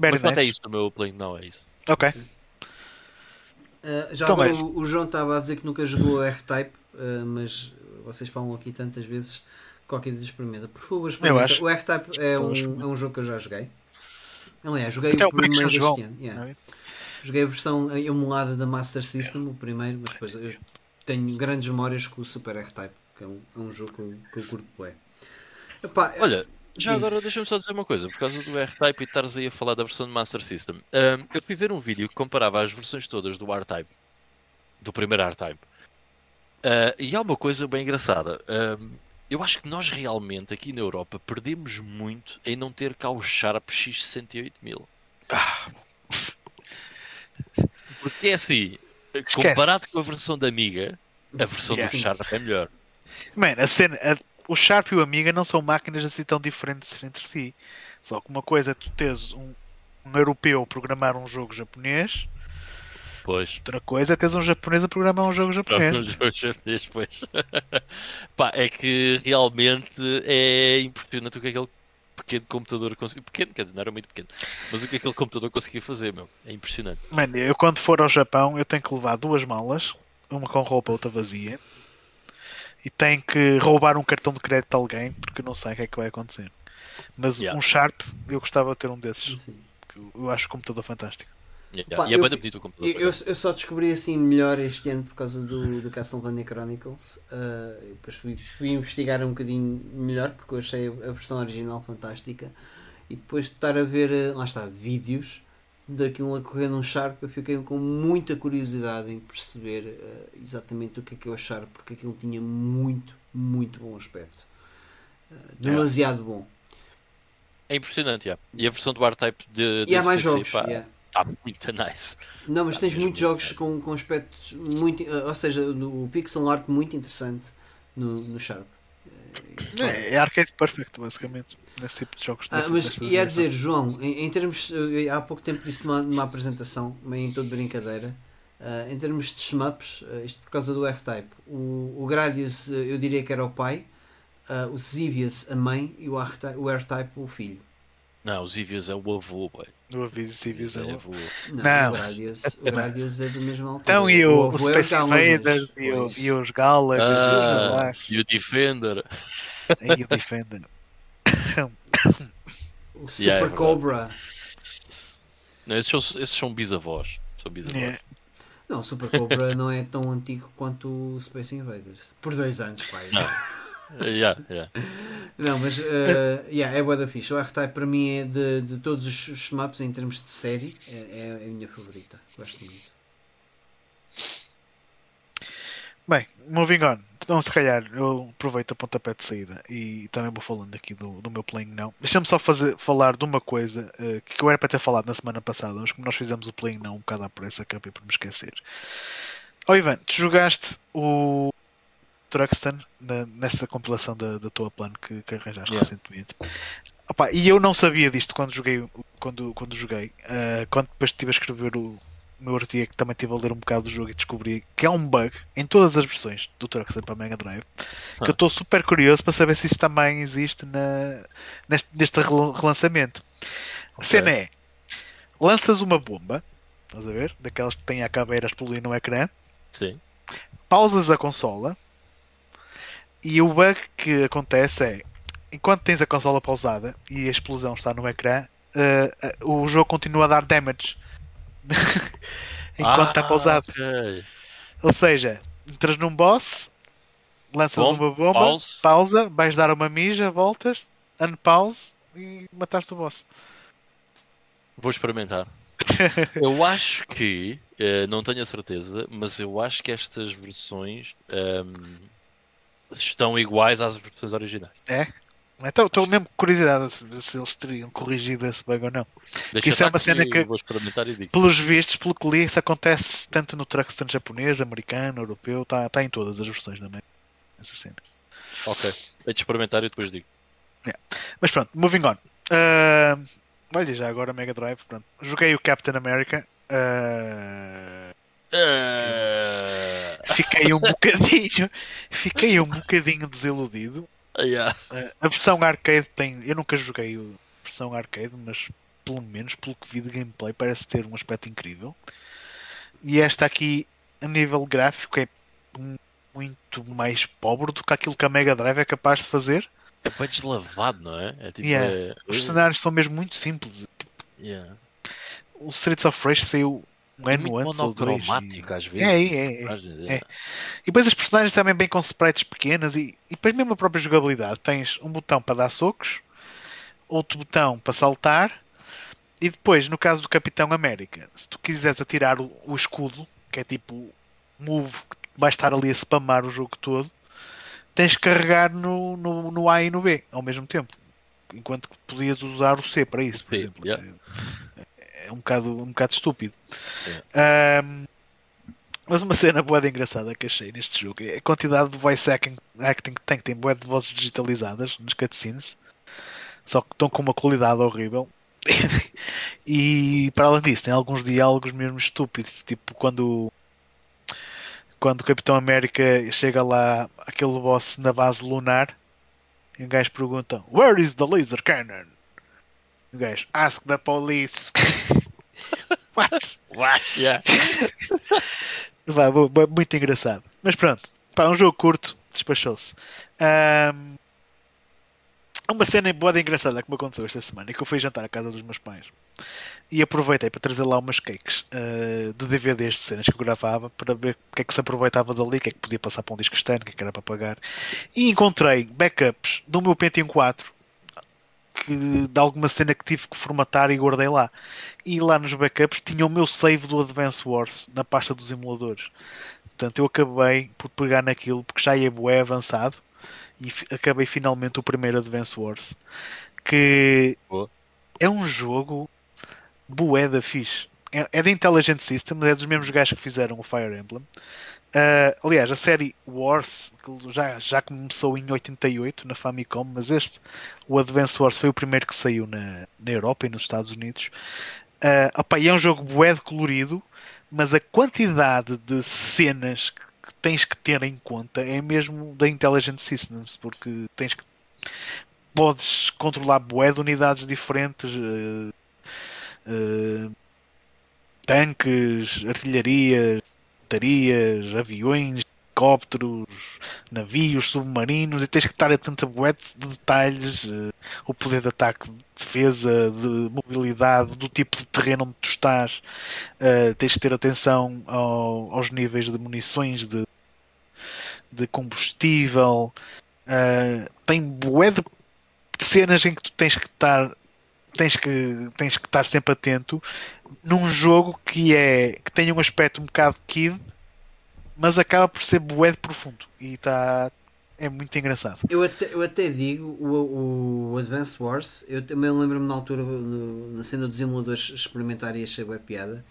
Very Mas nice. é isso do meu play, não é isso. Ok. Uh, já então agora é o, o, João estava a dizer que nunca jogou R-Type, uh, mas vocês falam aqui tantas vezes qualquer dia experimenta. Por favor, experimenta. O R-Type é um, é um jogo que eu já joguei. Aliás, joguei Até o primeiro deste ano. Yeah. Joguei a versão emulada da Master System, o primeiro, mas depois eu tenho grandes memórias com o Super R-Type, que é um, é um jogo que eu, que eu curto bem. Olha, já agora deixa-me só dizer uma coisa, por causa do R-Type e estares aí a falar da versão de Master System. Um, eu fui ver um vídeo que comparava as versões todas do R-Type, do primeiro R-Type. Uh, e há uma coisa bem engraçada. Um, eu acho que nós realmente aqui na Europa perdemos muito em não ter cá o Sharp X68000. Ah. Porque é assim, Esquece. comparado com a versão da Amiga, a versão yeah. do Sharp é melhor. Man, a cena, o Sharp e o Amiga não são máquinas assim tão diferentes entre si. Só que uma coisa é tu tens um, um europeu programar um jogo japonês. Pois. Outra coisa é teres um japonês a programar um jogo japonês. Um jogo japonês, pois. [LAUGHS] Pá, é que realmente é impressionante o que aquele pequeno computador conseguiu. Pequeno, quer dizer, não era muito pequeno. Mas o que aquele computador conseguia fazer, meu. É impressionante. Mano, eu quando for ao Japão, eu tenho que levar duas malas, uma com roupa, outra vazia e tem que roubar um cartão de crédito a alguém porque não sei o que é que vai acontecer. Mas yeah. um Sharp, eu gostava de ter um desses. Sim. Eu acho o computador fantástico. Yeah, Pá, e é bem bonito o computador. Eu, eu, só descobri assim melhor este ano por causa do, do Castlevania Chronicles. Uh, depois fui, fui, investigar um bocadinho melhor porque eu achei a versão original fantástica. E depois de estar a ver, ah, lá está, vídeos daquilo a correr num Sharp, eu fiquei com muita curiosidade em perceber uh, exatamente o que é que é o Sharp, porque aquilo tinha muito, muito bom aspecto. Uh, demasiado é. bom. É impressionante, yeah. E a versão do R-Type de, de. E há mais jogos, está yeah. muito nice. Não, mas tens muitos jogos com, com aspectos muito. Uh, ou seja, o pixel art muito interessante no, no Sharp. É, é arcade perfect, basicamente, nesse tipo de jogos. Ah, mas ia dizer, João, em, em, termos. Há pouco tempo disse numa, numa apresentação, meio em toda brincadeira, uh, em termos de shmups, uh, isto por causa do R-Type, o, o Gradius eu diria que era o pai, uh, o Zivius a mãe e o R-Type o, o filho. Não, os Evios é o avô, boy. O e Isso é Visão. avô. Não, Não. o Gradius, o Gradius é do mesmo altura. Então, e o, o é Space Galagas, Invaders e, o, e os Galagas e os Ah, e o Defender. e o Defender. O Super [LAUGHS] Yeah, é. Cobra. Não, esses, são, esses são bisavós. São bisavós. Yeah. Não, o Super Cobra não é tão antigo quanto o Space Invaders. Por dois anos, pai. Não. [LAUGHS] Yeah, yeah. Não, mas uh, yeah, é bué da fixe. O R-Type para mim é de, de todos os shmups em termos de série, é, é a minha favorita. Gosto muito. Bem, moving on. Então, se calhar, eu aproveito a pontapé de saída e também vou falando aqui do, do meu playing não. Deixa-me só fazer, falar de uma coisa eh, que eu era para ter falado na semana passada, mas como nós fizemos o playing não um bocado à pressa, acabei por me esquecer. Oh Ivan, tu jogaste o Truxton na- nessa compilação da, da tua plano que, que arranjaste Yeah. recentemente. Opa, e eu não sabia disto quando joguei, quando, quando joguei. Eh, quando depois estive a escrever o, meu artigo, que também estive a ler um bocado do jogo e descobri que há um bug em todas as versões do Truxton para Mega Drive. Que Ah. eu estou super curioso para saber se isso também existe na, neste, neste rel- relançamento. A Ok. cena é: lanças uma bomba, estás a ver? Daquelas que têm a caveira a explodir no ecrã Sim. pausas a consola e o bug que acontece é enquanto tens a consola pausada e a explosão está no ecrã, eh, eh, o jogo continua a dar damage [LAUGHS] enquanto está Ah, pausado. ok. Ou seja, entras num boss, lanças Bom, uma bomba, pause. pausa, vais dar uma mija, voltas, unpause e mataste o boss. Vou experimentar. [LAUGHS] Eu acho que, eh, não tenho a certeza, mas eu acho que estas versões ehm, estão iguais às versões originais. Então, estou mesmo curiosidade se, eles teriam corrigido esse bug ou não. Deixa isso é uma cena eu que- Vou experimentar e digo. pelos vistos, pelo que li, isso acontece tanto no Truxton japonês, americano, europeu, está tá em todas as versões também. Essa cena. Ok. Hei de experimentar e depois digo. Mas pronto, moving on. Ah, olha, já agora Mega Drive. Pronto. Joguei o Captain America. ah, Eh, fiquei um bocadinho. Fiquei um bocadinho desiludido. ah, yeah. Ah, a versão arcade tem. Eu nunca joguei a versão arcade, mas pelo menos pelo que vi de gameplay parece ter um aspecto incrível. E esta aqui, a nível gráfico, é muito mais pobre do que aquilo que a Mega Drive é capaz de fazer. É bem deslavado, não é? É tipo. Yeah. é- Os cenários são mesmo muito simples. Yeah. O Streets of Rage saiu um É ano muito antes monocromático às E... vezes. É, é, é. É. E depois os personagens também bem com sprites pequenas e, e depois mesmo a própria jogabilidade. Tens um botão para dar socos, outro botão para saltar e depois, no caso do Capitão América, se tu quiseres atirar o, o escudo, que é tipo move que vai estar ali a spamar o jogo todo, tens que carregar no, no, no A e no B ao mesmo tempo. Enquanto que podias usar o C para isso, por Sim, exemplo. yeah. É um bocado, um bocado estúpido. Ahm, mas uma cena boa de engraçada que achei neste jogo é a quantidade de voice acting, acting que tem, que tem boa de vozes digitalizadas nos cutscenes, só que estão com uma qualidade horrível. [LAUGHS] e para além disso, tem alguns diálogos mesmo estúpidos, tipo quando quando o Capitão América chega lá, aquele boss na base lunar, e o gajo pergunta: Where is the laser cannon? E o gajo, ask the police. [LAUGHS] [LAUGHS] What? What? Yeah. [LAUGHS] Bo- muito engraçado. Mas pronto, pá, um jogo curto, despachou-se. Ahm, uma cena boa de engraçada que me aconteceu esta semana é que eu fui jantar à casa dos meus pais e aproveitei para trazer lá umas cakes ah, de DVDs de cenas que eu gravava para ver o que é que se aproveitava dali, o que é que podia passar para um disco externo, o que é que era para pagar. E encontrei backups do meu Pentium 4 que, de alguma cena que tive que formatar e guardei lá. E lá nos backups tinha o meu save do Advance Wars na pasta dos emuladores. Portanto, eu acabei por pegar naquilo porque já ia bué avançado e acabei finalmente o primeiro Advance Wars. Que Boa. é um jogo bué da fixe. É, é da Intelligent Systems, é dos mesmos gajos que fizeram o Fire Emblem. Ah, aliás, a série Wars já, já começou em 88 na Famicom, mas este, o Advance Wars, foi o primeiro que saiu na, na Europa e nos Estados Unidos. Ah, opá, e é um jogo bué de colorido, mas a quantidade de cenas que que tens que ter em conta é mesmo da Intelligent Systems, porque tens que podes controlar bué de unidades diferentes, uh, uh, tanques, artilharias, batarias, aviões, helicópteros, navios, submarinos, e tens que estar atento a bué de detalhes, uh, o poder de ataque, de defesa, de mobilidade, do tipo de terreno onde tu estás, tens que ter atenção ao, aos níveis de munições, de, de combustível, tem bué de cenas em que tu tens que estar tens que, tens que estar sempre atento num jogo que é que tem um aspecto um bocado kid, mas acaba por ser bué de profundo e está é muito engraçado. Eu até, eu até digo o, o Advance Wars, eu também lembro-me na altura no, na cena dos emuladores experimentar e achei boa piada.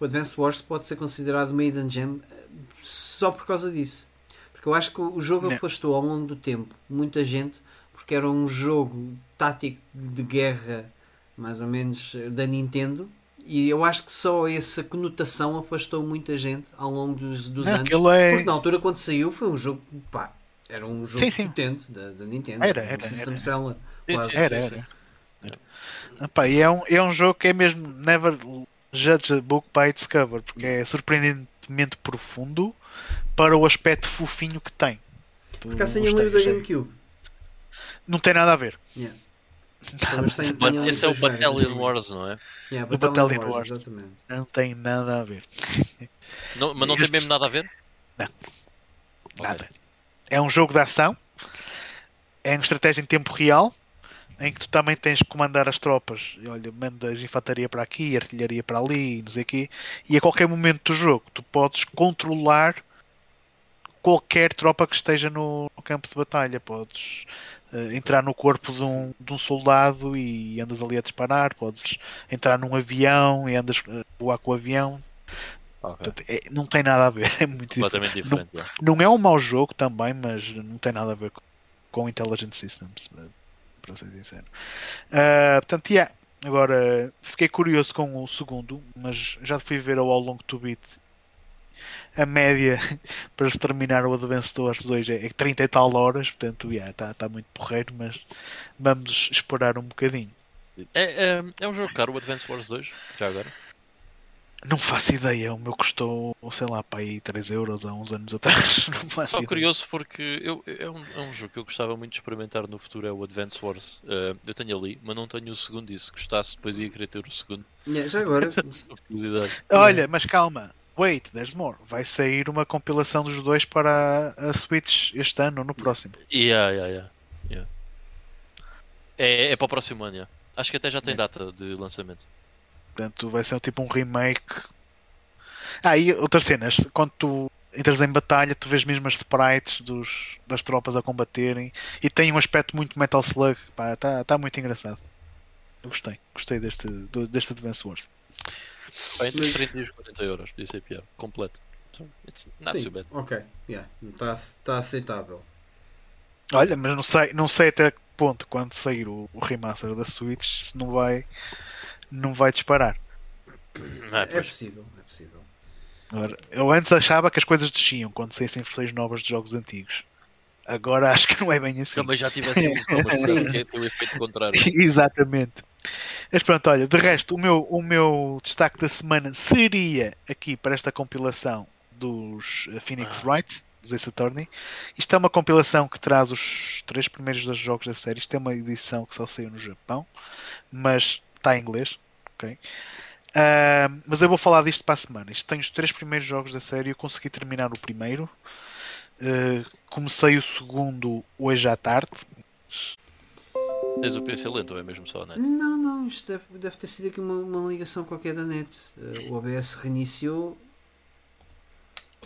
O Advance Wars pode ser considerado uma hidden gem eh, só por causa disso. Porque eu acho que o jogo afastou ao longo do tempo muita gente porque era um jogo tático de guerra, mais ou menos, da Nintendo. E eu acho que só essa conotação afastou muita gente ao longo dos, dos anos. É... Porque na altura, quando saiu, foi um jogo. Pá, era um jogo sim, sim. potente da, da Nintendo. Era, era. System era. Era, era. Epá, e é um, é um jogo que é mesmo never judge a book by its cover, porque é surpreendentemente profundo para o aspecto fofinho que tem. Por acaso tenho um livro da GameCube não tem nada a ver. Yeah. Tem, tem Esse é o Battalion Wars, não é? Yeah, o Battalion Wars, Wars não tem nada a ver. [LAUGHS] Não, mas não este... tem mesmo nada a ver? Não. Nada. Okay. É um jogo de ação, é uma estratégia em tempo real, em que tu também tens que comandar as tropas. Olha, mandas infantaria para aqui, artilharia para ali, não sei o quê. E a qualquer momento do jogo tu podes controlar qualquer tropa que esteja no, no campo de batalha. Podes entrar no corpo de um, de um, soldado e andas ali a disparar. Podes entrar num avião e andas a voar com o avião. Okay. Portanto, é, não tem nada a ver. [LAUGHS] É muito Completamente diferente. Não, é. não, é um mau jogo também, mas não tem nada a ver com, com Intelligent Systems, eh, para ser sincero. Uh, portanto, yeah. Agora fiquei curioso com o segundo, mas já fui ver ao How Long to Beat a média [LAUGHS] para se terminar o Advance Wars 2 é 30 e tal horas, portanto, está yeah, tá muito porreiro, mas vamos esperar um bocadinho. É, é, é um jogo caro o Advance Wars 2, já agora? Não faço ideia, o meu custou, sei lá, para aí 3 euros há uns anos atrás. [LAUGHS] Só ideia. curioso porque eu, é, um, é um jogo que eu gostava muito de experimentar no futuro, é o Advance Wars. Uh, eu tenho ali, mas não tenho o segundo, e se gostasse depois ia querer ter o segundo. Yeah, já agora. [LAUGHS] Olha, mas calma, Wait, there's more. Vai sair uma compilação dos dois para a Switch este ano ou no próximo. Yeah, yeah, yeah. yeah. É, é para o próximo ano, yeah. Acho que até já tem data de lançamento. Portanto, vai ser tipo um remake. Ah, e outras cenas. Quando tu entras em batalha, tu vês mesmo as sprites dos, das tropas a combaterem e tem um aspecto muito Metal Slug. Está tá muito engraçado. Eu gostei. Gostei deste, deste Advance Wars. Bem, entre 30 e 40 euros, ser pior, completo. So, it's not Sim, too bad. Ok, yeah. está tá aceitável. Olha, mas não sei, não sei até que ponto, quando sair o, o remaster da Switch, se não vai, não vai disparar. Não, é, é possível, é possível. Agora, eu antes achava que as coisas desciam quando saíssem versões novas de jogos antigos. Agora acho que não é bem assim. Também já tive assim, mas [LAUGHS] parece que tem o efeito contrário. Exatamente. Mas pronto, olha, de resto, o meu, o meu destaque da semana seria aqui para esta compilação dos eh, Phoenix ah. Wright, dos Ace Attorney. Isto é uma compilação que traz os três primeiros dos jogos da série. Isto é uma edição que só saiu no Japão, mas está em inglês. ok? Uh, mas eu vou falar disto para a semana. Isto tem os três primeiros jogos da série. Eu consegui terminar o primeiro. Uh, comecei o segundo hoje à tarde. Tens o PC lento ou é mesmo só a net? Não, não, isto deve, deve ter sido aqui uma, uma ligação qualquer da net. Uh, o OBS reiniciou.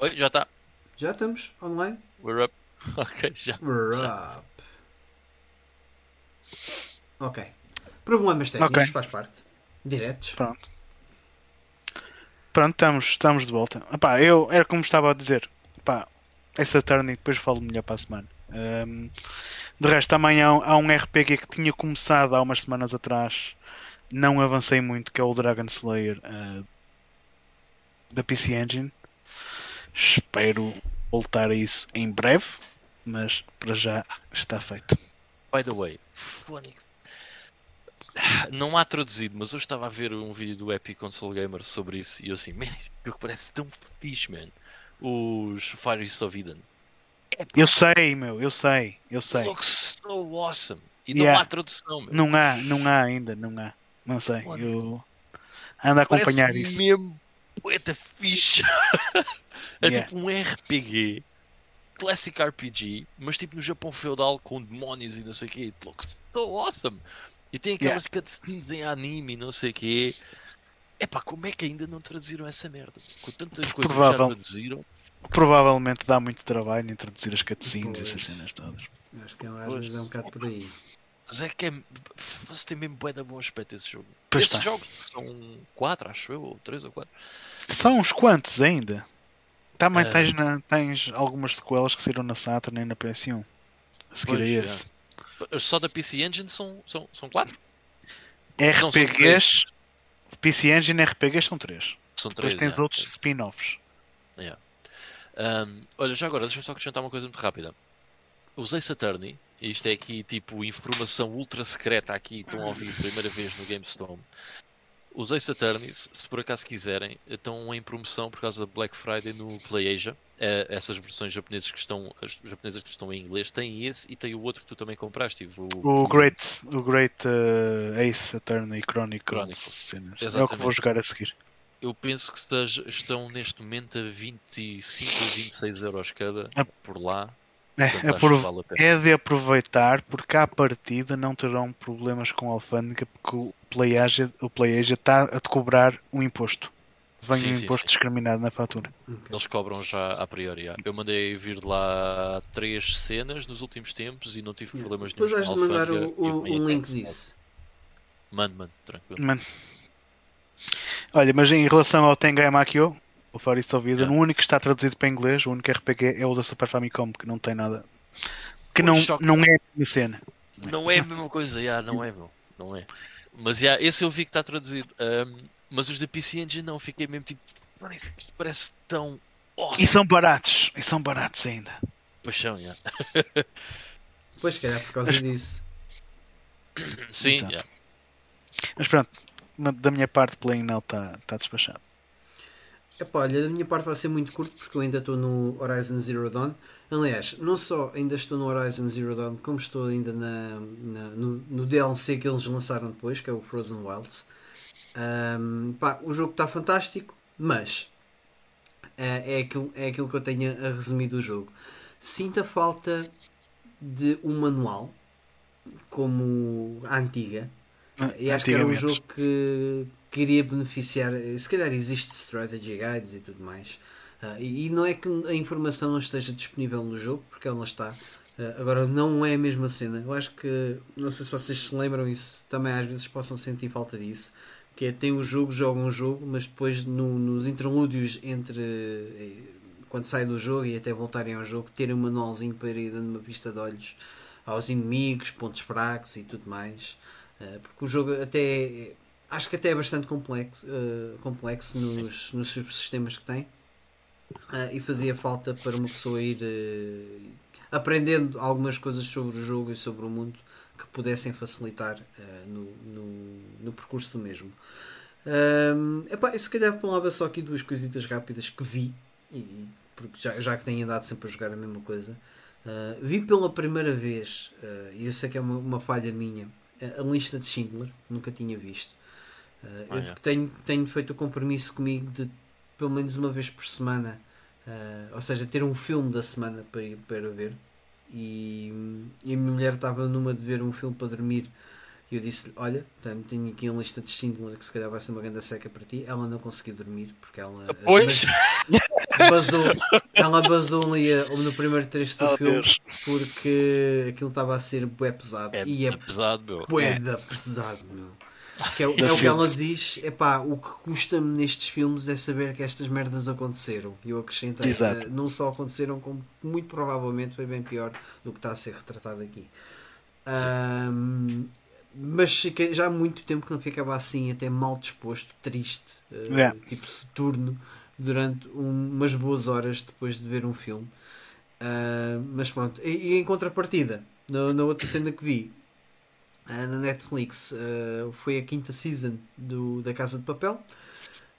Oi, já está. Já estamos online? We're up. [LAUGHS] Ok, já. We're já. up. Ok. Problemas técnicos, okay. faz parte. Diretos. Pronto. Pronto, estamos, estamos de volta. Epá, eu era como estava a dizer. Epá, essa turn e depois falo melhor para a semana. Um, de resto, também há, um RPG que tinha começado há umas semanas atrás, não avancei muito, que é o Dragon Slayer uh, da PC Engine. Espero voltar a isso em breve, mas para já está feito. By the way. Não há traduzido, mas eu estava a ver um vídeo do Epic Console Gamer sobre isso e eu assim, man, o que parece tão fixe, man. Os Fires of Eden. Eu sei, meu, eu sei, eu sei. Looks so awesome. E Yeah. não há tradução, meu. Não há, não há ainda, não há. Não sei. Eu ando a acompanhar Parece isso. mesmo poeta fixe. [LAUGHS] é Yeah. tipo um RPG, classic RPG, mas tipo no Japão feudal com demónios e não sei o quê. It looks so awesome. E tem aquelas cutscenes em anime e não sei o quê. Epá, como é que ainda não traduziram essa merda? Com tantas coisas que já traduziram. Provavelmente dá muito trabalho introduzir as cutscenes e essas cenas todas. Acho que é, às Pois. vezes é um bocado por aí. Mas é que é. Você tem mesmo bué de bom aspecto esse jogo. Pois Esses tá. jogos são 4, acho eu, ou 3 ou 4. São uns quantos ainda? Também Ah. tens, na- tens algumas sequelas que saíram na Saturn e na PS1. A seguir Pois, a é. esse. Só da PC Engine são, são, são 4? Não, são RPGs, PC Engine RPGs são três. São Depois 3. tens outros spin-offs. Um, olha, já agora, deixa-me só acrescentar uma coisa muito rápida. Os Ace Attorney, isto é aqui tipo informação ultra secreta aqui, estão a ouvir primeira vez no GameStone. Os Ace se por acaso quiserem, estão em promoção por causa da Black Friday no PlayAsia. Eh, essas versões japonesas que estão, as japonesas que estão em inglês têm esse e tem o outro que tu também compraste, Ivo, O Great, o Great uh, Ace Attorney Chronicles. Chronicles. É o que vou jogar a seguir. Eu penso que esteja- estão neste momento a 25 ou 26 euros cada É- por lá. É, Portanto, é, vale é de aproveitar porque à partida não terão problemas com a alfândega porque o PlayAsia o PlayAsia está a te cobrar um imposto. Vem Sim, um imposto sim. discriminado na fatura. Eles cobram já a priori. já. Eu mandei vir de lá três cenas nos últimos tempos e não tive problemas Depois nenhum has de mandar o, o, um o link disso. Mano, mano, tranquilo. Mano. Olha, mas em relação ao Tengai Makyo, o Forest of Eden, Yeah. o único que está traduzido para inglês, o único RPG é o da Super Famicom, que não tem nada. Que não, não é a mesma cena. Não é a mesma coisa, já, não é, meu. Não é. Mas já, esse eu vi que está traduzido. Ahm, mas os da PC Engine não, fiquei mesmo tipo. "Mano, Isto parece tão awesome. E são baratos, e são baratos ainda. Paixão, já. Pois, se calhar por causa disso. Sim, já. Mas pronto, da minha parte, Play Now está tá despachado. Epá, olha, da minha parte vai ser muito curto porque eu ainda estou no Horizon Zero Dawn. Aliás, não só ainda estou no Horizon Zero Dawn, como estou ainda na, na- no, no DLC que eles lançaram depois, que é o Frozen Wilds. Ahm, pá, o jogo está fantástico, mas eh, é, aquilo, é aquilo que eu tenho a resumir do jogo. Sinto a falta de um manual como a antiga. E acho que era um jogo que queria beneficiar. Se calhar existe strategy guides e tudo mais. Ah, e, e não é que a informação não esteja disponível no jogo, porque ela está. Ah, agora não é a mesma cena. Eu acho que. Não sei se vocês se lembram isso. Também às vezes possam sentir falta disso. Que é tem o jogo, jogam o jogo, mas depois no- nos interlúdios entre. eh, Quando sai do jogo e até voltarem ao jogo, terem um manualzinho para ir dando uma pista de olhos aos inimigos, pontos fracos e tudo mais. Uh, porque o jogo até é- acho que até é bastante complexo, uh, complexo nos, nos subsistemas que tem Uh, e fazia falta para uma pessoa ir uh, aprendendo algumas coisas sobre o jogo e sobre o mundo que pudessem facilitar no, no, no percurso mesmo. Um, epá, eu se calhar falava só aqui duas coisitas rápidas que vi, e, porque já, já que tenho andado sempre a jogar a mesma coisa. Vi pela primeira vez, e eu sei que é uma, uma falha minha, a- lista de Schindler, nunca tinha visto. Uh, Ah, eu é. tenho, tenho feito o compromisso comigo de pelo menos uma vez por semana, uh, ou seja, ter um filme da semana para, para ver. E, e a minha mulher estava numa de ver um filme para dormir. E eu disse Olha, tenho, tenho aqui uma lista de Schindler que se calhar vai ser uma grande seca para ti. Ela não conseguiu dormir porque ela Pois. basou, ela basou ali a- no primeiro trecho do Oh, filme Deus. porque aquilo estava a ser bué pesado. É, e é pesado, meu. bué da pesado, meu. Que é, é o que ela diz, é pá, o que custa-me nestes filmes é saber que estas merdas aconteceram. E eu acrescentei, Exato. eh, não só aconteceram, como muito provavelmente foi bem pior do que está a ser retratado aqui. Ahm, mas fiquei- já há muito tempo que não ficava assim, até mal disposto, triste, Yeah. tipo soturno, durante um- umas boas horas depois de ver um filme. Ah, mas pronto, e, e em contrapartida, na, na outra cena que vi uh, na Netflix uh, foi a quinta season do, da Casa de Papel.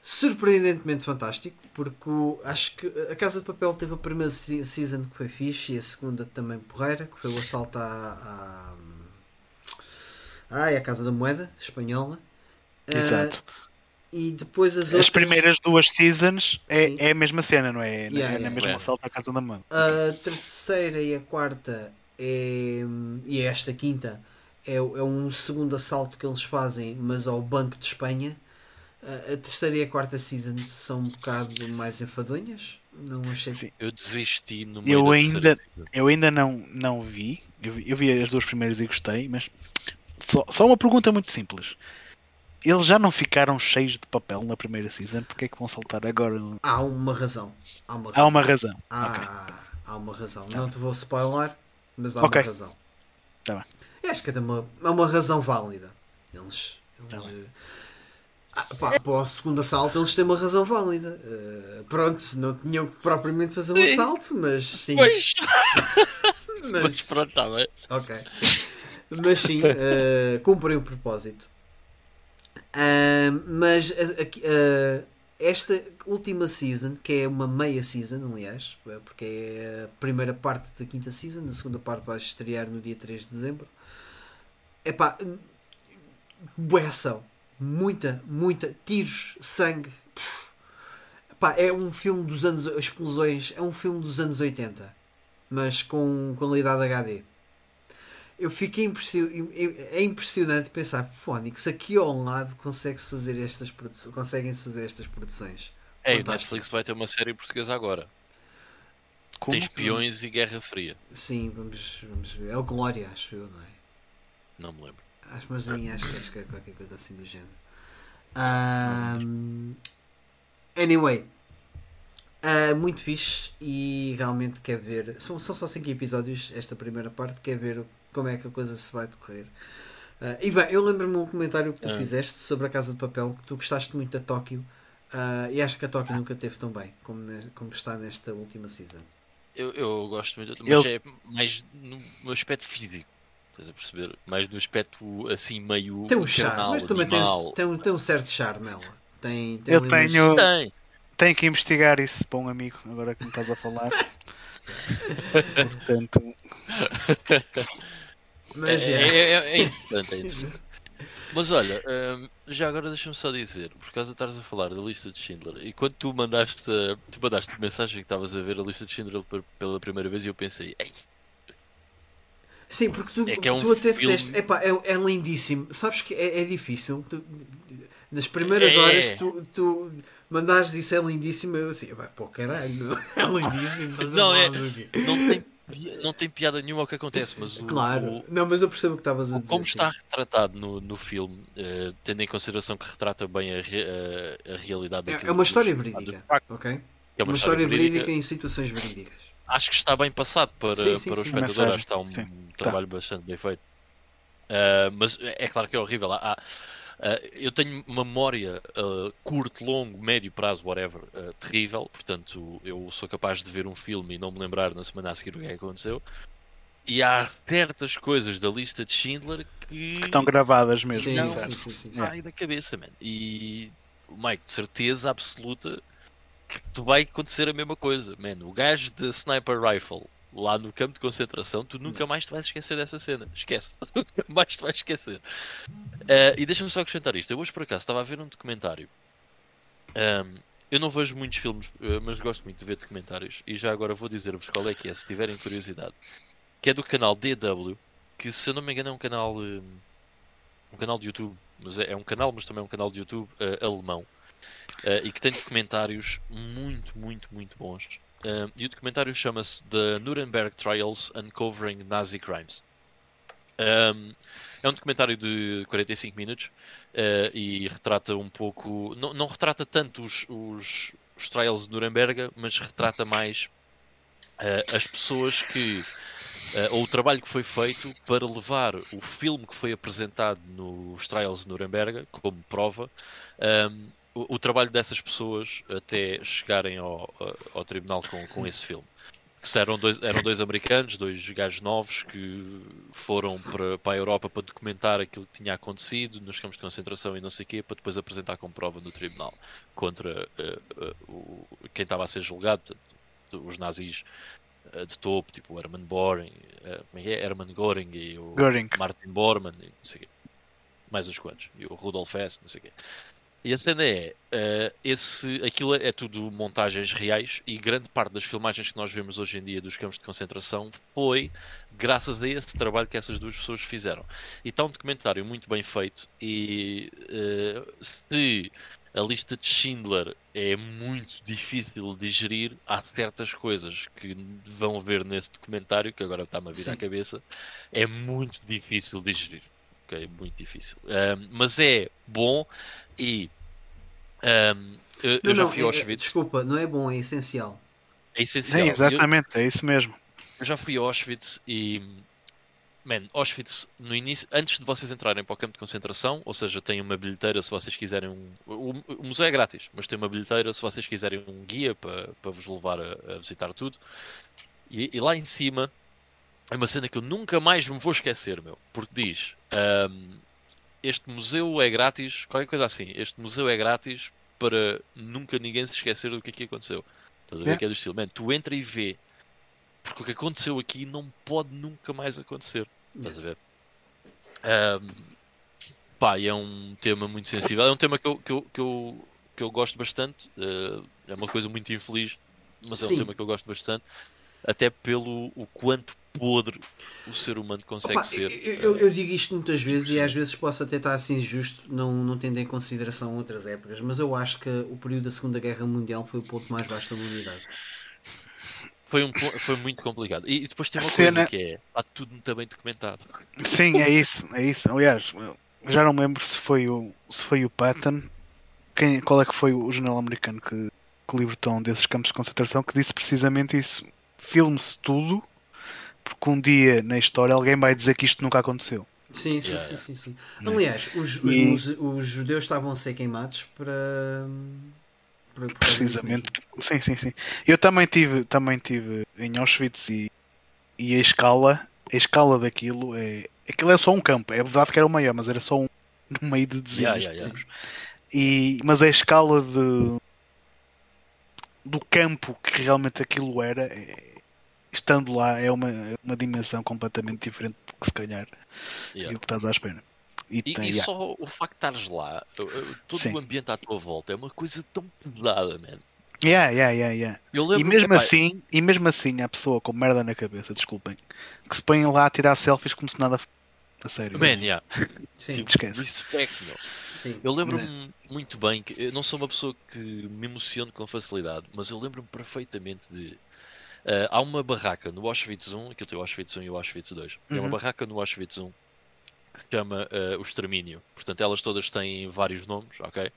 Surpreendentemente fantástico, porque o, acho que a Casa de Papel teve a primeira season que foi fixe e a segunda também porreira, que foi o assalto à, à, à, à Casa da Moeda espanhola. Exato. Uh, e depois as, as outras... primeiras duas seasons é, é a mesma cena, não é? Yeah, é yeah, na mesma yeah. assalto à Casa da Moeda. A terceira e a quarta é, e esta quinta é, é um segundo assalto que eles fazem, mas ao Banco de Espanha. A terceira e a quarta season são um bocado mais enfadonhas. Não achei. Sim. Eu desisti no meio Eu da ainda, eu ainda não, não vi. Eu, vi. eu vi as duas primeiras e gostei, mas só, só uma pergunta muito simples. Eles já não ficaram cheios de papel na primeira season, porque é que vão saltar agora? Há uma razão. Há uma Há uma razão. Há, Ok. há uma razão. Tá Não te vou spoiler, mas há Ok. uma razão. Tá bem. Eu acho que é uma, é uma razão válida. Eles. eles Tá bem. eh, ah, pá, para o segundo assalto eles têm uma razão válida. Eh, pronto, não tinham que propriamente fazer um assalto, mas sim. Pois, [LAUGHS] mas, mas pronto, está bem. Ok. Mas sim, [LAUGHS] cumprem o propósito. Ahm, mas ah, esta última season, que é uma meia season, aliás, eh, porque é a primeira parte da quinta season, a segunda parte vai estrear no dia 3 de dezembro. É pá, boa ação, muita, muita, tiros, sangue. Pá, é um filme dos anos, explosões, é um filme dos anos 80, mas com qualidade HD. Eu fiquei impressionado. É impressionante pensar, Fónix, aqui ao lado consegue-se fazer estas produções. Conseguem-se fazer estas produções. É, e o Fantástico. Netflix vai ter uma série portuguesa agora. Como? Tem espiões e Guerra Fria. Sim, vamos, vamos ver. É o Glória, acho eu, não é? Não me lembro. Acho, mas sim, acho, que- acho que é qualquer coisa assim do género. Ahm, anyway, ah, muito fixe e realmente quer ver. São, são só 5 episódios esta primeira parte. Quer ver como é que a coisa se vai decorrer. Ah, e bem, eu lembro-me um comentário que tu Ah. fizeste sobre a Casa de Papel que tu gostaste muito da Tóquio. ah, e acho que a Tóquio nunca teve tão bem como, ne- como está nesta última season. Eu, eu gosto muito, mas Eu- é mais no, no aspecto físico. Estás a perceber? Mais no aspecto assim meio Tem um charme, mas também tem, tem, um, tem um certo charme ela. Tem, tem Eu umas- tenho, Tem. tenho que investigar isso para um amigo, agora que me estás a falar. [LAUGHS] Portanto, [LAUGHS] Mas é, é. é, é- é interessante, é [LAUGHS] interessante. Mas olha, hum, já agora deixa-me só dizer, por causa de estares a falar da lista de Schindler, e quando tu mandaste, tu mandaste mensagem que estavas a ver a lista de Schindler pela primeira vez, e eu pensei, ei, Sim, porque tu, É que é um tu até filme- disseste, epá, é, é lindíssimo. Sabes que é, é difícil. tu- nas primeiras É. horas tu, tu mandares isso é lindíssimo. Eu assim, vai pô, caralho, [LAUGHS] é lindíssimo. Não, é- não tem, não tem piada nenhuma ao que acontece, mas o, Claro, o- não, mas eu percebo o que estavas a o- dizer. como está retratado no, no filme, eh, tendo em consideração que retrata bem a, re- a- a realidade É, é uma história verídica, ok? é uma, história verídica em situações verídicas. acho que está bem passado para, Sim, sim, para o espectador, acho que está um sim. trabalho bastante bem feito. Ah, mas é claro que é horrível. Há- ah, eu tenho uma memória ah, curto, longo, médio prazo, whatever, ah, terrível. Portanto, eu sou capaz de ver um filme e não me lembrar na semana a seguir o que é que aconteceu. E há certas coisas da lista de Schindler que, que estão gravadas mesmo. Sim, não exato. sim, sim, sim. sai da cabeça, man. E o Mike, de certeza absoluta que tu vai acontecer a mesma coisa, man. O gajo de Sniper Rifle lá no campo de concentração, tu nunca mais te vais esquecer dessa cena. Esquece. nunca [LAUGHS] mais te vais esquecer. Ah, e deixa-me só acrescentar isto. Eu hoje por acaso estava a ver um documentário. Ahm, eu não vejo muitos filmes, eh, mas gosto muito de ver documentários. E já agora vou dizer-vos qual é que é, se tiverem curiosidade. Que é do canal DW, que se eu não me engano é um canal. eh, um canal de YouTube, mas é, é um canal, mas também é um canal de YouTube eh, alemão eh, e que tem documentários muito, muito, muito bons. Eh, e o documentário chama-se The Nuremberg Trials Uncovering Nazi Crimes. Um, é um documentário de 45 minutos eh, e retrata um pouco, não, não retrata tanto os, os, os trials de Nuremberg, mas retrata mais eh, as pessoas que eh, ou o trabalho que foi feito para levar o filme que foi apresentado nos Trials de Nuremberg como prova, ehm, o, o trabalho dessas pessoas até chegarem ao, ao tribunal com, com esse filme. que eram dois, eram dois americanos, dois gajos novos que foram para, para a Europa para documentar aquilo que tinha acontecido nos campos de concentração e não sei o quê, para depois apresentar como prova no tribunal contra uh, uh, o, quem estava a ser julgado, portanto, os nazis uh, de topo, tipo o Hermann Göring, como é que é? Hermann Göring e o Göring. Martin Bormann, e não sei o quê. mais uns quantos, e o Rudolf Hess, não sei o quê. E a cena é, uh, esse, aquilo é tudo montagens reais e grande parte das filmagens que nós vemos hoje em dia dos campos de concentração foi graças a esse trabalho que essas duas pessoas fizeram. E está um documentário muito bem feito e uh, se a lista de Schindler é muito difícil de digerir, há certas coisas que vão ver nesse documentário, que agora está-me a vir Sim. à cabeça, é muito difícil de digerir. Okay, muito difícil. Um, mas é bom e um, eu, não, já não, fui é, Auschwitz. Desculpa, não é bom, é essencial. É essencial. É, exatamente, eu, é isso mesmo. Eu já fui a Auschwitz e. Man, Auschwitz, no início, antes de vocês entrarem para o campo de concentração, ou seja, tem uma bilheteira se vocês quiserem um. O, o museu é grátis, mas tem uma bilheteira se vocês quiserem um guia para, para vos levar a, a visitar tudo. E, e, lá em cima é uma cena que eu nunca mais me vou esquecer, meu, porque diz. Um, este museu é grátis, qualquer coisa assim, este museu é grátis para nunca ninguém se esquecer do que aqui aconteceu. Estás a ver? É. Que é do estilo, man, tu entra e vê, porque o que aconteceu aqui não pode nunca mais acontecer. Estás a ver? Um, pá, é um tema muito sensível. É um tema que eu, que eu, que eu, que eu gosto bastante. Uh, é uma coisa muito infeliz, mas é um Sim. tema que eu gosto bastante. Até pelo o quanto podre o ser humano consegue Opa, ser. Eu, eu, digo isto muitas vezes e às vezes posso até estar assim justo, não, não tendo em consideração outras épocas, mas eu acho que o período da Segunda Guerra Mundial foi o ponto mais baixo da humanidade. Foi, um, foi muito complicado. E depois tem uma cena... coisa que é: está tudo muito bem documentado. Sim, é isso, é isso. Aliás, já não lembro se foi o, se foi o Patton, quem, qual é que foi o general americano que, que libertou um desses campos de concentração que disse precisamente isso. Filme-se tudo porque um dia na história alguém vai dizer que isto nunca aconteceu. Sim, sim, yeah, sim, sim, sim, Aliás, os, e... os, os, judeus estavam a ser queimados para. para Precisamente. Sim, sim, sim. Eu também tive, também tive em Auschwitz e, e a escala, a escala daquilo é. Aquilo é só um campo. É verdade que era o maior, mas era só um no meio de dezenas yeah, yeah, de E, mas a escala de do campo que realmente aquilo era é, estando lá é uma, é uma dimensão completamente diferente do que se calhar yeah. que estás à espera. E, e, tem, e yeah. só o facto de estares lá, todo Sim. o ambiente à tua volta é uma coisa tão pesada, man. Yeah, yeah, yeah, yeah. e mesmo que, assim, e mesmo assim a pessoa com merda na cabeça, desculpem, que se põem lá a tirar selfies como se nada a sério. Man, yeah. Sim. Tipo, esquece. Respect, meu. Sim. Eu lembro-me muito bem que eu não sou uma pessoa que me emociono com facilidade, mas eu lembro-me perfeitamente de Uh, há uma barraca no Auschwitz 1, aquilo tem o Auschwitz 1 e o Auschwitz 2. Uhum. É uma barraca no Auschwitz 1 que se chama uh, o Extermínio. Portanto, elas todas têm vários nomes, ok?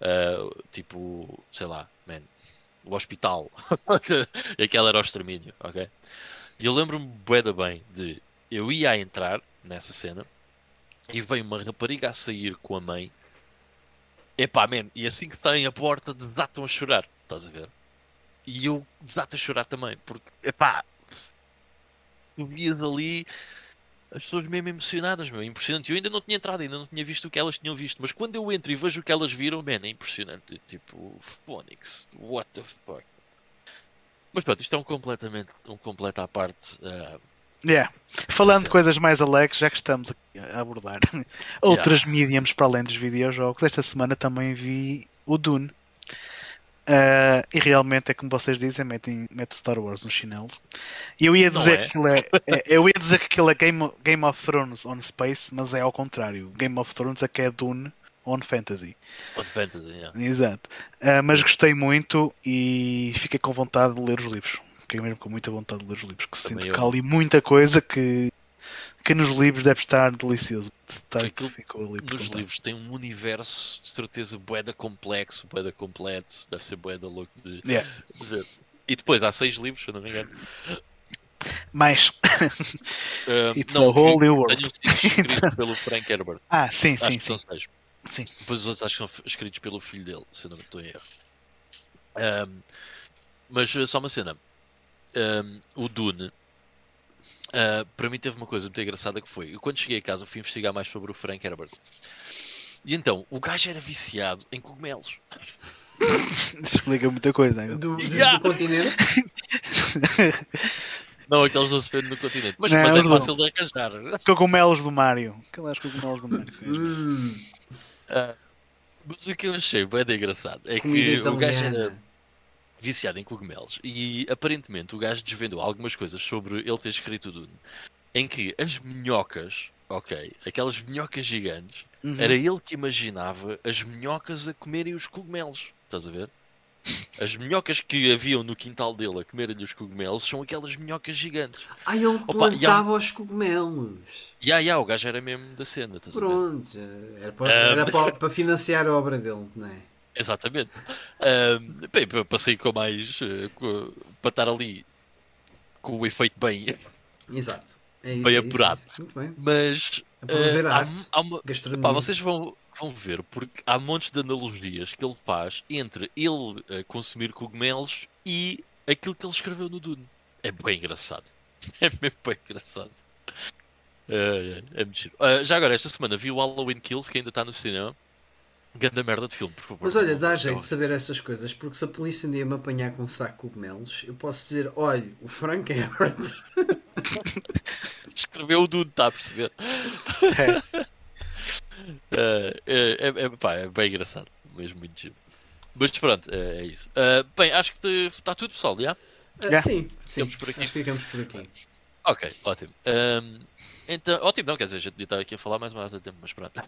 Uh, tipo, sei lá, man, o hospital. [LAUGHS] Aquela era o extermínio, ok? E eu lembro-me bué bem de eu ia a entrar nessa cena e veio uma rapariga a sair com a mãe. Epá, man, e assim que têm a porta desatam a chorar, estás a ver? E eu desato a chorar também, porque, epá, tu vias ali as pessoas mesmo emocionadas, meu, impressionante. Eu ainda não tinha entrado, ainda não tinha visto o que elas tinham visto, mas quando eu entro e vejo o que elas viram, man, é impressionante. Tipo, Phonics, what the fuck. Mas pronto, isto é um completamente, um completo à parte. Uh, yeah. Falando de coisas mais alegres, já que estamos a abordar [LAUGHS] outras yeah. mediums para além dos videojogos, esta semana também vi o Dune. Uh, e realmente é como vocês dizem, metem, mete Star Wars no chinelo. E eu ia dizer é? que aquilo é, é, eu ia dizer que aquilo é Game, Game of Thrones on Space, mas é ao contrário. Game of Thrones é que é Dune on Fantasy. On Fantasy, yeah. Exato. Uh, mas gostei muito e fiquei com vontade de ler os livros. Fiquei mesmo com muita vontade de ler os livros, que sinto que há ali muita coisa que que nos livros deve estar delicioso. Aquilo, ficou ali nos livros tem um universo de certeza boeda complexo, boeda completo, deve ser boeda louco de, yeah. de, E depois há seis livros, se não me engano. Mais. Uh, It's não, a whole new world. escritos pelo Frank Herbert. Ah, sim, acho sim. Que sim. São seis. Sim. Depois os outros acho que são escritos pelo filho dele, se não estou em erro. Um, mas só uma cena. um, o Dune, uh, para mim teve uma coisa muito engraçada que foi, eu quando cheguei a casa fui investigar mais sobre o Frank Herbert. E então, o gajo era viciado em cogumelos. [LAUGHS] Isso explica muita coisa. hein? Do, do- Yeah. [LAUGHS] do continente. [LAUGHS] Não aqueles não se vendem no continente, mas, Não, mas é fácil de arranjar. Cogumelos do Mário. Aquelas cogumelos do Mário. Hum, Ah, mas o que eu achei bem engraçado é comida que o gajo era italiana. Viciado em cogumelos e aparentemente o gajo desvendou algumas coisas sobre ele ter escrito o Dune, em que as minhocas, ok, aquelas minhocas gigantes, Uhum. era ele que imaginava as minhocas a comerem os cogumelos, estás a ver? As minhocas que haviam no quintal dele a comerem os cogumelos são aquelas minhocas gigantes. Ah, ele Opa, há- plantava os cogumelos. E ah, yeah, o gajo era mesmo da cena, estás a ver? Pronto. Era para, Ah, era para, para financiar a obra dele, não é? Exatamente. Ahm, bem, para sair com mais. eh, com- para estar ali com o efeito bem. Exato. É isso, Bem é isso, apurado. é isso. Muito bem. Mas. É para ver eh, a há, arte. há uma, pá, vocês vão, vão ver, porque há montes de analogias que ele faz entre ele eh, consumir cogumelos e aquilo que ele escreveu no Dune. É bem engraçado. [LAUGHS] É mesmo bem engraçado. É, é, é muito giro. Já agora, esta semana vi o Halloween Kills, que ainda está no cinema. Ganda merda de filme, por favor. Mas olha, dá jeito de saber essas coisas, porque se a polícia um dia me apanhar com um saco de cogumelos, eu posso dizer: olha, o Frank Herbert. [LAUGHS] Escreveu o Dune, está a perceber? [LAUGHS] É, é, é, é, pá, é bem engraçado, mesmo muito giro. Mas pronto, é, é isso. Ah, bem, acho que está tudo, pessoal, já? Já. Sim, sim. Ficamos por aqui. Acho que ficamos por aqui. Ok, ótimo. Ahm, então, ótimo, não, quer dizer, a gente podia estar aqui a falar mais uma hora de tempo, mas pronto.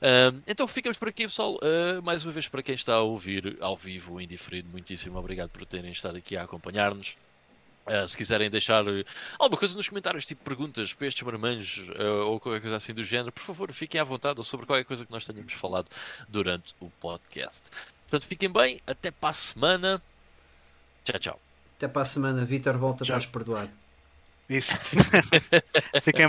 Ahm, então ficamos por aqui, pessoal. Ah, mais uma vez, para quem está a ouvir ao vivo ou indiferido, muitíssimo obrigado por terem estado aqui a acompanhar-nos. Ah, se quiserem deixar eh, alguma coisa nos comentários, tipo perguntas para estes marmanjos ah, ou qualquer coisa assim do género, por favor, fiquem à vontade ou sobre qualquer coisa que nós tenhamos falado durante o podcast. Portanto, fiquem bem, até para a semana. Tchau, tchau. Até para a semana, Vitor, volta, Tchau. estás perdoado. Isso. [LAUGHS] Fiquem bem,